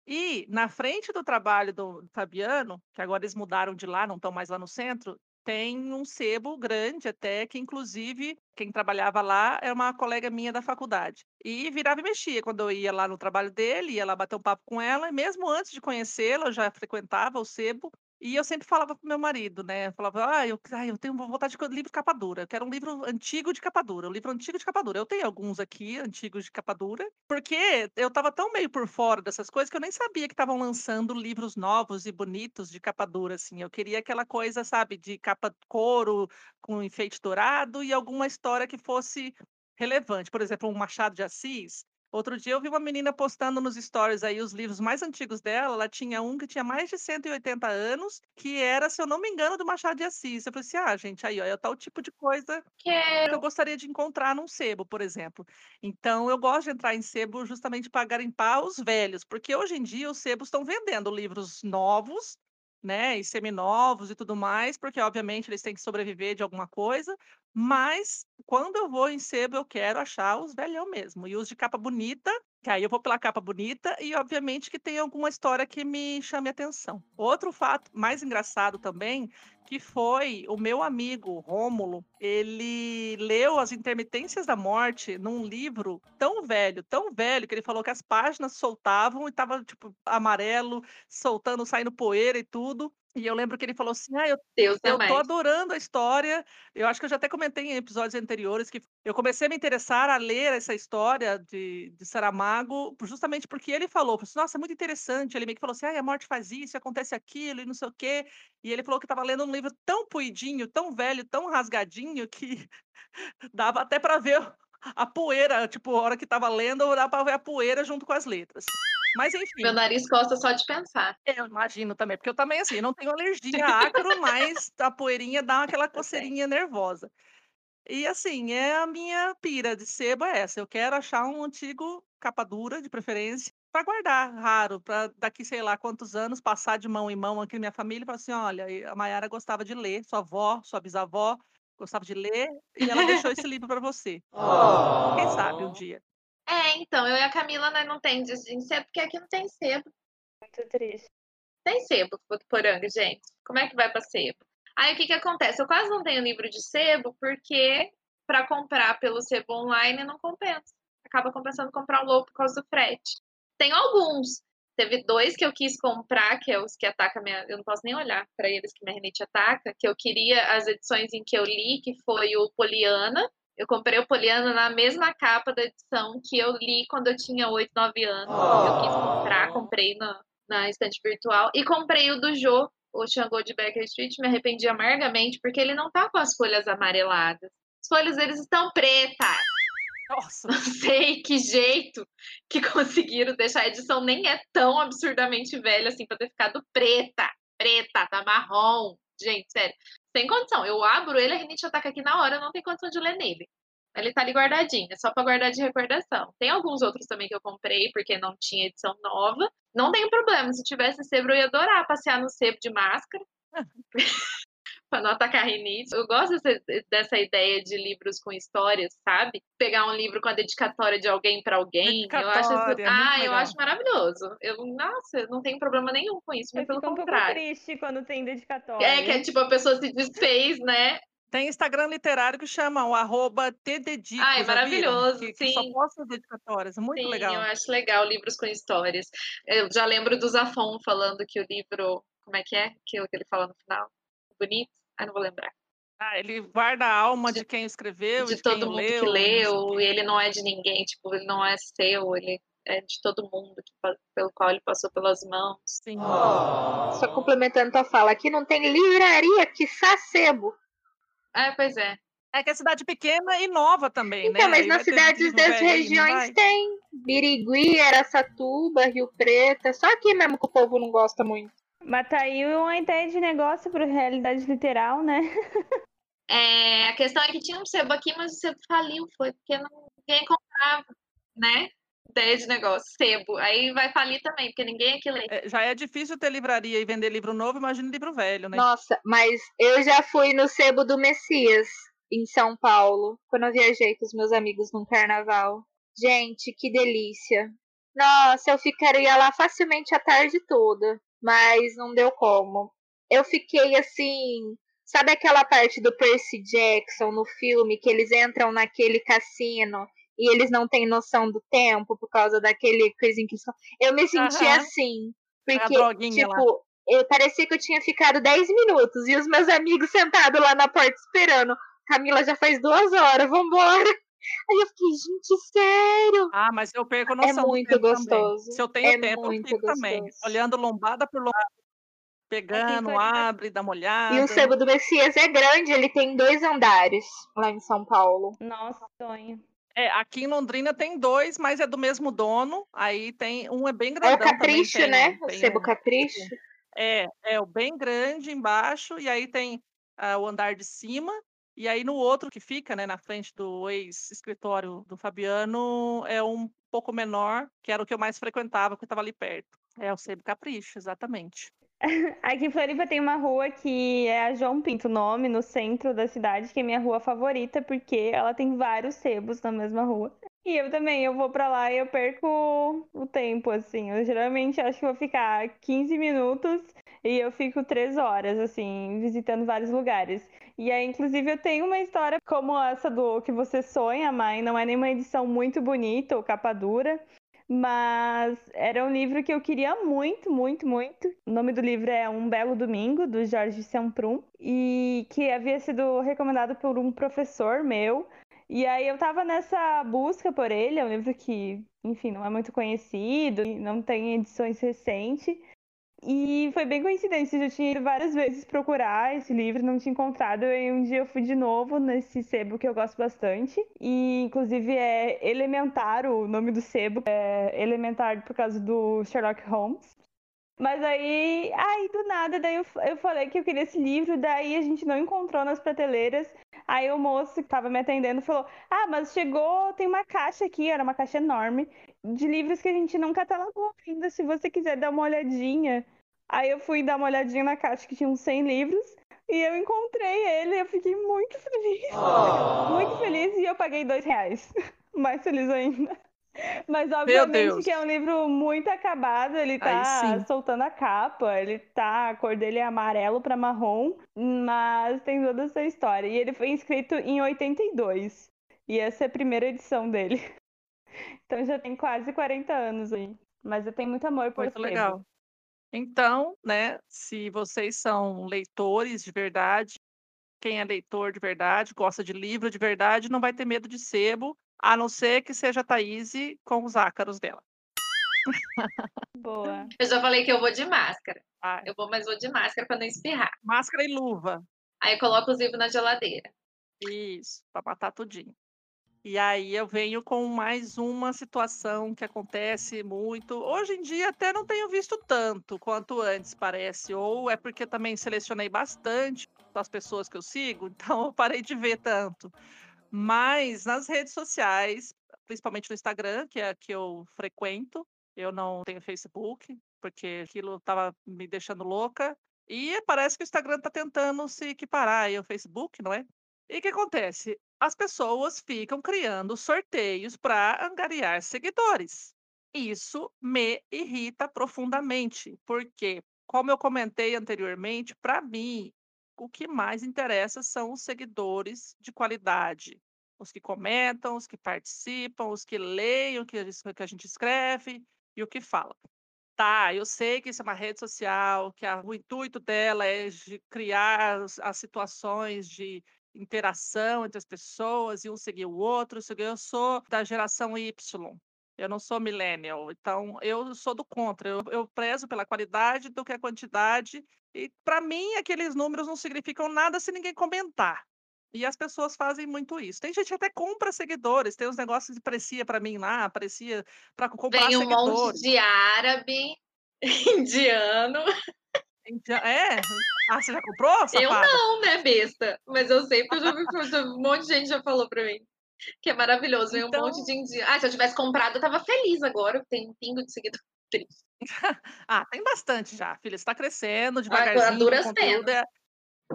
E na frente do trabalho do Fabiano, que agora eles mudaram de lá, não estão mais lá no centro, tem um sebo grande até, que inclusive quem trabalhava lá é uma colega minha da faculdade. E virava e mexia quando eu ia lá no trabalho dele, ia lá bater um papo com ela, e mesmo antes de conhecê-la, eu já frequentava o sebo. E eu sempre falava pro meu marido, né? Falava, ah, eu, ai, eu tenho vontade de livro capa dura. Eu quero um livro antigo de capa dura, um livro antigo de capa dura. Eu tenho alguns aqui, antigos de capa dura, porque eu estava tão meio por fora dessas coisas que eu nem sabia que estavam lançando livros novos e bonitos de capa dura, assim. Eu queria aquela coisa, sabe, de capa couro, com enfeite dourado e alguma história que fosse relevante. Por exemplo, um Machado de Assis. Outro dia eu vi uma menina postando nos stories aí os livros mais antigos dela. Ela tinha um que tinha mais de 180 anos, que era, se eu não me engano, do Machado de Assis. Eu falei assim: ah, gente, aí, ó, é o tal tipo de coisa que Quero. eu gostaria de encontrar num sebo, por exemplo. Então, eu gosto de entrar em sebo justamente para garimpar os velhos, porque hoje em dia os sebos estão vendendo livros novos, né, e seminovos e tudo mais, porque obviamente eles têm que sobreviver de alguma coisa, mas quando eu vou em sebo eu quero achar os velhão mesmo, e os de capa bonita, que aí eu vou pela capa bonita e obviamente que tem alguma história que me chame a atenção. Outro fato mais engraçado também, que foi o meu amigo Rômulo, ele leu As Intermitências da Morte num livro tão velho, tão velho, que ele falou que as páginas soltavam e tava tipo amarelo, soltando, saindo poeira e tudo. E eu lembro que ele falou assim: "Ah, eu Deus eu tô adorando a história". Eu acho que eu já até comentei em episódios anteriores que eu comecei a me interessar a ler essa história de, de Saramago justamente porque ele falou, falou assim, nossa, é muito interessante. Ele meio que falou assim, ah, a morte faz isso, acontece aquilo e não sei o quê. E ele falou que estava lendo um livro tão poidinho, tão velho, tão rasgadinho que dava até para ver a poeira, tipo, a hora que estava lendo, dava para ver a poeira junto com as letras. Mas enfim. Meu nariz costa só de pensar. Eu imagino também, porque eu também, assim, não tenho alergia a ácaro, mas a poeirinha dá aquela coceirinha nervosa. E assim, é a minha pira de sebo é essa. Eu quero achar um antigo capa dura, de preferência, para guardar, raro, para daqui sei lá quantos anos passar de mão em mão aqui na minha família e falar assim: olha, a Mayara gostava de ler, sua avó, sua bisavó gostava de ler, e ela deixou esse livro para você. Quem sabe um dia. É, então, eu e a Camila né, não tem de de sebo, porque aqui não tem sebo. Muito triste. Tem sebo, Votuporanga, gente. Como é que vai para sebo? Aí o que que acontece? Eu quase não tenho livro de sebo, porque para comprar pelo sebo online não compensa. Acaba compensando comprar um lobo por causa do frete. Tenho alguns. Teve dois que eu quis comprar, que é os que atacam minha. Eu não posso nem olhar para eles que minha rinite ataca, que eu queria as edições em que eu li, que foi o Poliana. Eu comprei o Poliana na mesma capa da edição que eu li quando eu tinha 8, 9 anos. Eu quis comprar, comprei na, na estante virtual. E comprei o do Jô, o Xangô de Baker Street. Me arrependi amargamente, porque ele não tá com as folhas amareladas. As folhas deles estão pretas. Nossa, Não sei que jeito que conseguiram deixar a edição nem é tão absurdamente velha assim pra ter ficado preta. Preta, tá marrom. Gente, sério. Sem condição. Eu abro ele, a rinite ataca aqui na hora, não tenho condição de ler nele. Ele tá ali guardadinho, é só pra guardar de recordação. Tem alguns outros também que eu comprei porque não tinha edição nova. Não tem problema, se tivesse sebo eu ia adorar passear no sebo de máscara. pra não atacar a rinite. Eu gosto dessa, ideia de livros com histórias, sabe? Pegar um livro com a dedicatória de alguém pra alguém. Eu acho isso, ah, eu legal. acho maravilhoso. Eu, nossa, eu não tenho problema nenhum com isso, mas Eu pelo fico um pouco contrário. triste quando tem dedicatória. É, que é tipo, a pessoa se desfez, né? Tem Instagram literário que chama o arroba Ah, é maravilhoso, Que, que só posta dedicatórias, muito Sim, legal. eu acho legal livros com histórias. Eu já lembro do Zafon falando que o livro, como é que é? Que o que ele fala no final? Bonito? Ah, não vou lembrar. Ah, ele guarda a alma de, De- quem escreveu, de de, todo quem mundo leu, que leu, e ele não é de ninguém, tipo, ele não é seu, ele é de todo mundo que, pelo qual ele passou pelas mãos. Sim. Só complementando tua fala, aqui não tem livraria que sebo. É, pois é. É que é cidade pequena e nova também, Então, né? mas Aí nas cidades das aí, regiões tem. Birigui, Araçatuba, Rio Preto. É só aqui mesmo que o povo não gosta muito. Mas tá aí uma ideia de negócio para realidade literal, né? É, a questão é que tinha um sebo aqui, mas o sebo faliu, foi porque não, ninguém comprava, né? Ideia de negócio, sebo. Aí vai falir também, porque ninguém aqui lê. É, já é difícil ter livraria e vender livro novo, imagina livro velho, né? Nossa, mas eu já fui no Sebo do Messias, em São Paulo, quando eu viajei com os meus amigos num carnaval. Gente, que delícia. Nossa, eu ficaria lá facilmente a tarde toda, mas não deu como. Eu fiquei assim. Sabe aquela parte do Percy Jackson no filme que eles entram naquele cassino e eles não têm noção do tempo por causa daquele coisinho que só. Eu me senti Aham. assim. Porque, droguinha lá. tipo, eu parecia que eu tinha ficado 10 minutos e os meus amigos sentados lá na porta esperando. Camila já faz duas horas, vambora. Aí eu fiquei, gente, sério? Ah, mas eu perco a noção do muito tempo também. gostoso. Se eu tenho É tempo, eu fico também. gostoso. Olhando lombada por lombada, pegando, Floripa- abre, dá uma olhada. E o Sebo do Messias é grande, ele tem dois andares lá em São Paulo. Nossa, sonho. É, aqui em Londrina tem dois, mas é do mesmo dono. Aí tem um é bem É o capricho, tem, né? O tem sebo um, capricho. é, é o bem grande embaixo e aí tem ah, o andar de cima. E aí no outro que fica, né, na frente do ex-escritório do Fabiano, é um pouco menor, que era o que eu mais frequentava, que estava ali perto. É o Sebo Capricho, exatamente. Aqui em Floripa tem uma rua que é a João Pinto, nome, no centro da cidade, que é minha rua favorita, porque ela tem vários sebos na mesma rua. E eu também, eu vou pra lá e eu perco o tempo, assim. Eu geralmente acho que vou ficar 15 minutos e eu fico 3 horas, assim, visitando vários lugares. E aí, inclusive, eu tenho uma história como essa do que você sonha, mãe. Não é nenhuma edição muito bonita ou capa dura. Mas era um livro que eu queria muito, muito, muito. O nome do livro é Um Belo Domingo, do Jorge Semprum, e que havia sido recomendado por um professor meu. E aí eu tava nessa busca por ele, é um livro que, enfim, não é muito conhecido, não tem edições recentes. E foi bem coincidência, eu já tinha ido várias vezes procurar esse livro, não tinha encontrado, e um dia eu fui de novo nesse sebo que eu gosto bastante. E inclusive é Elementar, o nome do sebo, é Elementar por causa do Sherlock Holmes. Mas aí, aí do nada, daí eu, eu falei que eu queria esse livro, daí a gente não encontrou nas prateleiras. Aí o moço que estava me atendendo falou: Ah, mas chegou, tem uma caixa aqui, era uma caixa enorme, de livros que a gente não catalogou ainda, se você quiser dar uma olhadinha. Aí eu fui dar uma olhadinha na caixa que tinha uns 100 livros e eu encontrei ele, eu fiquei muito feliz. Muito feliz e eu paguei dois reais. Mais feliz ainda. Mas obviamente que é um livro muito acabado, ele tá soltando a capa, ele tá, a cor dele é amarelo para marrom, mas tem toda essa história. E ele foi inscrito em 82. E essa é a primeira edição dele. Então já tem quase 40 anos aí. Mas eu tenho muito amor por Muito legal. Então, né, se vocês são leitores de verdade, quem é leitor de verdade, gosta de livro de verdade, não vai ter medo de sebo, a não ser que seja a Thaís com os ácaros dela. Boa. Eu já falei que eu vou de máscara. Ai, Eu vou, mas vou de máscara pra não espirrar. máscara e luva. Aí eu coloco os livros na geladeira. Isso, para matar tudinho. E aí eu venho com mais uma situação que acontece muito. Hoje em dia até não tenho visto tanto quanto antes, parece. Ou é porque também selecionei bastante as pessoas que eu sigo, então eu parei de ver tanto. Mas nas redes sociais, principalmente no Instagram, que é a que eu frequento, eu não tenho Facebook, porque aquilo estava me deixando louca. E parece que o Instagram está tentando se equiparar aí ao Facebook, não é? E o que acontece? As pessoas ficam criando sorteios para angariar seguidores. Isso me irrita profundamente, porque, como eu comentei anteriormente, para mim, o que mais interessa são os seguidores de qualidade. Os que comentam, os que participam, os que leem o que a gente- escreve e o que fala. Tá, eu sei que isso é uma rede social, que o intuito dela é de criar as situações de interação entre as pessoas e um seguir o outro. Eu sou da geração Y, eu não sou millennial, então eu sou do contra. Eu, eu prezo pela qualidade do que a quantidade, e para mim aqueles números não significam nada se ninguém comentar. E as pessoas fazem muito isso. Tem gente que até compra seguidores, tem uns negócios que aprecia para mim lá, aprecia para comprar Vem um monte seguidores. de árabe, indiano. Então, É? Ah, você já comprou, Eu safada? não, né, besta? Mas eu sei porque eu já vi, eu um monte de gente já falou pra mim. Que é maravilhoso. Vem um Então- monte de indiano. Ah, se eu tivesse comprado, eu tava feliz agora. eu Tenho um pingo de seguidor. Triste. Ah, tem bastante já, filha. Está crescendo a devagarzinho. duras o conteúdo é,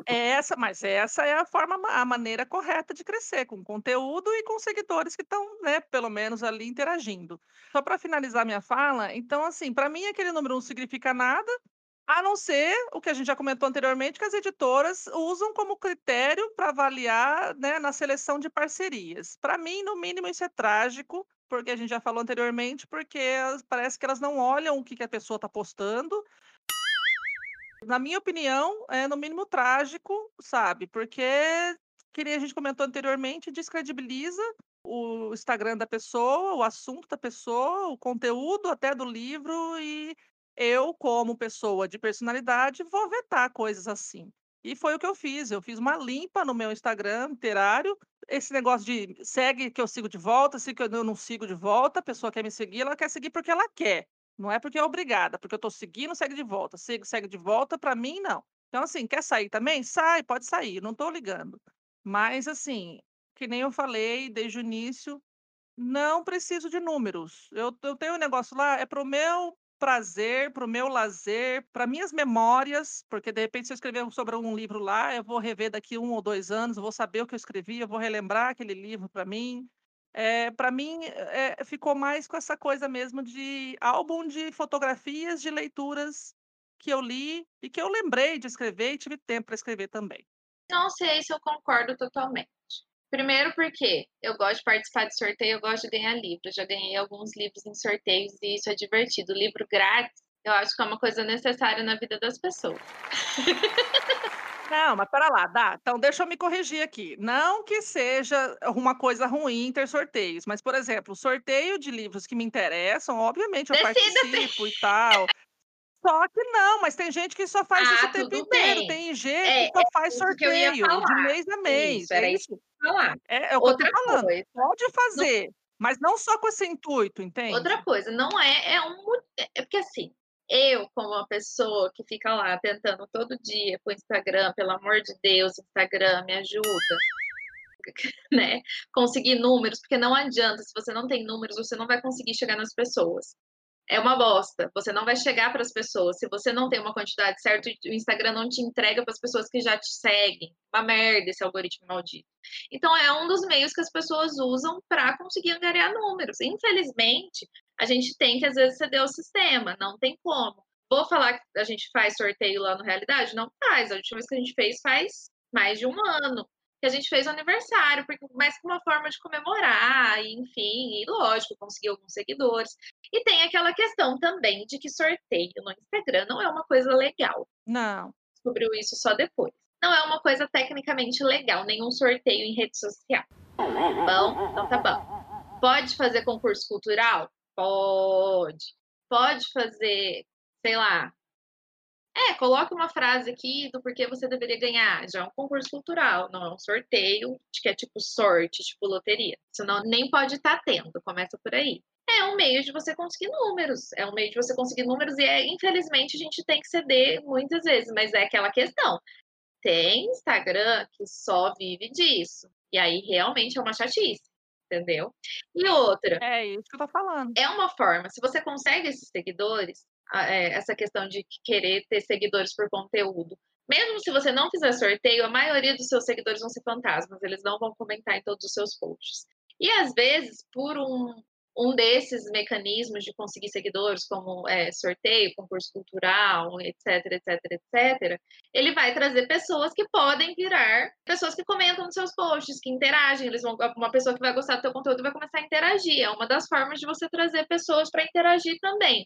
é essa, mas essa é a forma, a maneira correta de crescer, com conteúdo e com seguidores que estão, né, pelo menos ali interagindo. Só para finalizar minha fala, então, assim, para mim aquele número não significa nada, a não ser o que a gente já comentou anteriormente, que as editoras usam como critério para avaliar, né, na seleção de parcerias. Para mim, no mínimo, isso é trágico, porque a gente já falou anteriormente, porque parece que elas não olham o que, que a pessoa está postando. Na minha opinião, é no mínimo trágico, sabe? Porque, que a gente comentou anteriormente, descredibiliza o Instagram da pessoa, o assunto da pessoa, o conteúdo até do livro, e eu, como pessoa de personalidade, vou vetar coisas assim. E foi o que eu fiz. Eu fiz uma limpa no meu Instagram literário. Esse negócio de segue que eu sigo de volta, se que eu não sigo de volta, a pessoa quer me seguir, ela quer seguir porque ela quer. Não é porque é obrigada, porque eu tô seguindo, segue de volta. Sigo, segue de volta, para mim, não. Então, assim, quer sair também? Sai, pode sair, não tô ligando. Mas, assim, que nem eu falei desde o início, não preciso de números. Eu, eu tenho um negócio lá, é pro meu prazer, para o meu lazer, para minhas memórias, porque de repente se eu escrever sobre um livro lá, eu vou rever daqui um ou dois anos, eu vou saber o que eu escrevi, eu vou relembrar aquele livro para mim. É, para mim, é, ficou mais com essa coisa mesmo de álbum de fotografias de leituras que eu li e que eu lembrei de escrever e tive tempo para escrever também. Não sei se eu concordo totalmente. Primeiro porque eu gosto de participar de sorteio, eu gosto de ganhar livros. Já ganhei alguns livros em sorteios e isso é divertido. Livro grátis, eu acho que é uma coisa necessária na vida das pessoas. Não, mas para lá, dá. Então deixa eu me corrigir aqui. Não que seja uma coisa ruim ter sorteios, mas, por exemplo, sorteio de livros que me interessam, obviamente eu participo e tal. Só que não, mas tem gente que só faz isso o Ah, tempo inteiro. bem. Tem IG É, que só é faz sorteio de mês a mês. Isso, É era isso que eu ia falar. É, é o que eu Outra coisa, Pode não fazer, mas não só com esse intuito, entende? outra coisa, não é é um é é porque, assim, eu, como uma pessoa que fica lá tentando todo dia com o Instagram, pelo amor de Deus, Instagram, me ajuda, né, conseguir números, porque não adianta, se você não tem números, você não vai conseguir chegar nas pessoas. É uma bosta, você não vai chegar para as pessoas, se você não tem uma quantidade certa, o Instagram não te entrega para as pessoas que já te seguem. Uma merda esse algoritmo maldito. Então é um dos meios que as pessoas usam para conseguir angariar números. Infelizmente, a gente tem que às vezes ceder ao sistema, não tem como. Vou falar que a gente faz sorteio lá no Realidade? Não faz. A última vez que a gente fez faz mais de um ano a gente fez o aniversário, porque mais que uma forma de comemorar, e, enfim, e lógico, conseguir alguns seguidores. E tem aquela questão também de que sorteio no Instagram não é uma coisa legal. Não. Descobriu isso só depois. Não é uma coisa tecnicamente legal, nenhum sorteio em rede social. Bom, então tá bom. Pode fazer concurso cultural? Pode. Pode fazer, sei lá. É, coloque uma frase aqui do porquê você deveria ganhar. Já é um concurso cultural, não é um sorteio, que é tipo sorte, tipo loteria. Senão nem pode estar tendo, começa por aí. É um meio de você conseguir números, é um meio de você conseguir números e é, infelizmente a gente tem que ceder muitas vezes, mas é aquela questão. Tem Instagram que só vive disso. E aí realmente é uma chatice, entendeu? E outra, É isso que eu tô falando. é uma forma, se você consegue esses seguidores, essa questão de querer ter seguidores por conteúdo, mesmo se você não fizer sorteio, a maioria dos seus seguidores vão ser fantasmas, eles não vão comentar em todos os seus posts. E às vezes, por um, um desses mecanismos de conseguir seguidores, como é, sorteio, concurso cultural, etc, etc, etc, ele vai trazer pessoas que podem virar pessoas que comentam nos seus posts, que interagem, eles vão, uma pessoa que vai gostar do teu conteúdo vai começar a interagir. É uma das formas de você trazer pessoas para interagir também.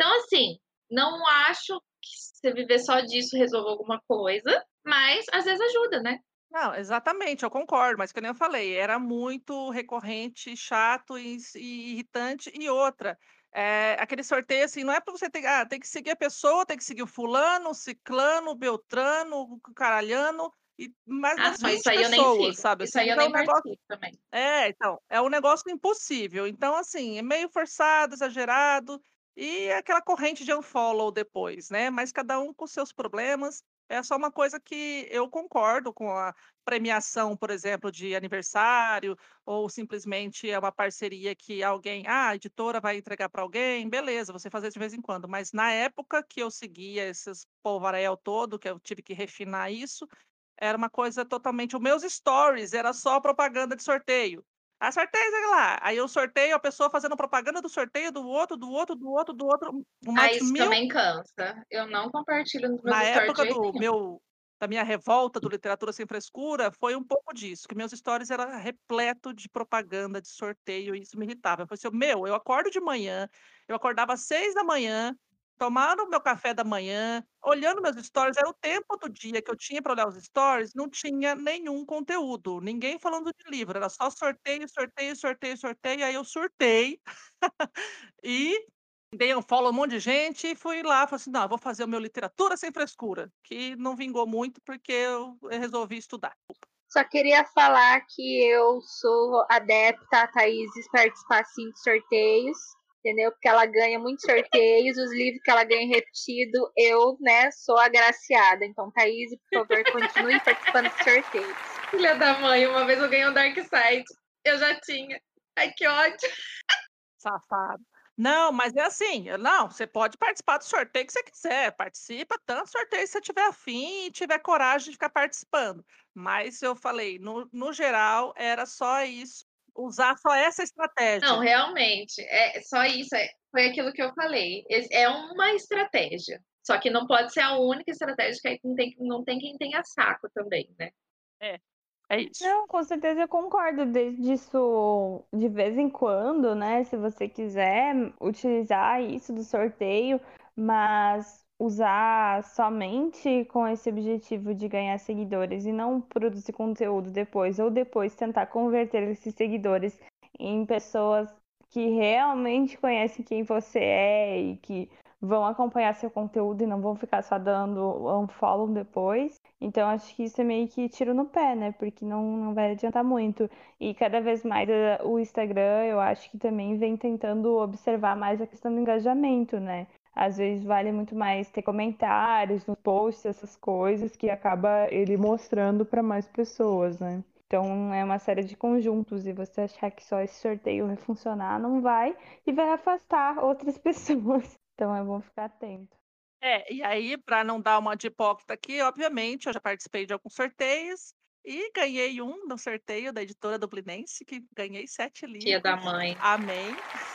Então, assim, não acho que você viver só disso resolva alguma coisa, mas às vezes ajuda, né? Não, exatamente, eu concordo, mas que nem eu falei, era muito recorrente, chato e, e irritante. E outra, é, aquele sorteio assim, não é para você ter, ah, tem que seguir a pessoa, tem que seguir o fulano, o ciclano, o beltrano, o caralhano, e mais Ah, não, 20 isso aí eu nem pessoas, sigo. sabe? Isso assim, aí eu então é nem um negócio também. É, então, é um negócio impossível. Então, assim, é meio forçado, exagerado, e aquela corrente de unfollow depois, né? Mas cada um com seus problemas. É só uma coisa que eu concordo com a premiação, por exemplo, de aniversário, ou simplesmente é uma parceria que alguém, ah, a editora vai entregar para alguém, beleza, você fazer de vez em quando. Mas na época que eu seguia esses polvaréu todo, que eu tive que refinar isso, era uma coisa totalmente. Os meus stories era só propaganda de sorteio. Ah, sorteio, sei lá. Aí eu sorteio a pessoa fazendo propaganda do sorteio do outro, do outro, do outro, do outro. Uma Ah, isso mil. também cansa. Eu não compartilho nos meus Na época do nenhum. meu, da minha revolta do Literatura Sem Frescura, foi um pouco disso, que meus stories eram repleto de propaganda, de sorteio, e isso me irritava. Eu falei assim, meu, eu acordo de manhã, eu acordava às seis da manhã, tomando meu café da manhã, olhando meus stories, era o tempo do dia que eu tinha para olhar os stories, não tinha nenhum conteúdo, ninguém falando de livro, era só sorteio, sorteio, sorteio, sorteio, aí eu surtei e Dei um follow a um monte de gente e fui lá, falei assim: "Não, vou fazer o meu literatura sem frescura", que não vingou muito porque eu resolvi estudar. Só queria falar que eu sou adepta a Thaís participar sim de sorteios, entendeu? Porque ela ganha muitos sorteios, os livros que ela ganha repetido, eu, né, sou agraciada. Então, Thaís, por favor, continue participando de sorteios. Filha da mãe, uma vez eu ganhei um Dark Side. Eu já tinha. Ai, que ódio. Safado. Não, mas é assim, não, você pode participar do sorteio que você quiser, participa tanto sorteio se você tiver afim e tiver coragem de ficar participando. Mas eu falei, no, no geral, era só isso, usar só essa estratégia. Não, realmente, é só isso, é, foi aquilo que eu falei. É uma estratégia. Só que não pode ser a única estratégia que aí não tem, não tem quem tenha saco também, né? É. É isso. Não, com certeza eu concordo disso de vez em quando, né? Se você quiser utilizar isso do sorteio, mas usar somente com esse objetivo de ganhar seguidores e não produzir conteúdo depois, ou depois tentar converter esses seguidores em pessoas que realmente conhecem quem você é e que vão acompanhar seu conteúdo e não vão ficar só dando unfollow depois. Então acho que isso é meio que tiro no pé, né? Porque não, não vai adiantar muito. E cada vez mais eh, o Instagram, eu acho que também vem tentando observar mais a questão do engajamento, né? Às vezes vale muito mais ter comentários nos posts, essas coisas, que acaba ele mostrando para mais pessoas, né? Então é uma série de conjuntos e você achar que só esse sorteio vai funcionar, não vai, e vai afastar outras pessoas. Então é bom ficar atento. É, e aí, para não dar uma de hipócrita aqui, obviamente, eu já participei de alguns sorteios e ganhei um no sorteio da editora Dublinense, que ganhei sete livros. Tia da mãe. Amém.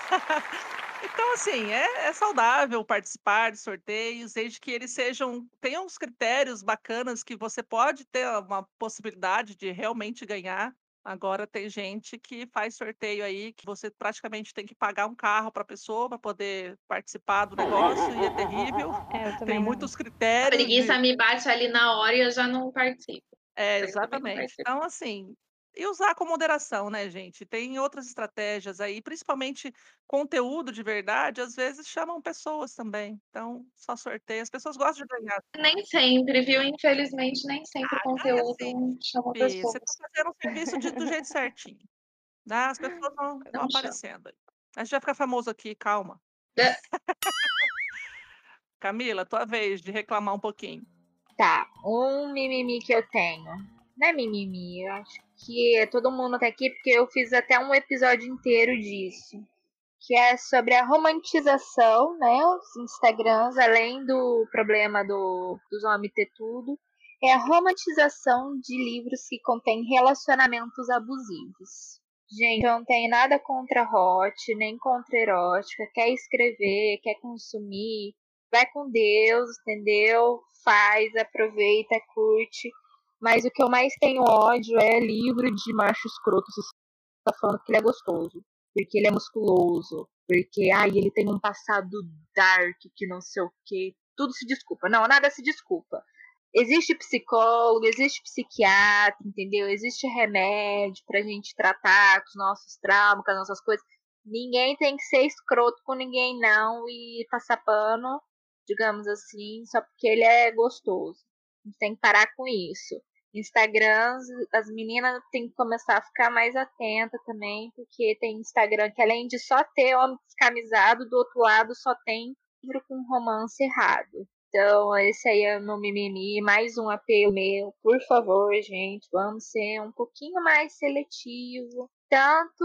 Então, assim, é, é saudável participar de sorteios, desde que eles sejam, tenham uns critérios bacanas que você pode ter uma possibilidade de realmente ganhar. Agora tem gente que faz sorteio aí que você praticamente tem que pagar um carro para a pessoa para poder participar do negócio e é terrível. É, eu Tem não. muitos A critérios. de- preguiça me bate ali na hora e eu já não participo. É, exatamente. Então, assim, e usar com moderação, né, gente? Tem outras estratégias aí, principalmente conteúdo de verdade, às vezes chamam pessoas também. Então, só sorteio. As pessoas gostam de ganhar. Nem sempre, viu? Infelizmente, nem sempre o Ah, ganha conteúdo sim, chama Fih, pessoas. Você está fazendo o serviço de- do jeito certinho. Né? As pessoas vão, vão chama. aparecendo. A gente vai ficar famoso aqui, calma. É. Camila, tua vez de reclamar um pouquinho. Tá, um mimimi que eu tenho. Não é mimimi, eu acho que todo mundo tá aqui porque eu fiz até um episódio inteiro disso. Que é sobre a romantização, né? Os Instagrams, além do problema do, dos homens ter tudo, é a romantização de livros que contêm relacionamentos abusivos. Gente, eu não tenho nada contra hot, nem contra erótica. Quer escrever, quer consumir, vai com Deus, entendeu? Faz, aproveita, curte. Mas o que eu mais tenho ódio é livro de macho escroto. Você tá falando que ele é gostoso. Porque ele é musculoso. Porque, ai, ele tem um passado dark que não sei o que. Tudo se desculpa. Não, nada se desculpa. Existe psicólogo, existe psiquiatra, entendeu? Existe remédio pra gente tratar com os nossos traumas, com as nossas coisas. Ninguém tem que ser escroto com ninguém, não, e passar pano, digamos assim, só porque ele é gostoso. A gente tem que parar com isso. Instagrams, as meninas têm que começar a ficar mais atenta também, porque tem Instagram que além de só ter homem descamisado, do outro lado só tem livro com romance errado. Então, esse aí é o meu mimimi, mais um apelo meu. Por favor, gente, vamos ser um pouquinho mais seletivo. Tanto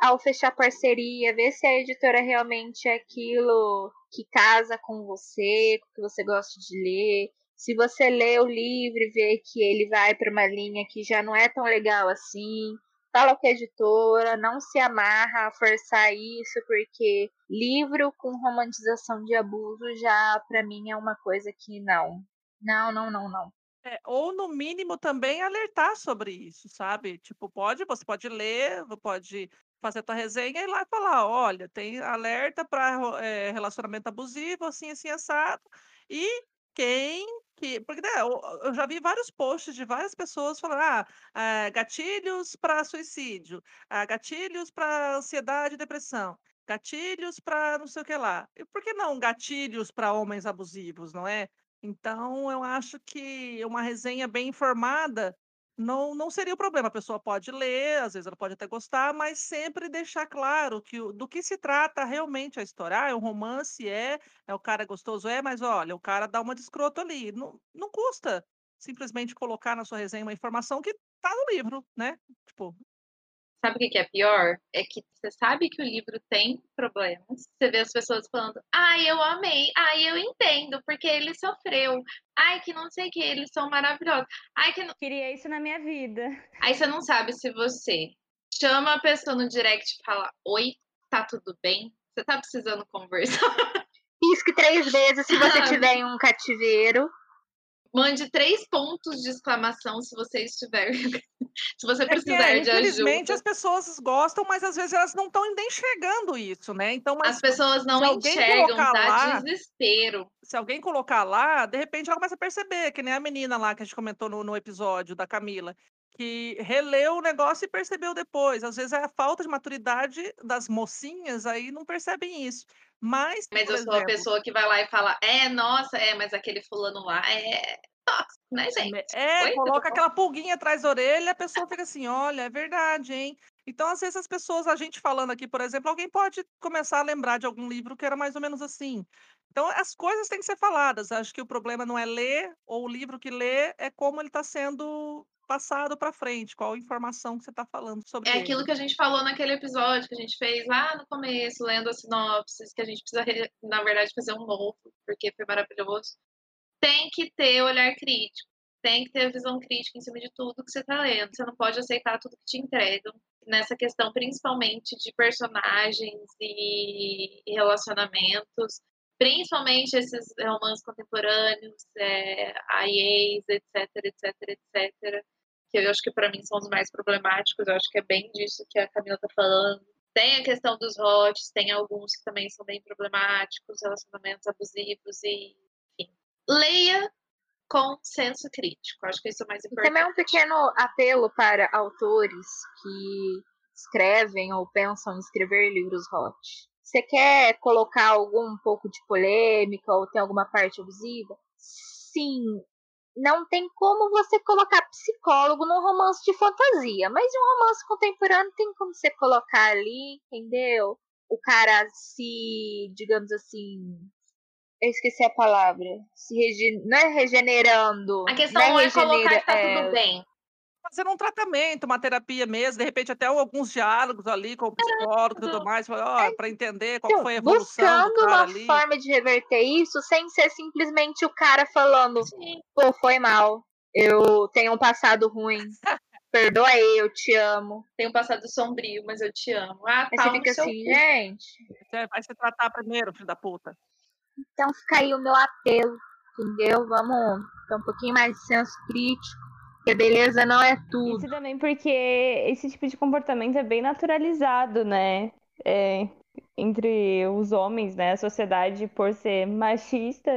ao fechar parceria, ver se a editora realmente é aquilo que casa com você, com o que você gosta de ler. Se você lê o livro e vê que ele vai para uma linha que já não é tão legal assim, fala com a editora, não se amarra a forçar isso, porque livro com romantização de abuso já para mim é uma coisa que não. Não, não, não, não. É, ou no mínimo também alertar sobre isso, sabe? Tipo, pode, você pode ler, pode fazer a tua resenha e lá falar, olha, tem alerta para relacionamento abusivo, assim, assim, assado. E quem que. Porque né, eu, eu já vi vários posts de várias pessoas falando, ah, ah, gatilhos para suicídio, ah, gatilhos para ansiedade e depressão. gatilhos para não sei o que lá. E por que não gatilhos para homens abusivos, não é? Então, eu acho que uma resenha bem informada não, não seria o problema. A pessoa pode ler, às vezes ela pode até gostar, mas sempre deixar claro que do que se trata realmente a história. Ah, é um romance, é, é o cara gostoso, é, mas olha, o cara dá uma de escroto ali. Não, não custa simplesmente colocar na sua resenha uma informação que tá no livro, né? Tipo, Sabe o que que é pior? É que você sabe que o livro tem problemas. Você vê as pessoas falando, ai, eu amei, ai, eu entendo, porque ele sofreu. Ai, que não sei o que, eles são maravilhosos. Ai, que não... Queria isso na minha vida. Aí você não sabe se você chama a pessoa no direct e fala, oi, tá tudo bem? Você tá precisando conversar? Pisque três vezes se você tiver em um cativeiro. Mande três pontos de exclamação se você estiver. se você é precisar é, de infelizmente ajuda. as pessoas gostam, mas às vezes elas não estão ainda enxergando isso, né? Então, mas As pessoas não enxergam, dá lá- desespero. se alguém colocar lá, de repente ela começa a perceber, que nem a menina lá que a gente comentou no, no episódio da Camila, que releu o negócio e percebeu depois. Às vezes é a falta de maturidade das mocinhas aí não percebem isso. Mas, Mas eu sou a exemplo, pessoa que vai lá e fala, é, nossa, é, mas aquele fulano lá é tóxico, né, gente? é, Oi, coloca aquela pulguinha atrás da orelha, a pessoa fica assim, olha, é verdade, hein? Então, às vezes, as pessoas, a gente falando aqui, por exemplo, alguém pode começar a lembrar de algum livro que era mais ou menos assim. Então, as coisas têm que ser faladas. Acho que o problema não é ler, ou o livro que lê, é como ele está sendo passado para frente, qual informação que você está falando sobre É ele. aquilo que a gente falou naquele episódio que a gente fez lá no começo, lendo as sinopses, que a gente precisa, re- na verdade, fazer um novo, porque foi maravilhoso. Tem que ter olhar crítico, tem que ter visão crítica em cima de tudo que você está lendo. Você não pode aceitar tudo que te entregam. Nessa questão, principalmente de personagens e relacionamentos, principalmente esses romances contemporâneos, é, IAs, etc, etc, etc que eu acho que para mim são os mais problemáticos, eu acho que é bem disso que a Camila tá falando. Tem a questão dos hots, tem alguns que também são bem problemáticos, relacionamentos abusivos e, enfim. Leia com senso crítico, acho que isso é o mais E importante. também um pequeno apelo para autores que escrevem ou pensam em escrever livros hot. Você quer colocar algum pouco de polêmica ou tem alguma parte abusiva? Sim, não tem como você colocar psicólogo num romance de fantasia, mas um romance contemporâneo tem como você colocar ali, entendeu? O cara se, digamos assim, eu esqueci a palavra, se rege... não é regenerando, A questão não não é é colocar regenera- que tá é, tudo bem. Fazer um tratamento, uma terapia mesmo, de repente até alguns diálogos ali com o psicólogo e tudo mais, para entender qual Então, foi a evolução buscando do cara uma ali. forma de reverter isso sem ser simplesmente o cara falando, Sim. pô, foi mal, eu tenho um passado ruim, perdoa aí, eu te amo. Tem um passado sombrio, mas eu te amo. Ah, pau você fica assim, cu. gente, Você vai se tratar primeiro, filho da puta. então fica aí o meu apelo, entendeu? Vamos ter um pouquinho mais de senso crítico, que beleza não é tudo. Isso também porque esse tipo de comportamento é bem naturalizado, né? É, entre os homens, né? A sociedade, por ser machista,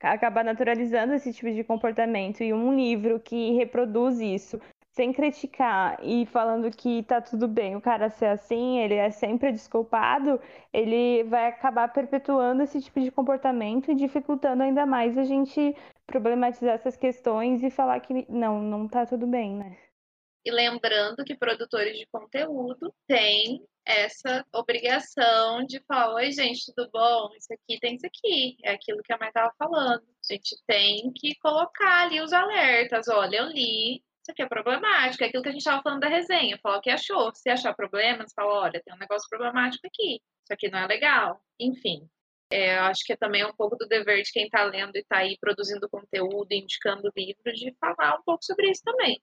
acaba naturalizando esse tipo de comportamento. E um livro que reproduz isso, sem criticar e falando que tá tudo bem o cara ser assim, ele é sempre desculpado, ele vai acabar perpetuando esse tipo de comportamento e dificultando ainda mais a gente problematizar essas questões e falar que não, não tá tudo bem, né? E lembrando que produtores de conteúdo têm essa obrigação de falar: Oi, gente, tudo bom? Isso aqui tem isso aqui. É aquilo que a mãe estava falando. A gente tem que colocar ali os alertas. Olha, eu li, isso aqui é problemático. É aquilo que a gente estava falando da resenha. Falar o que achou. Se achar problemas, fala: olha, tem um negócio problemático aqui. Isso aqui não é legal. Enfim. É, eu acho que é também um pouco do dever de quem está lendo e está aí produzindo conteúdo, indicando livro, de falar um pouco sobre isso também.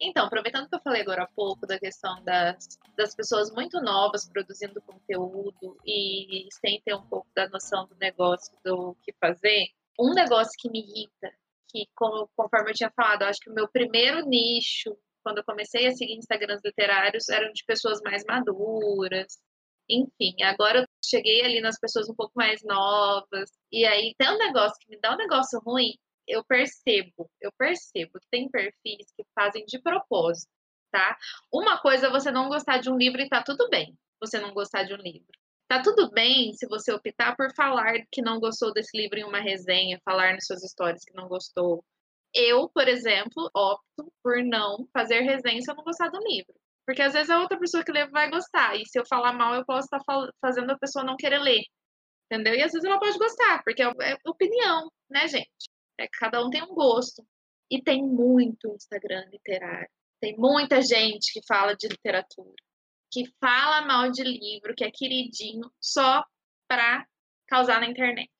Então, aproveitando que eu falei agora há pouco da questão das, das pessoas muito novas produzindo conteúdo e sem ter um pouco da noção do negócio, do que fazer, um negócio que me irrita, que como, conforme eu tinha falado, acho que o meu primeiro nicho, quando eu comecei a seguir Instagrams literários, eram de pessoas mais maduras, enfim, agora eu cheguei ali nas pessoas um pouco mais novas, e aí tem um negócio que me dá um negócio ruim, eu percebo, eu percebo que tem perfis que fazem de propósito, tá? Uma coisa é você não gostar de um livro e tá tudo bem. você não gostar de um livro. Tá tudo bem se você optar por falar que não gostou desse livro em uma resenha, falar nas suas histórias que não gostou. Eu, por exemplo, opto por não fazer resenha se eu não gostar do livro. Porque às vezes a outra pessoa que lê vai gostar. E se eu falar mal, eu posso estar fazendo a pessoa não querer ler. Entendeu? E às vezes ela pode gostar, porque é, é opinião, né, gente? É, cada um tem um gosto. E tem muito Instagram literário. Tem muita gente que fala de literatura, que fala mal de livro, que é queridinho, só para causar na internet.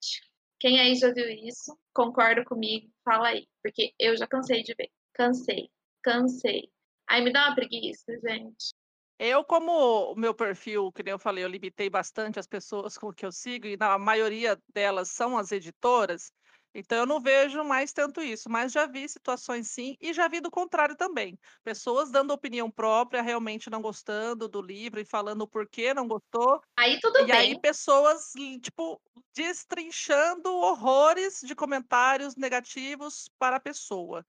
Quem aí já viu isso? Concorda comigo? Fala aí, porque eu já cansei de ver. Cansei, cansei. Aí me dá uma preguiça, gente. Eu, como o meu perfil, que nem eu falei, eu limitei bastante as pessoas com que eu sigo, e a maioria delas são as editoras, então eu não vejo mais tanto isso, mas já vi situações sim, e já vi do contrário também. Pessoas dando opinião própria, realmente não gostando do livro e falando o porquê não gostou. Aí tudo e bem. aí pessoas, tipo, destrinchando horrores de comentários negativos para a pessoa.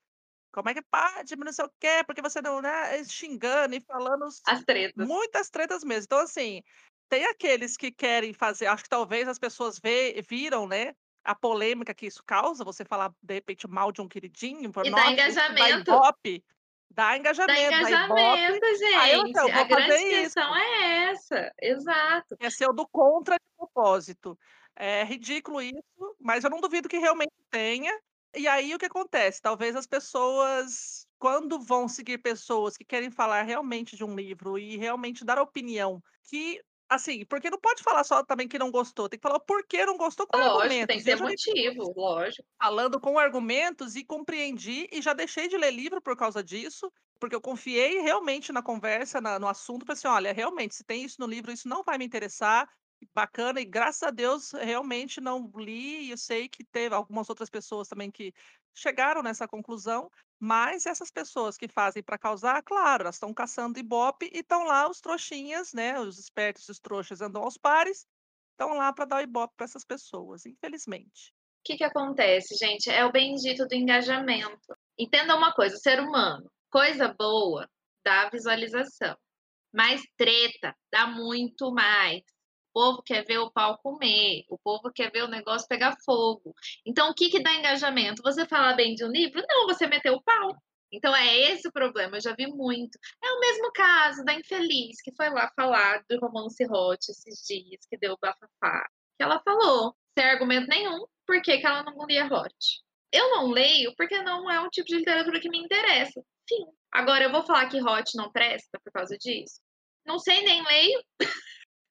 Como é que pode, não sei o quê, porque você não, né, xingando e falando As tretas. muitas tretas mesmo. Então, assim, tem aqueles que querem fazer, acho que talvez as pessoas vê, viram, né, a polêmica que isso causa, você falar, de repente, mal de um queridinho, e dá engajamento. Ibope, dá engajamento. Dá engajamento, dá gente. Aí então, a grande questão isso. é essa, exato. É ser o do contra de propósito. É ridículo isso, mas eu não duvido que realmente tenha. E aí o que acontece? Talvez as pessoas, quando vão seguir pessoas que querem falar realmente de um livro e realmente dar opinião, que assim, porque não pode falar só também que não gostou, tem que falar o porquê não gostou com lógico, argumentos. tem que ter motivo, lógico. Falando com argumentos e compreendi e já deixei de ler livro por causa disso, porque eu confiei realmente na conversa, na, no assunto, para assim, olha, realmente, se tem isso no livro, isso não vai me interessar, bacana, e graças a Deus realmente não li, e eu sei que teve algumas outras pessoas também que chegaram nessa conclusão, mas essas pessoas que fazem para causar, claro, elas estão caçando ibope e estão lá os trouxinhas, né? Os espertos os trouxas andam aos pares, estão lá para dar ibope para essas pessoas, infelizmente. O que, que acontece, gente? É o bendito do engajamento. Entenda uma coisa: ser humano, coisa boa dá visualização, mas treta dá muito mais povo quer ver o pau comer, o povo quer ver o negócio pegar fogo. Então, o que, que dá engajamento? Você falar bem de um livro? Não, você meteu o pau. Então, é esse o problema, eu já vi muito. É o mesmo caso da infeliz que foi lá falar do romance hot esses dias, que deu bafafá. Que ela falou, sem argumento nenhum, por que, que ela não lia hot. Eu não leio porque não é um tipo de literatura que me interessa. Fim. Agora, eu vou falar que hot não presta por causa disso? Não sei, nem leio.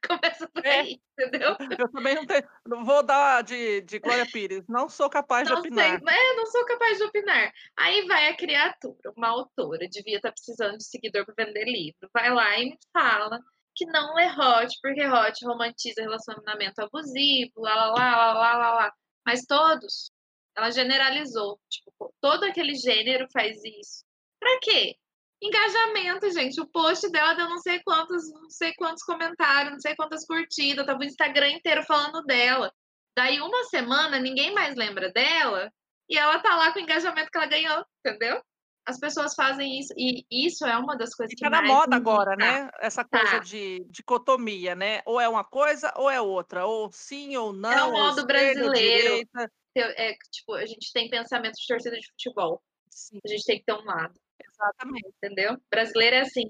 Começa por é. aí, entendeu? Eu também não tenho. Não vou dar de, de Glória Pires. Não sou capaz não de opinar. Sei, é, não sou capaz de opinar. Aí vai a criatura, uma autora, devia estar precisando de seguidor para vender livro. Vai lá e me fala que não é hot, porque hot romantiza relacionamento abusivo, lá, lá, lá, lá, lá, lá. Mas todos, ela generalizou. Tipo, todo aquele gênero faz isso. Pra quê? Engajamento, gente. O post dela deu não sei quantos, não sei quantos comentários, não sei quantas curtidas. Tava o Instagram inteiro falando dela. Daí uma semana ninguém mais lembra dela e ela tá lá com o engajamento que ela ganhou, entendeu? As pessoas fazem isso e isso é uma das coisas Fica que na moda agora, né? Essa coisa tá. de dicotomia, né? Ou é uma coisa ou é outra, ou sim ou não. É o modo brasileiro. É, tipo, a gente tem pensamento de torcida de futebol. Sim. A gente tem que ter um lado. Exatamente. Entendeu? Brasileiro é assim,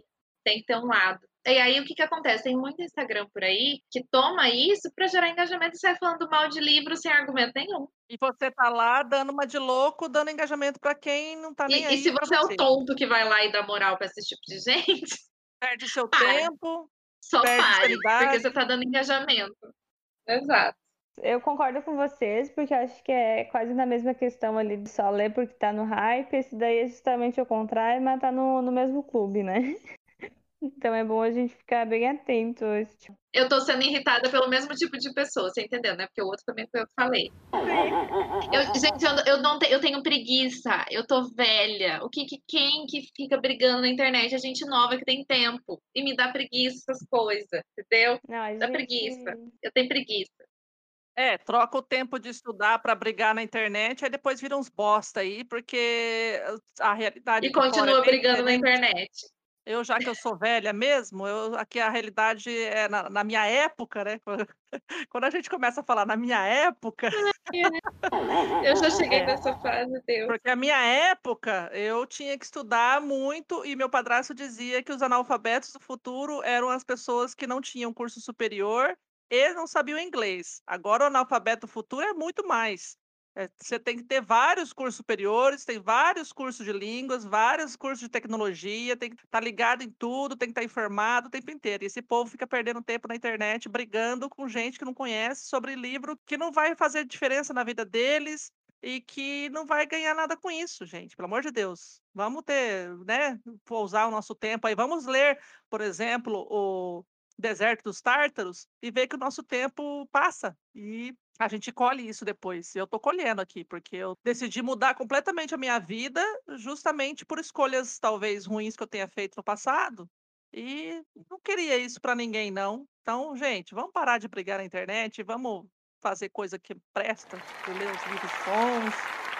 tem que ter um lado. E aí o que que acontece? Tem muito Instagram por aí que toma isso para gerar engajamento e sai falando mal de livro sem argumento nenhum. E você tá lá dando uma de louco, dando engajamento para quem não tá nem e, aí. E se você, é o tonto que vai lá e dá moral para esse tipo de gente, perde seu para. tempo. Só pare, porque você tá dando engajamento. Exato. Eu concordo com vocês, porque acho que é quase na mesma questão ali de só ler porque tá no hype. Esse daí é justamente o contrário, mas tá no, no mesmo clube, né? Então é bom a gente ficar bem atento a esse tipo. Eu tô sendo irritada pelo mesmo tipo de pessoa, você entendeu, né? Porque o outro também foi eu que falei. Eu, gente, eu, eu, não te, eu tenho preguiça, eu tô velha. O que, que quem que fica brigando na internet? A gente nova que tem tempo. E me dá preguiça essas coisas, entendeu? Não, dá gente... preguiça. Eu tenho preguiça. É, troca o tempo de estudar para brigar na internet, aí depois vira uns bosta aí, porque a realidade E continua é brigando na internet. Eu, já que eu sou velha mesmo, eu, aqui a realidade é na, na minha época, né? Quando a gente começa a falar na minha época. Eu já cheguei É. nessa fase, Deus. Porque a minha época, eu tinha que estudar muito e meu padrasto dizia que os analfabetos do futuro eram as pessoas que não tinham curso superior e não sabiam inglês. Agora o analfabeto futuro é muito mais. É, você tem que ter vários cursos superiores, tem vários cursos de línguas, vários cursos de tecnologia, tem que estar ligado em tudo, tem que estar informado o tempo inteiro. E esse povo fica perdendo tempo na internet, brigando com gente que não conhece sobre livro que não vai fazer diferença na vida deles e que não vai ganhar nada com isso, gente. Pelo amor de Deus. Vamos ter, né? Pousar o nosso tempo aí. Vamos ler, por exemplo, o Deserto dos Tártaros e ver que o nosso tempo passa. E a gente colhe isso depois. Eu tô colhendo aqui, porque eu decidi mudar completamente a minha vida, justamente por escolhas talvez ruins que eu tenha feito no passado. E não queria isso para ninguém, não. Então, gente, vamos parar de brigar na internet, vamos fazer coisa que presta, ler os livros bons,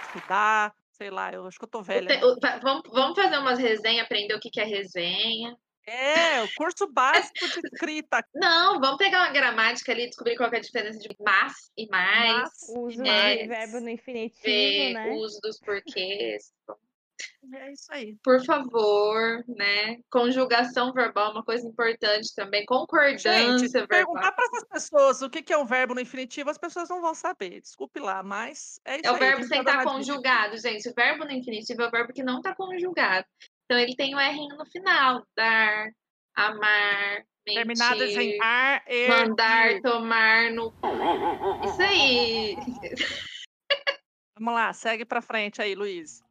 estudar, sei lá, eu acho que eu tô velha. Te- o- va- Vamos, vamos fazer umas resenhas, aprender o que, que é resenha. É, o curso básico de escrita. Não, vamos pegar uma gramática ali, descobrir qual que é a diferença de mas e mais, Mas, uso É, de verbo no infinitivo, ver né? o uso dos porquês. É isso aí. Por favor, né? Conjugação verbal é uma coisa importante também. Concordância Gente, se verbal. perguntar para essas pessoas o que é um verbo no infinitivo, as pessoas não vão saber. Desculpe lá, mas é isso É o aí. verbo sem tá estar dica. conjugado, gente. O verbo no infinitivo é o verbo que não está conjugado. Então ele tem o R no final. Dar, amar, Terminadas em mentir, ar, er, mandar, ir. tomar no. Isso aí. Vamos lá, segue para frente aí, Luiz.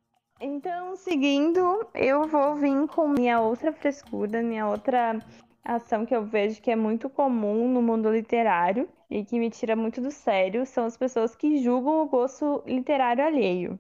Então, seguindo, eu vou vir com minha outra frescura, minha outra ação que eu vejo que é muito comum no mundo literário e que me tira muito do sério, são as pessoas que julgam o gosto literário alheio.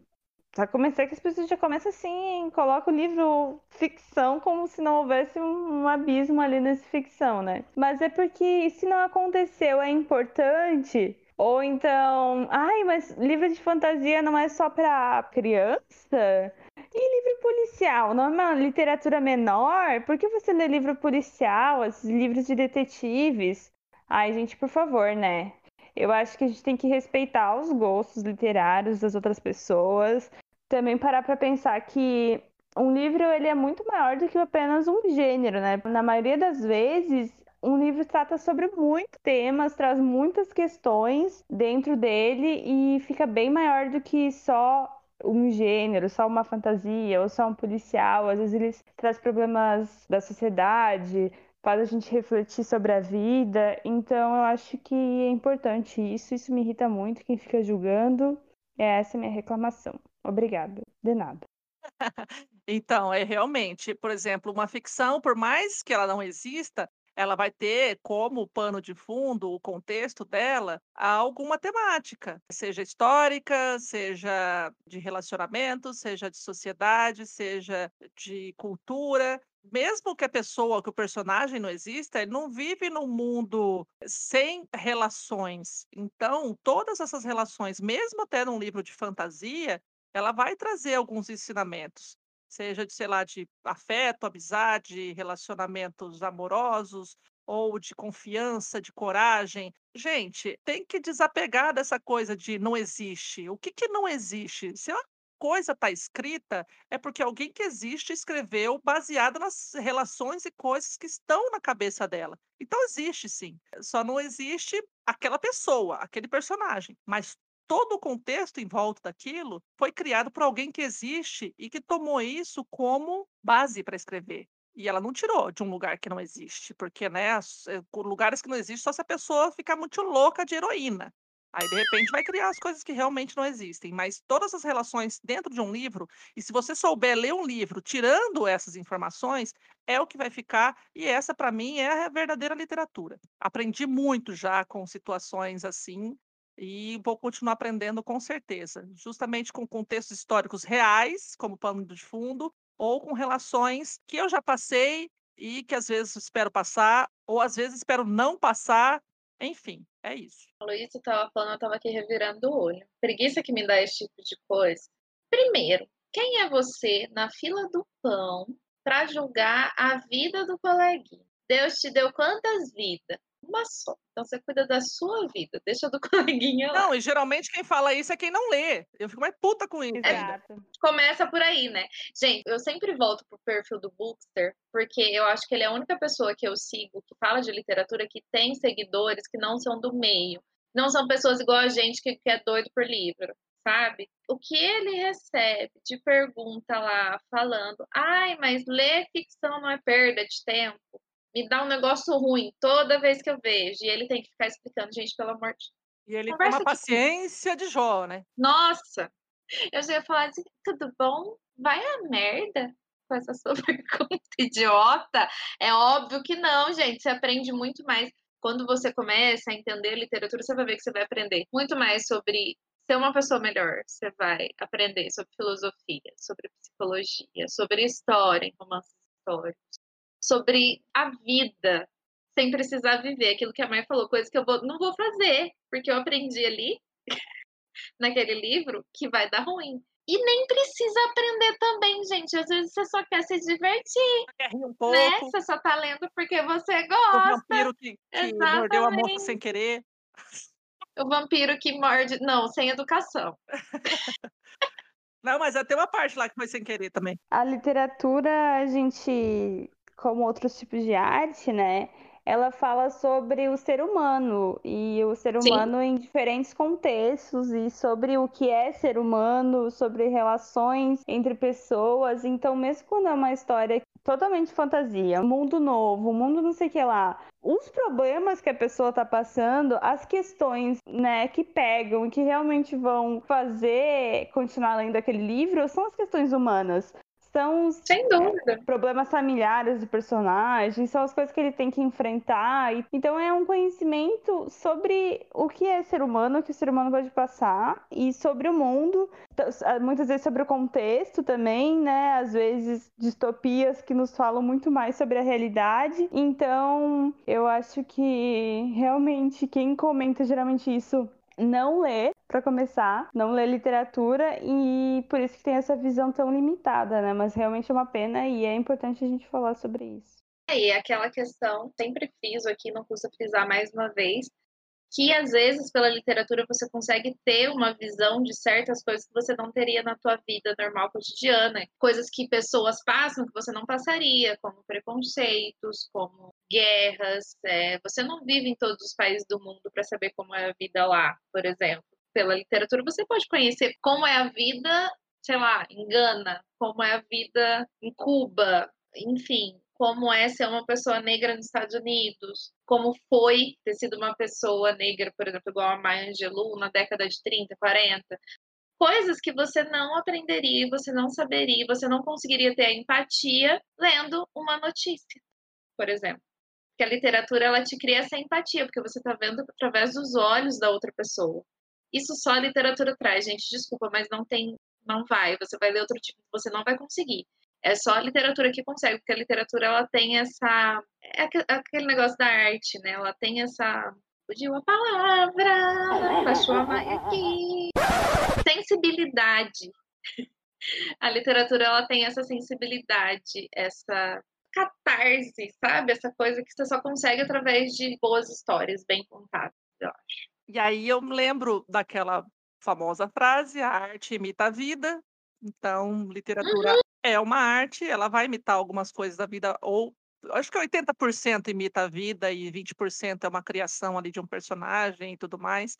Pra começar, que as pessoas já começam assim, colocam o livro ficção como se não houvesse um, abismo ali nessa ficção, né? Mas é porque se não aconteceu é importante. Ou então, ai, mas livro de fantasia não é só pra criança? E livro policial, não é uma literatura menor? Por que você lê livro policial, esses livros de detetives? Ai, gente, por favor, né? Eu acho que a gente tem que respeitar os gostos literários das outras pessoas. Também parar pra pensar que um livro ele é muito maior do que apenas um gênero, né? Na maioria das vezes, um livro trata sobre muitos temas, traz muitas questões dentro dele e fica bem maior do que só um gênero, só uma fantasia ou só um policial. Às vezes ele traz problemas da sociedade, faz a gente refletir sobre a vida. Então eu acho que é importante isso. Isso me irrita muito quem fica julgando. É essa a minha reclamação. Obrigada. De nada. Então, é realmente, por exemplo, uma ficção, por mais que ela não exista, ela vai ter como pano de fundo, o contexto dela, alguma temática, seja histórica, seja de relacionamento, seja de sociedade, seja de cultura. Mesmo que a pessoa, que o personagem não exista, ele não vive num mundo sem relações. Então, todas essas relações, mesmo até num livro de fantasia, ela vai trazer alguns ensinamentos seja de, sei lá, de afeto, amizade, relacionamentos amorosos ou de confiança, de coragem. Gente, tem que desapegar dessa coisa de não existe. O que que não existe? Se uma coisa está escrita, é porque alguém que existe escreveu baseado nas relações e coisas que estão na cabeça dela. Então existe sim. Só não existe aquela pessoa, aquele personagem, mas todo o contexto em volta daquilo foi criado por alguém que existe e que tomou isso como base para escrever. E ela não tirou de um lugar que não existe, porque, né, eh, lugares que não existem só se a pessoa ficar muito louca de heroína. Aí, de repente, vai criar as coisas que realmente não existem. Mas todas as relações dentro de um livro, e se você souber ler um livro tirando essas informações, é o que vai ficar. E essa, para mim, é a verdadeira literatura. Aprendi muito já com situações assim, e vou continuar aprendendo com certeza, justamente com contextos históricos reais, como pano de fundo, ou com relações que eu já passei e que às vezes espero passar, ou às vezes espero não passar. Enfim, é isso. Luiz estava falando, eu estava aqui revirando o olho. Preguiça que me dá esse tipo de coisa. Primeiro, quem é você na fila do pão para julgar a vida do coleguinha. Deus te deu quantas vidas? Uma só. Então você cuida da sua vida, deixa do coleguinha lá. Não, e geralmente quem fala isso é quem não lê. Eu fico mais puta com isso. Exato. Começa por aí, né? Gente, eu sempre volto pro perfil do Bookster, porque eu acho que ele é a única pessoa que eu sigo que fala de literatura que tem seguidores que não são do meio. Não são pessoas igual a gente que, que é doido por livro, sabe? O que ele recebe de pergunta lá, falando, ai, mas ler ficção não é perda de tempo. Me dá um negócio ruim toda vez que eu vejo. E ele tem que ficar explicando, gente, pelo amor de E ele tem Conversa uma aqui comigo. paciência de Jó, né? Nossa! Eu já ia falar assim, tudo bom? Vai a merda com essa sua pergunta idiota. É óbvio que não, gente. Você aprende muito mais. Quando você começa a entender literatura, você vai ver que você vai aprender muito mais sobre ser uma pessoa melhor. Você vai aprender sobre filosofia, sobre psicologia, sobre história em romances históricos, sobre a vida, sem precisar viver aquilo que a mãe falou, coisa que eu vou- não vou fazer, porque eu aprendi ali naquele livro que vai dar ruim. E nem precisa aprender também, gente. Às vezes você só quer se divertir, Quer rir um pouco. né? Você só tá lendo porque você O gosta. vampiro que, que mordeu a moça sem querer. O vampiro que morde. Não, sem educação. Não, mas tem uma parte lá que foi sem querer também. A literatura, a gente, como outros tipos de arte, né? Ela fala sobre o ser humano e o ser Sim. humano em diferentes contextos e sobre o que é ser humano, sobre relações entre pessoas. Então, mesmo quando é uma história totalmente fantasia, um mundo novo, um mundo não sei o que lá, os problemas que a pessoa tá passando, as questões, né, que pegam e que realmente vão fazer continuar lendo aquele livro são as questões humanas. São os Sem dúvida. problemas familiares do personagem, são as coisas que ele tem que enfrentar. Então é um conhecimento sobre o que é ser humano, o que o ser humano pode passar, e sobre o mundo, muitas vezes sobre o contexto também, né? Às vezes distopias que nos falam muito mais sobre a realidade. Então eu acho que realmente quem comenta geralmente isso não lê, para começar, não lê literatura e por isso que tem essa visão tão limitada, né? Mas realmente é uma pena e é importante a gente falar sobre isso. E aquela questão, sempre friso aqui, não custa frisar mais uma vez, que às vezes pela literatura você consegue ter uma visão de certas coisas que você não teria na tua vida normal cotidiana, coisas que pessoas passam que você não passaria, como preconceitos, como guerras. é, você não vive em todos os países do mundo para saber como é a vida lá, por exemplo. Pela literatura você pode conhecer como é a vida, sei lá, em Gana, como é a vida em Cuba, enfim, como é ser uma pessoa negra nos Estados Unidos, como foi ter sido uma pessoa negra, por exemplo, igual a Maya Angelou na década de 30, 40. Coisas que você não aprenderia, você não saberia, você não conseguiria ter a empatia lendo uma notícia, por exemplo. Porque a literatura ela te cria essa empatia, porque você está vendo através dos olhos da outra pessoa. Isso só a literatura traz, gente. Desculpa, mas não tem, não vai. Você vai ler outro tipo, você não vai conseguir. É só a literatura que consegue, porque a literatura ela tem essa. É aque- aquele negócio da arte, né? Ela tem essa. Fugiu a palavra, baixou a mãe aqui. Sensibilidade. A literatura ela tem essa sensibilidade, essa catarse, sabe? Essa coisa que você só consegue através de boas histórias bem contadas, eu acho. E aí eu me lembro daquela famosa frase: a arte imita a vida. Então, literatura é uma arte, ela vai imitar algumas coisas da vida, ou acho que 80% imita a vida e 20% é uma criação ali de um personagem e tudo mais.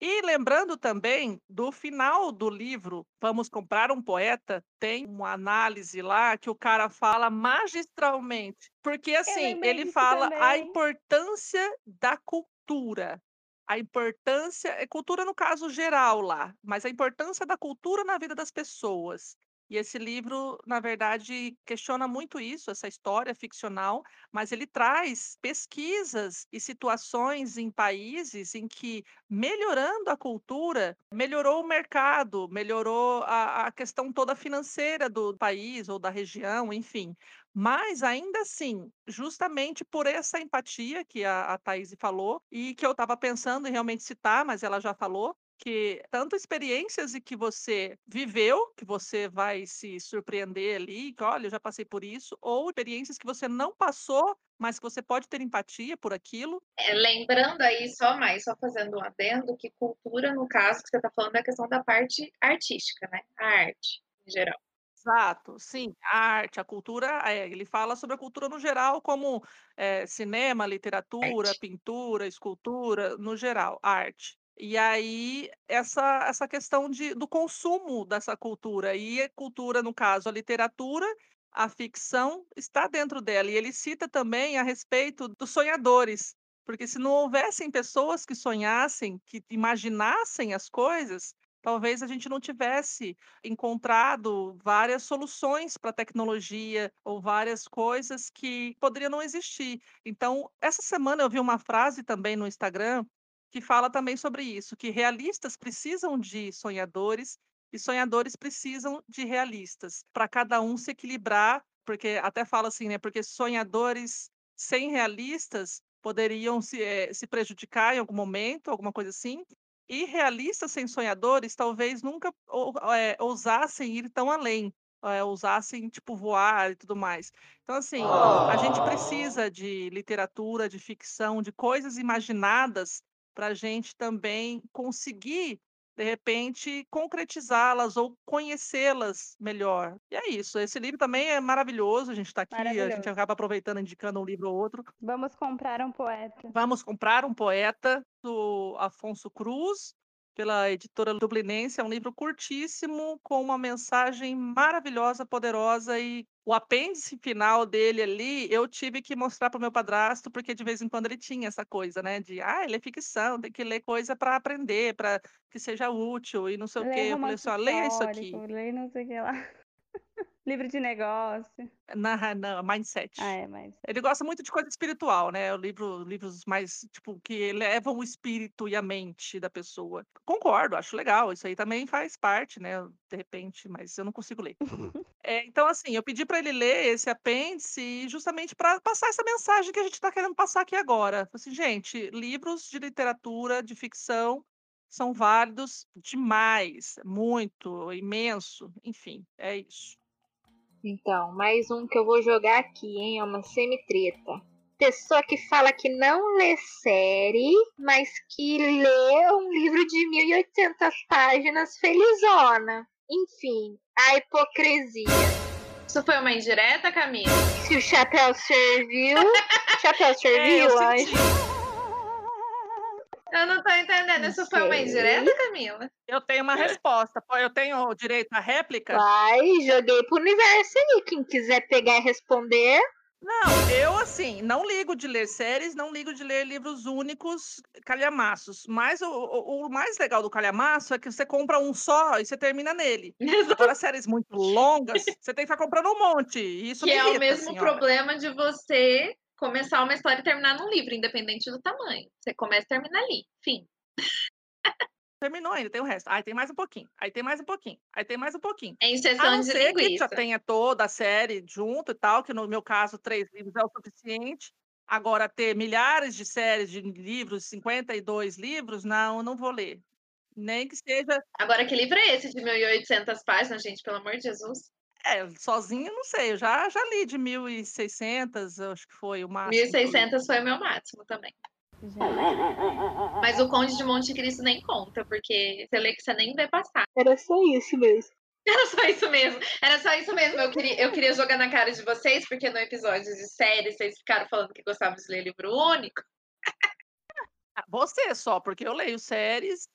E lembrando também do final do livro, Vamos Comprar um Poeta, tem uma análise lá que o cara fala magistralmente. Porque assim, lembrei ele disso fala a também. importância da cultura. A importância, é cultura no caso geral lá, mas a importância da cultura na vida das pessoas. E esse livro, na verdade, questiona muito isso, essa história ficcional, mas ele traz pesquisas e situações em países em que, melhorando a cultura, melhorou o mercado, melhorou a, a questão toda financeira do país ou da região, enfim. Mas ainda assim, justamente por essa empatia que a, a Thaís falou, e que eu estava pensando em realmente citar, mas ela já falou, que tanto experiências e que você viveu, que você vai se surpreender ali, que olha, eu já passei por isso, ou experiências que você não passou, mas que você pode ter empatia por aquilo. É, lembrando aí, só mais, só fazendo um adendo, que cultura, no caso, que você está falando, é a questão da parte artística, né? A arte, em geral. Exato, sim, a arte, a cultura, é, ele fala sobre a cultura no geral, como é, cinema, literatura, Arte. pintura, escultura, no geral, arte. E aí, essa, essa questão de, do consumo dessa cultura. E a cultura, no caso, a literatura, a ficção, está dentro dela. E ele cita também a respeito dos sonhadores. Porque se não houvessem pessoas que sonhassem, que imaginassem as coisas, talvez a gente não tivesse encontrado várias soluções para a tecnologia ou várias coisas que poderiam não existir. Então, essa semana eu vi uma frase também no Instagram que fala também sobre isso, que realistas precisam de sonhadores e sonhadores precisam de realistas, para cada um se equilibrar, porque até fala assim, né? Porque sonhadores sem realistas poderiam se, eh, se prejudicar em algum momento, alguma coisa assim, e realistas sem sonhadores talvez nunca ou- eh, ousassem ir tão além, eh, ousassem, tipo, voar e tudo mais. Então, assim, a gente precisa de literatura, de ficção, de coisas imaginadas para a gente também conseguir, de repente, concretizá-las ou conhecê-las melhor. E é isso. Esse livro também é maravilhoso. A gente está aqui, a gente acaba aproveitando, indicando um livro ou outro. Vamos comprar um poeta. Vamos comprar um poeta do Afonso Cruz, pela editora Dublinense. É um livro curtíssimo, com uma mensagem maravilhosa, poderosa. E o apêndice final dele ali, eu tive que mostrar para o meu padrasto, porque de vez em quando ele tinha essa coisa, né? De, ah, ele é ficção, tem que ler coisa para aprender, para que seja útil e não sei o quê. Eu falei romance assim: leia isso aqui. lê não sei o que lá. Livro de negócio. Na, na Mindset. Ah, é, mas. Ele gosta muito de coisa espiritual, né? O livro, livros mais, tipo, que elevam o espírito e a mente da pessoa. Concordo, acho legal. Isso aí também faz parte, né? De repente, mas eu não consigo ler. É, então, assim, eu pedi para ele ler esse apêndice justamente para passar essa mensagem que a gente está querendo passar aqui agora. Assim, gente, livros de literatura, de ficção, são válidos demais, muito, imenso, enfim, é isso. Então, mais um que eu vou jogar aqui, hein? É uma semi-treta. Pessoa que fala que não lê série, mas que lê um livro de 1800 páginas felizona. Enfim, a hipocrisia. Isso foi uma indireta, Camila? Se o chapéu serviu, chapéu É, eu serviu, senti. anjo. Eu não tô entendendo. Isso foi uma indireta, Camila? Eu tenho uma resposta. Pô, Eu tenho o direito à réplica? Vai, joguei pro universo aí. Quem quiser pegar e responder, Não, eu assim, não ligo de ler séries, não ligo de ler livros únicos, calhamaços. Mas o, o- o mais legal do calhamaço é que você compra um só e você termina nele. Agora, séries muito longas, você tem que ficar comprando um monte. E isso que me é irrita, o mesmo ó. problema de você começar uma história e terminar num livro, independente do tamanho. Você começa e termina ali. Fim. Terminou ainda, tem o resto. Aí tem mais um pouquinho, aí tem mais um pouquinho, aí tem mais um pouquinho. É A inserção não de ser que já linguiça. tenha toda a série junto e tal, que no meu caso, três livros é o suficiente. Agora, ter milhares de séries de livros, 52 livros, não, não vou ler. Nem que seja. Agora, que livro é esse de 1.800 páginas, gente? Pelo amor de Jesus. É, sozinha, não sei. Eu já, já li de 1.600, eu acho que foi o máximo. que eu li. 1.600 foi o meu máximo também. Gente, Mas o Conde de Monte Cristo nem conta, porque você lê que você nem vai passar. era só isso mesmo. Era só isso mesmo. Era só isso mesmo. Eu queria, eu queria jogar na cara de vocês, porque no episódio de série vocês ficaram falando que gostavam de ler livro único. Ah, Você só, porque eu leio séries.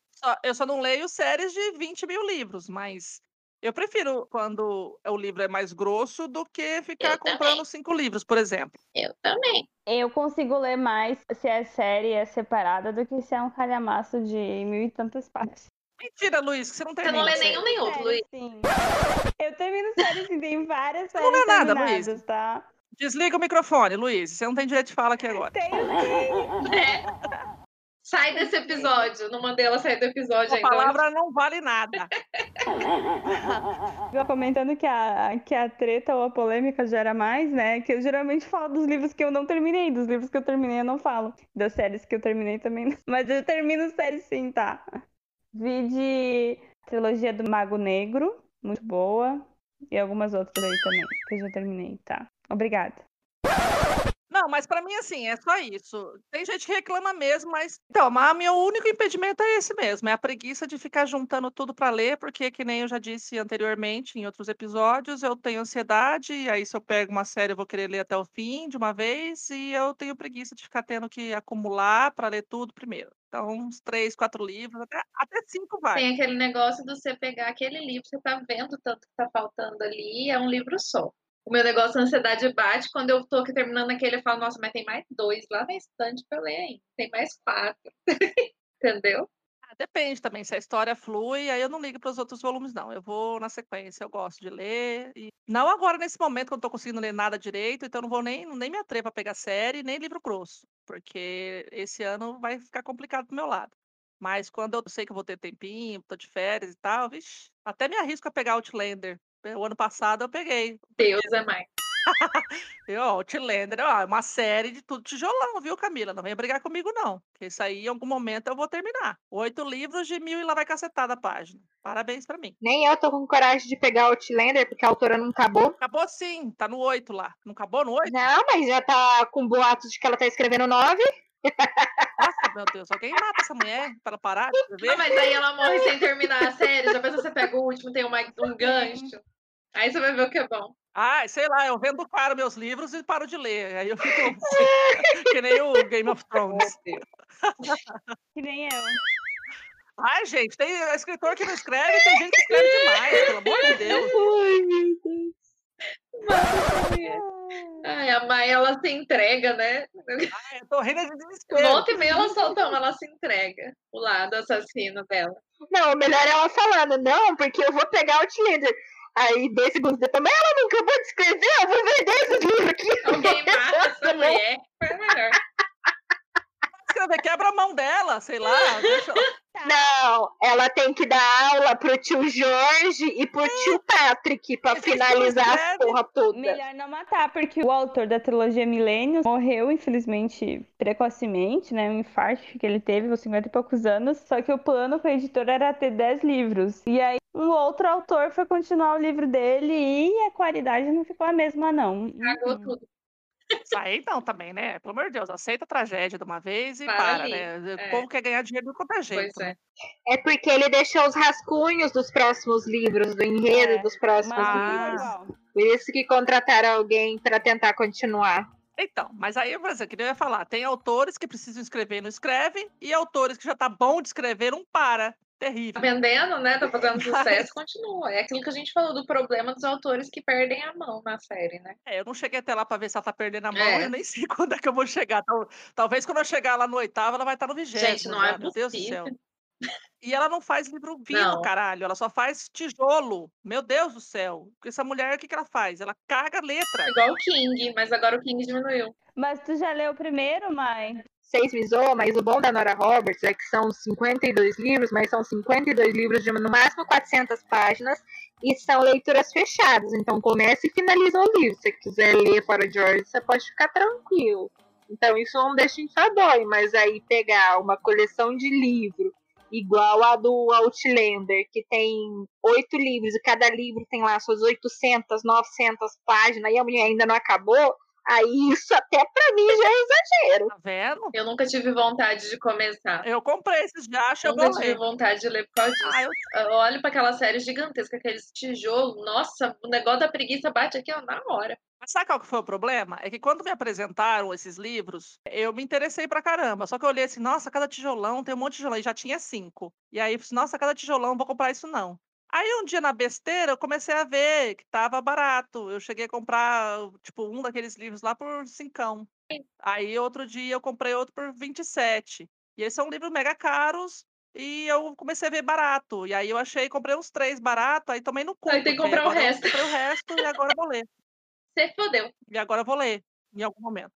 eu só não leio séries de 20 mil livros, mas eu prefiro quando o livro é mais grosso do que ficar Eu também. comprando cinco livros, por exemplo. Eu também. eu consigo ler mais se a série é separada do que se é um calhamaço de mil e tantas páginas. Mentira, Luiz, que você não Você termina. não lê nenhum nem outro, Luiz. sim. Eu termino séries e tem várias Você não séries lê nada, Luiz. tá? Desliga o microfone, Luiz. Você não tem direito de fala aqui agora. Tenho sim. Sai desse episódio. Não mandei ela sair do episódio Sua ainda. palavra não vale nada. Eu comentando que a, que a treta ou a polêmica gera mais, né? Que eu geralmente falo dos livros que eu não terminei. Dos livros que eu terminei, eu não falo. Das séries que eu terminei também. não. Mas eu termino séries sim, tá? Vi de trilogia do Mago Negro, muito boa. E algumas outras aí também, que eu já terminei, tá? Obrigada. Não, mas pra mim, assim, é só isso. Tem gente que reclama mesmo, mas. Então, mas meu único impedimento é esse mesmo: é a preguiça de ficar juntando tudo pra ler, porque, que nem eu já disse anteriormente em outros episódios, eu tenho ansiedade, e aí se eu pego uma série, eu vou querer ler até o fim de uma vez, e eu tenho preguiça de ficar tendo que acumular pra ler tudo primeiro. Então, uns três, quatro livros, até, até cinco vai. Tem aquele negócio de você pegar aquele livro, você tá vendo tanto que tá faltando ali, é um livro só. O meu negócio, a ansiedade bate, quando eu tô aqui terminando aquele, eu falo, nossa, mas tem mais dois lá na estante pra ler ainda. Tem mais quatro. Entendeu? Ah, Depende também, se a história flui, aí eu não ligo para os outros volumes, não. Eu vou na sequência, eu gosto de ler. E... Não agora, nesse momento, que eu não tô conseguindo ler nada direito, então não vou nem, nem me atrevo a pegar série, nem livro grosso, porque esse ano vai ficar complicado do meu lado. Mas quando eu sei que eu vou ter tempinho, tô de férias e tal, vixe, até me arrisco a pegar Outlander. O ano passado eu peguei. Deus é mais. Eu, Outlander, ó, é uma série de tudo tijolão, viu, Camila? Não venha brigar comigo, não. Porque isso aí, em algum momento, eu vou terminar. Oito livros de mil e lá vai cacetada a página. Parabéns pra mim. Nem eu tô com coragem de pegar Outlander, porque a autora não acabou. Acabou sim, tá no oito lá. Não acabou no oito? Não, mas já tá com boatos de que ela tá escrevendo nove. Nossa, meu Deus, alguém mata essa mulher pra ela parar de escrever? mas aí ela morre sem terminar a série. Já pensa você pega o último, tem uma, um gancho. Aí você vai ver o que é bom. Ai, sei lá, eu vendo caro meus livros e paro de ler. Aí eu fico que nem o Game of Thrones. Que nem eu. Ai, gente, tem escritor que não escreve, tem gente que escreve demais, pelo amor de Deus. Ai, meu Deus. Ai, a Maia, ela se entrega, né? Ai, eu tô rindo de desespero. Volta e meia ela solta uma, ela se entrega. O lado assassino dela. Não, o melhor é ela falando, não, porque eu vou pegar Outlander. Aí, dois segundos depois, mas ela não acabou de escrever, eu vou vender esses livros aqui. Alguém mata essa mulher. Foi melhor. Escrever, quebra a mão dela, sei lá. Deixa... Não, ela tem que dar aula pro tio Jorge e pro tio Patrick pra finalizar escrevem. porra toda. Melhor não matar, porque o autor da trilogia Milênios morreu, infelizmente, precocemente, né? Um infarto que ele teve aos 50 e poucos anos. Só que o plano com a editora era ter 10 livros. E aí, um outro autor foi continuar o livro dele e a qualidade não ficou a mesma, não. Cagou Uhum. Tudo. Aí não, também, né? Pelo amor de Deus, aceita a tragédia de uma vez e Para para, né? O é. povo quer ganhar dinheiro de qualquer jeito. Pois né? é. É porque ele deixou os rascunhos dos próximos livros, do enredo É, dos próximos Mas Ah. não livros. Por isso que contrataram alguém pra tentar continuar. Então, mas aí, por exemplo, que eu ia falar, tem autores que precisam escrever e não escrevem, e autores que já tá bom de escrever não para. Tá Terrível. vendendo, né? Tá fazendo sucesso, continua. É aquilo que a gente falou do problema dos autores que perdem a mão na série, né? É, eu não cheguei até lá pra ver se ela tá perdendo a mão, É. eu nem sei quando é que eu vou chegar. Tal- Talvez quando eu chegar lá no oitavo, ela vai estar no vigésimo. Gente, não é meu Deus do céu. E ela não faz livro vivo, Não. caralho. Ela só faz tijolo. Meu Deus do céu. Porque essa mulher, o que, que ela faz? Ela caga a letra. Igual o King, mas agora o King diminuiu. Mas tu já leu o primeiro, Mai? Me zoam, mas o bom da Nora Roberts é que são 52 livros, mas são 52 livros de no máximo 400 páginas e são leituras fechadas. Então comece e finaliza o livro. Se você quiser ler fora de ordem, você pode ficar tranquilo. Então isso não deixa enfadonho, mas aí pegar uma coleção de livro igual a do Outlander, que tem oito livros e cada livro tem lá suas 800, 900 páginas e a mulher ainda não acabou, aí isso até pra mim já é exagero. Tá vendo? Eu nunca tive vontade de começar. Eu comprei esses já, acho que eu Nunca tive vontade de ler por causa disso. Ah, eu Eu olho pra aquela série gigantesca, aqueles tijolos. Nossa, o negócio da preguiça bate aqui ó, na hora. Mas sabe qual que foi o problema? É que quando me apresentaram esses livros, eu me interessei pra caramba. Só que eu olhei assim, nossa, cada tijolão tem um monte de tijolão. E já tinha cinco. E aí, eu falei, assim, nossa, cada tijolão, não vou comprar isso não. Aí um dia na besteira eu comecei a ver que tava barato. Eu cheguei a comprar, tipo, um daqueles livros lá por cincão. Aí outro dia eu comprei outro por 27. E eles são livros mega caros. E eu comecei a ver barato. E aí eu achei, comprei uns três barato, aí tomei no cu. Aí tem que comprar o resto. Comprei o resto e agora eu vou ler. Você fodeu. E agora eu vou ler, em algum momento.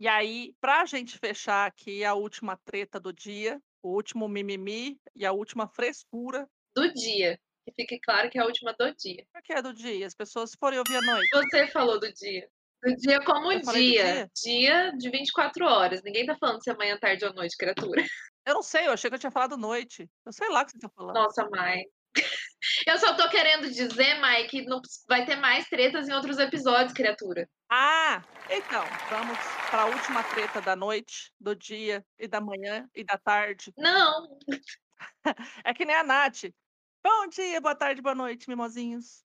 E aí, pra gente fechar aqui a última treta do dia, o último mimimi e a última frescura. Do dia. Que fique claro que é a última do dia. Por que é do dia? As pessoas forem ouvir à noite. Você falou do dia. Do dia como falei do dia. Dia de 24 horas. Ninguém tá falando se é manhã, tarde ou noite, criatura. Eu não sei, eu achei que eu tinha falado noite. Eu sei lá o que você tá falando. Nossa, Mai. Eu só tô querendo dizer, Mai, que não vai ter mais tretas em outros episódios, criatura. Ah, então, vamos para a última treta da noite, do dia e da manhã e da tarde. Não. É que nem a Nath. Bom dia, boa tarde, boa noite, mimosinhos.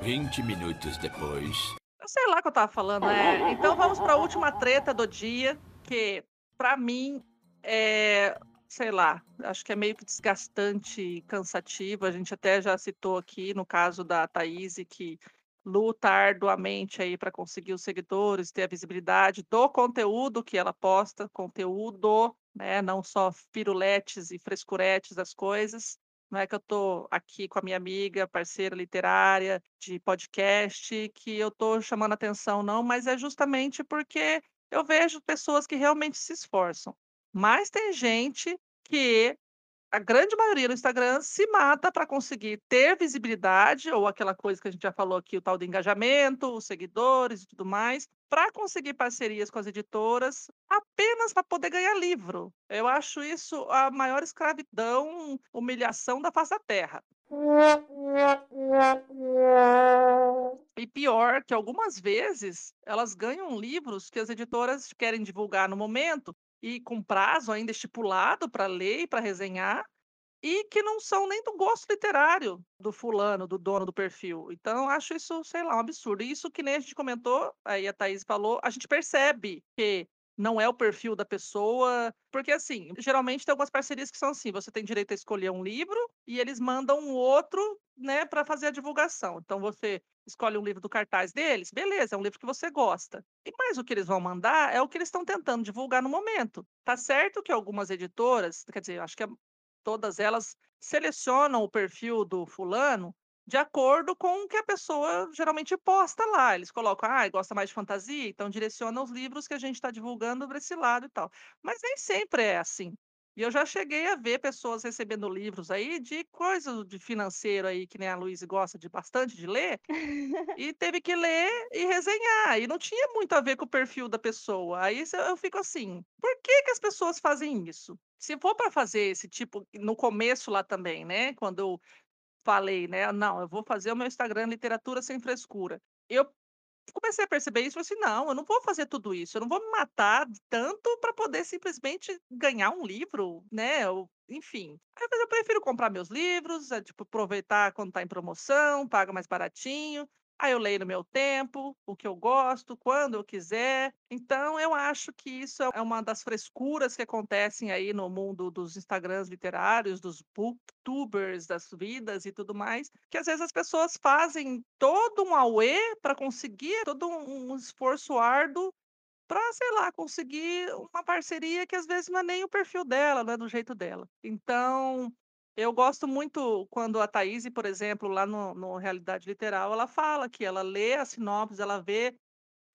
20 minutos depois. Eu sei lá o que eu tava falando, é. Então vamos para a última treta do dia, que para mim é, sei lá, acho que é meio que desgastante e cansativo. A gente até já citou aqui no caso da Thaís, que luta arduamente aí para conseguir os seguidores, ter a visibilidade do conteúdo que ela posta, conteúdo, né, não só piruletes e frescuretes das coisas. Não é que eu estou aqui com a minha amiga, parceira literária de podcast, que eu estou chamando atenção, não, mas é justamente porque eu vejo pessoas que realmente se esforçam. Mas tem gente que a grande maioria no Instagram se mata para conseguir ter visibilidade, ou aquela coisa que a gente já falou aqui, o tal do engajamento, os seguidores e tudo mais, para conseguir parcerias com as editoras, apenas para poder ganhar livro. Eu acho isso a maior escravidão, humilhação da face da terra. E pior, que algumas vezes elas ganham livros que as editoras querem divulgar no momento e com prazo ainda estipulado para ler e para resenhar, e que não são nem do gosto literário do fulano, do dono do perfil. Então, acho isso, sei lá, um absurdo. E isso que nem a gente comentou, aí a Thaís falou, a gente percebe que não é o perfil da pessoa, porque assim, geralmente tem algumas parcerias que são assim, você tem direito a escolher um livro e eles mandam um outro, né, para fazer a divulgação. Então você escolhe um livro do cartaz deles, beleza, é um livro que você gosta. E mais o que eles vão mandar é o que eles estão tentando divulgar no momento. Tá certo que algumas editoras, quer dizer, acho que todas elas selecionam o perfil do fulano de acordo com o que a pessoa geralmente posta lá. Eles colocam, ah, gosta mais de fantasia, então direciona os livros que a gente está divulgando para esse lado e tal. Mas nem sempre é assim. E eu já cheguei a ver pessoas recebendo livros aí de coisas de financeiro aí, que nem a Luísa gosta de bastante de ler, e teve que ler e resenhar. E não tinha muito a ver com o perfil da pessoa. Aí eu fico assim, por que, que as pessoas fazem isso? Se for para fazer esse tipo, no começo lá também, né? Quando falei, né? Não, eu vou fazer o meu Instagram Literatura Sem Frescura. Eu comecei a perceber isso, falei assim, não, eu não vou fazer tudo isso, eu não vou me matar tanto para poder simplesmente ganhar um livro, né? Eu, enfim. Eu prefiro comprar meus livros, é, tipo, aproveitar quando está em promoção, paga mais baratinho. Aí eu leio no meu tempo, o que eu gosto, quando eu quiser. Então, eu acho que isso é uma das frescuras que acontecem aí no mundo dos Instagrams literários, dos booktubers, das vidas e tudo mais, que às vezes as pessoas fazem todo um auê para conseguir todo um esforço árduo para, sei lá, conseguir uma parceria que às vezes não é nem o perfil dela, não é do jeito dela. Então, eu gosto muito quando a Thaís, por exemplo, lá no, no Realidade Literal, ela fala que ela lê a sinopse, ela vê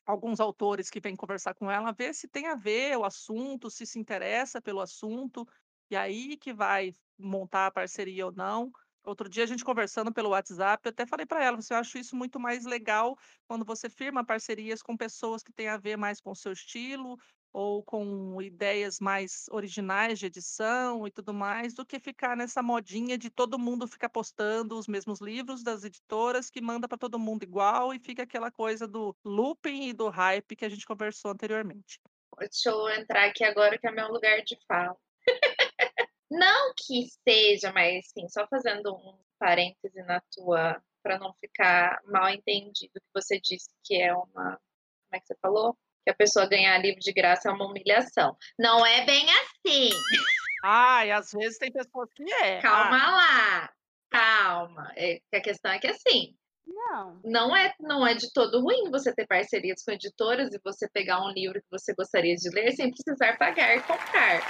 alguns autores que vêm conversar com ela, vê se tem a ver o assunto, se se interessa pelo assunto, e aí que vai montar a parceria ou não. Outro dia a gente conversando pelo WhatsApp, eu até falei para ela, você acha isso muito mais legal quando você firma parcerias com pessoas que têm a ver mais com o seu estilo, ou com ideias mais originais de edição e tudo mais, do que ficar nessa modinha de todo mundo ficar postando os mesmos livros das editoras que manda para todo mundo igual e fica aquela coisa do looping e do hype que a gente conversou anteriormente. Deixa eu entrar aqui agora que é meu lugar de fala. não que seja, mas sim, só fazendo um parêntese na tua, para não ficar mal entendido que você disse que é uma, como é que você falou? Que a pessoa ganhar livro de graça é uma humilhação. Não é bem assim. Ai, às vezes tem pessoas que é. Calma ah. lá, calma. É, a questão é que assim. Não. Não é, não é de todo ruim você ter parcerias com editoras e você pegar um livro que você gostaria de ler sem precisar pagar e comprar.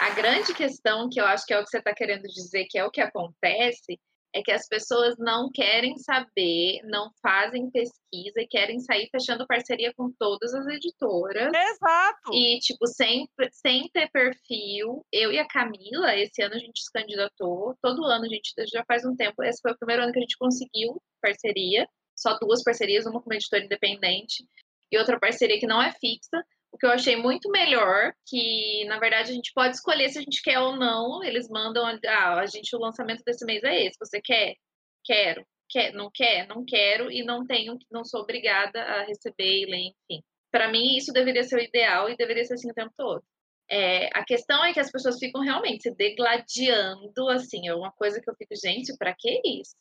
A grande questão, que eu acho que é o que você está querendo dizer, que é o que acontece, é que as pessoas não querem saber, não fazem pesquisa e querem sair fechando parceria com todas as editoras. Exato! E, tipo, sem, sem ter perfil. Eu e a Camila, esse ano a gente se candidatou. Todo ano a gente, já faz um tempo, esse foi o primeiro ano que a gente conseguiu parceria. Só duas parcerias, uma com uma editora independente e outra parceria que não é fixa. O que eu achei muito melhor, que na verdade a gente pode escolher se a gente quer ou não. Eles mandam, ah, a gente, o lançamento desse mês é esse. Você quer? Quero. Quer? Não quer? Não quero e não tenho, não sou obrigada a receber e ler, enfim. Para mim, isso deveria ser o ideal e deveria ser assim o tempo todo. É, a questão é que as pessoas ficam realmente se degladiando, assim, é uma coisa que eu fico, gente, para que isso?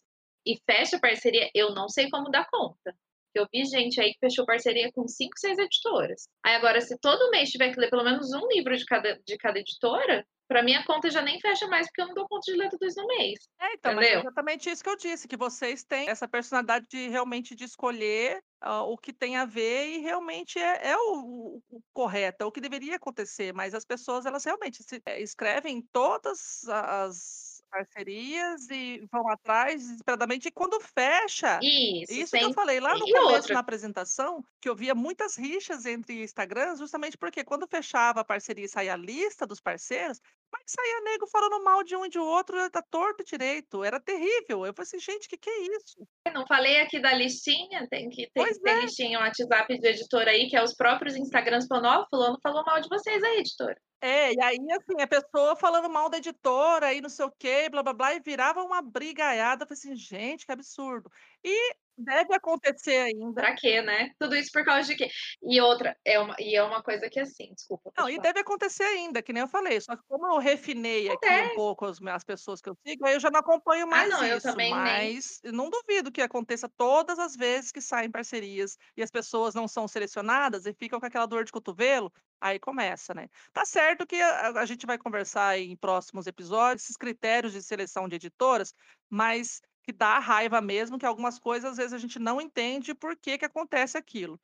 E fecha parceria, eu não sei como dar conta. Eu vi gente aí que fechou parceria com cinco, seis editoras. Aí agora, se todo mês tiver que ler pelo menos um livro de cada, de cada editora, para mim a conta já nem fecha mais, porque eu não dou conta de ler tudo isso no mês. É, então, mas é exatamente isso que eu disse, que vocês têm essa personalidade de realmente de escolher uh, o que tem a ver e realmente é, é o, o, correto, é o que deveria acontecer, mas as pessoas, elas realmente se, é, escrevem todas as parcerias e vão atrás desesperadamente. E quando fecha, isso, isso que eu falei lá no começo outra. na apresentação, que eu via muitas rixas entre Instagrams, justamente porque quando fechava a parceria e saía a lista dos parceiros, mas saía nego falando mal de um e de outro, tá torto direito. Era terrível. Eu falei assim, gente, o que, que é isso? Eu não falei aqui da listinha, tem que tem, Pois tem é. listinha no WhatsApp de editora aí, que é os próprios Instagrams falando, ó, fulano falou mal de vocês aí, editora. É, e aí, assim, a pessoa falando mal da editora e não sei o quê, blá blá blá, e virava uma brigaiada. Eu falei assim, gente, que absurdo. E deve acontecer ainda. Pra quê, né? Tudo isso por causa de quê? E outra, é uma, e é uma coisa que assim, desculpa. Não, e falar. deve acontecer ainda, que nem eu falei. Só que como eu refinei aqui um Acontece. pouco as, as pessoas que eu sigo, aí eu já não acompanho mais não, eu isso. também nem. mas eu não duvido que aconteça todas as vezes que saem parcerias e as pessoas não são selecionadas e ficam com aquela dor de cotovelo. Aí começa, né? Tá certo que a, a gente vai conversar em próximos episódios esses critérios de seleção de editoras, mas que dá raiva mesmo, que algumas coisas às vezes a gente não entende por que que acontece aquilo.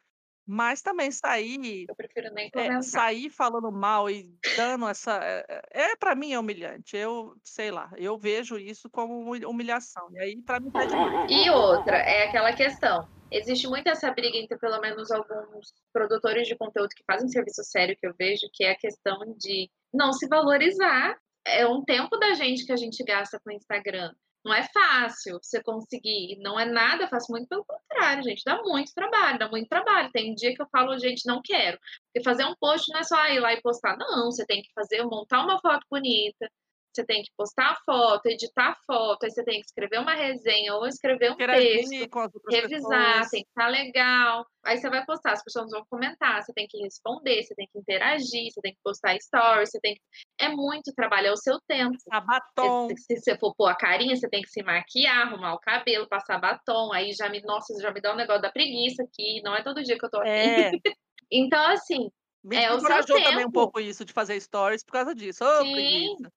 Mas também sair Eu prefiro nem é, comentar. sair falando mal e dando essa. É, é para mim é humilhante. Eu sei lá, eu vejo isso como humi- humilhação. E aí, para mim, tá demais. E outra, é aquela questão. Existe muito essa briga entre pelo menos alguns produtores de conteúdo que fazem serviço sério que eu vejo, que é a questão de não se valorizar. É um tempo da gente que a gente gasta com o Instagram. Não é fácil você conseguir, não é nada fácil, muito pelo contrário, gente. Dá muito trabalho, dá muito trabalho. Tem dia que eu falo, gente, não quero. Porque fazer um post não é só ir lá e postar, não. Você tem que fazer, montar uma foto bonita, você tem que postar a foto, editar a foto, aí você tem que escrever uma resenha ou escrever um texto Interagir revisar, pessoas. tem que estar legal. Aí você vai postar, as pessoas vão comentar, você tem que responder, você tem que interagir, você tem que postar stories, você tem que... É muito trabalho, é o seu tempo. Passar batom. Se, se você for pôr a carinha, você tem que se maquiar, arrumar o cabelo, passar batom, aí já me, nossa, já me dá um negócio da preguiça aqui, não é todo dia que eu tô aqui. É. Então, assim, Me É encorajou também um pouco isso de fazer stories por causa disso. Ô, Sim. preguiça.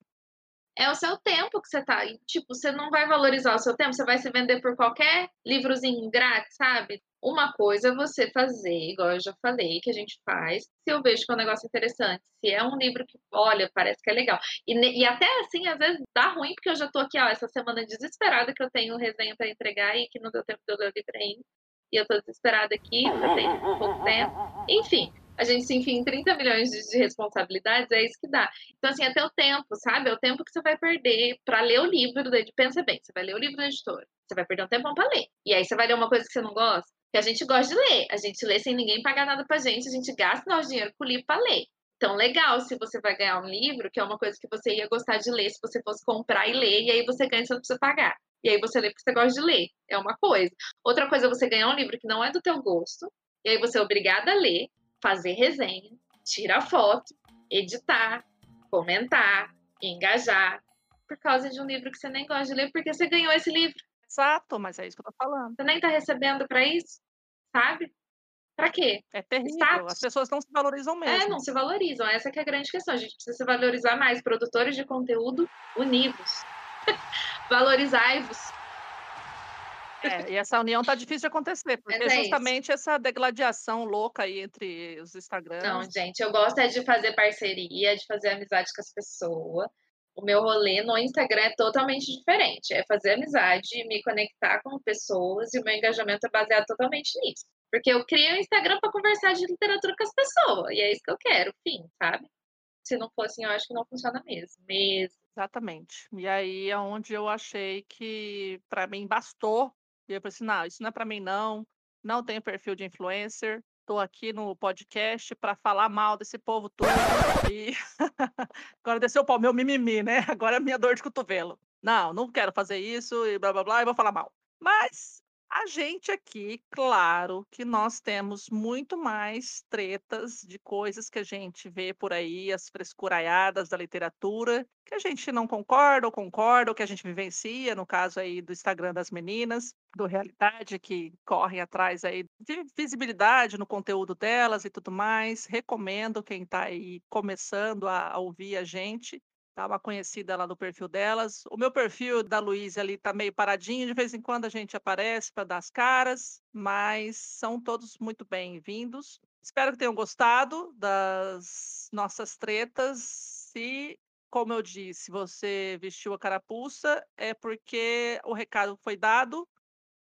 É o seu tempo que você tá. e, Tipo, você não vai valorizar o seu tempo, você vai se vender por qualquer livrozinho grátis, sabe? Uma coisa é você fazer, igual eu já falei, que a gente faz, se eu vejo que é um negócio interessante, se é um livro que, olha, parece que é legal. E, e até assim, às vezes dá ruim, porque eu já tô aqui, ó, essa semana desesperada que eu tenho resenha para entregar e que não deu tempo de eu ler o livro ainda. E eu tô desesperada aqui, eu tenho pouco tempo. Enfim, a gente se enfia em 30 milhões de, de responsabilidades, é isso que dá. Então, assim, é teu tempo, sabe? É o tempo que você vai perder para ler o livro. da edi- Pensa bem, você vai ler o livro da editora. Você vai perder um tempão para ler. E aí você vai ler uma coisa que você não gosta. Que a gente gosta de ler. A gente lê sem ninguém pagar nada pra gente. A gente gasta nosso dinheiro com o livro para ler. Então, legal se você vai ganhar um livro, que é uma coisa que você ia gostar de ler se você fosse comprar e ler, e aí você ganha, você não precisa pagar. E aí você lê porque você gosta de ler. É uma coisa. Outra coisa é você ganhar um livro que não é do teu gosto, e aí você é obrigada a ler, fazer resenha, tirar foto, editar, comentar, engajar, por causa de um livro que você nem gosta de ler, porque você ganhou esse livro. Exato, mas é isso que eu tô falando. Você nem tá recebendo para isso, sabe? Pra quê? É terrível. Status. As pessoas não se valorizam mesmo. É, não se valorizam. Essa que é a grande questão. A gente precisa se valorizar mais. Produtores de conteúdo unidos. Valorizai-vos. É, e essa união tá difícil de acontecer, porque Mas é isso. justamente essa degladiação louca aí entre os Instagrams. Não, gente, eu gosto é de fazer parceria, de fazer amizade com as pessoas. O meu rolê no Instagram é totalmente diferente. É fazer amizade, me conectar com pessoas e o meu engajamento é baseado totalmente nisso. Porque eu criei o Instagram para conversar de literatura com as pessoas. E é isso que eu quero, fim, sabe? Se não for assim, eu acho que não funciona mesmo. Mesmo. Exatamente. E aí é onde eu achei que para mim bastou. E eu falei assim, não, isso não é para mim não. Não tenho perfil de influencer. Tô aqui no podcast para falar mal desse povo todo e agora desceu o pau, meu mimimi, né? Agora é minha dor de cotovelo. Não, não quero fazer isso e blá blá blá, e vou falar mal. Mas a gente aqui, claro que nós temos muito mais tretas de coisas que a gente vê por aí, as frescuraiadas da literatura, que a gente não concorda ou concorda, ou que a gente vivencia, no caso aí do Instagram das meninas, do Realidade, que correm atrás aí de visibilidade no conteúdo delas e tudo mais. Recomendo quem está aí começando a, a ouvir a gente Dá uma conhecida lá no perfil delas. O meu perfil da Luísa ali tá meio paradinho, de vez em quando a gente aparece para dar as caras, mas são todos muito bem-vindos. Espero que tenham gostado das nossas tretas. Se, como eu disse, você vestiu a carapuça, é porque o recado foi dado.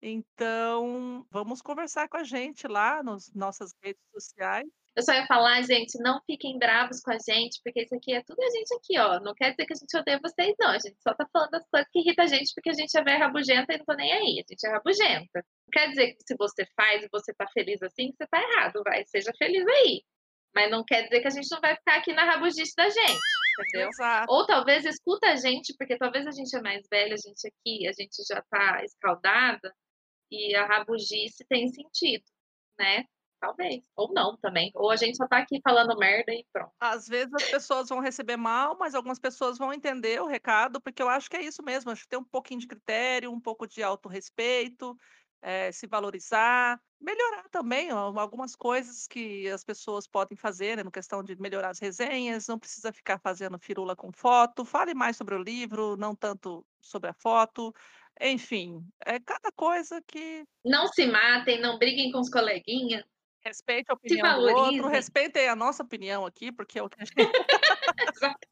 Então, vamos conversar com a gente lá nas nossas redes sociais. Eu só ia falar, gente, não fiquem bravos com a gente, porque isso aqui é tudo a gente aqui, ó. Não quer dizer que a gente odeia vocês, não. A gente só tá falando das coisas que irritam a gente, porque a gente é velha rabugenta e não tô nem aí. A gente é rabugenta. Não quer dizer que se você faz e você tá feliz assim, que você tá errado, vai. Seja feliz aí. Mas não quer dizer que a gente não vai ficar aqui na rabugice da gente, entendeu? Exato. Ou talvez escuta a gente, porque talvez a gente é mais velha, a gente aqui, a gente já tá escaldada, e a rabugice tem sentido, né? Talvez. Ou não também. Ou a gente só tá aqui falando merda e pronto. Às vezes as pessoas vão receber mal, mas algumas pessoas vão entender o recado, porque eu acho que é isso mesmo. Acho que tem um pouquinho de critério, um pouco de autorrespeito, é, se valorizar, melhorar também ó, algumas coisas que as pessoas podem fazer, né, no questão de melhorar as resenhas, não precisa ficar fazendo firula com foto, fale mais sobre o livro, não tanto sobre a foto. Enfim, é cada coisa que. Não se matem, não briguem com os coleguinhas. Respeite a opinião do outro, respeitem a nossa opinião aqui, porque é o que a gente.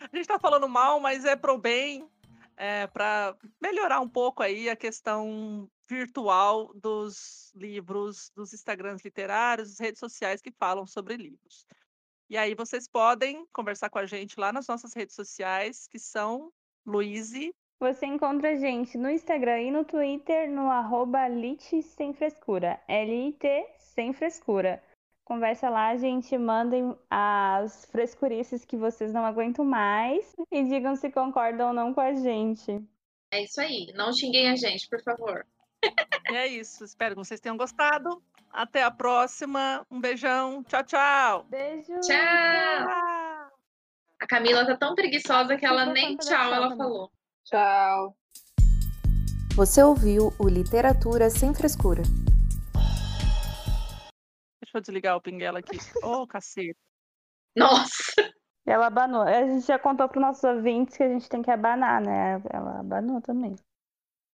a gente está falando mal, mas é pro bem, é, para melhorar um pouco aí a questão virtual dos livros, dos Instagrams literários, das redes sociais que falam sobre livros. E aí vocês podem conversar com a gente lá nas nossas redes sociais, que são Luíse. Você encontra a gente no Instagram e no Twitter no arroba Lit Sem Frescura. L-I-T sem frescura. Conversa lá, gente, mandem as frescurices que vocês não aguentam mais e digam se concordam ou não com a gente. É isso aí. Não xinguem a gente, por favor. E é isso. Espero que vocês tenham gostado. Até a próxima. Um beijão. Tchau, tchau. Beijo. Tchau. A Camila tá tão preguiçosa que ela nem tchau ela falou. Tchau. Você ouviu o Literatura Sem Frescura. Deixa eu desligar o pinguela aqui. Ô, oh, cacete. Nossa! Ela abanou. A gente já contou para os nossos ouvintes que a gente tem que abanar, né? Ela abanou também.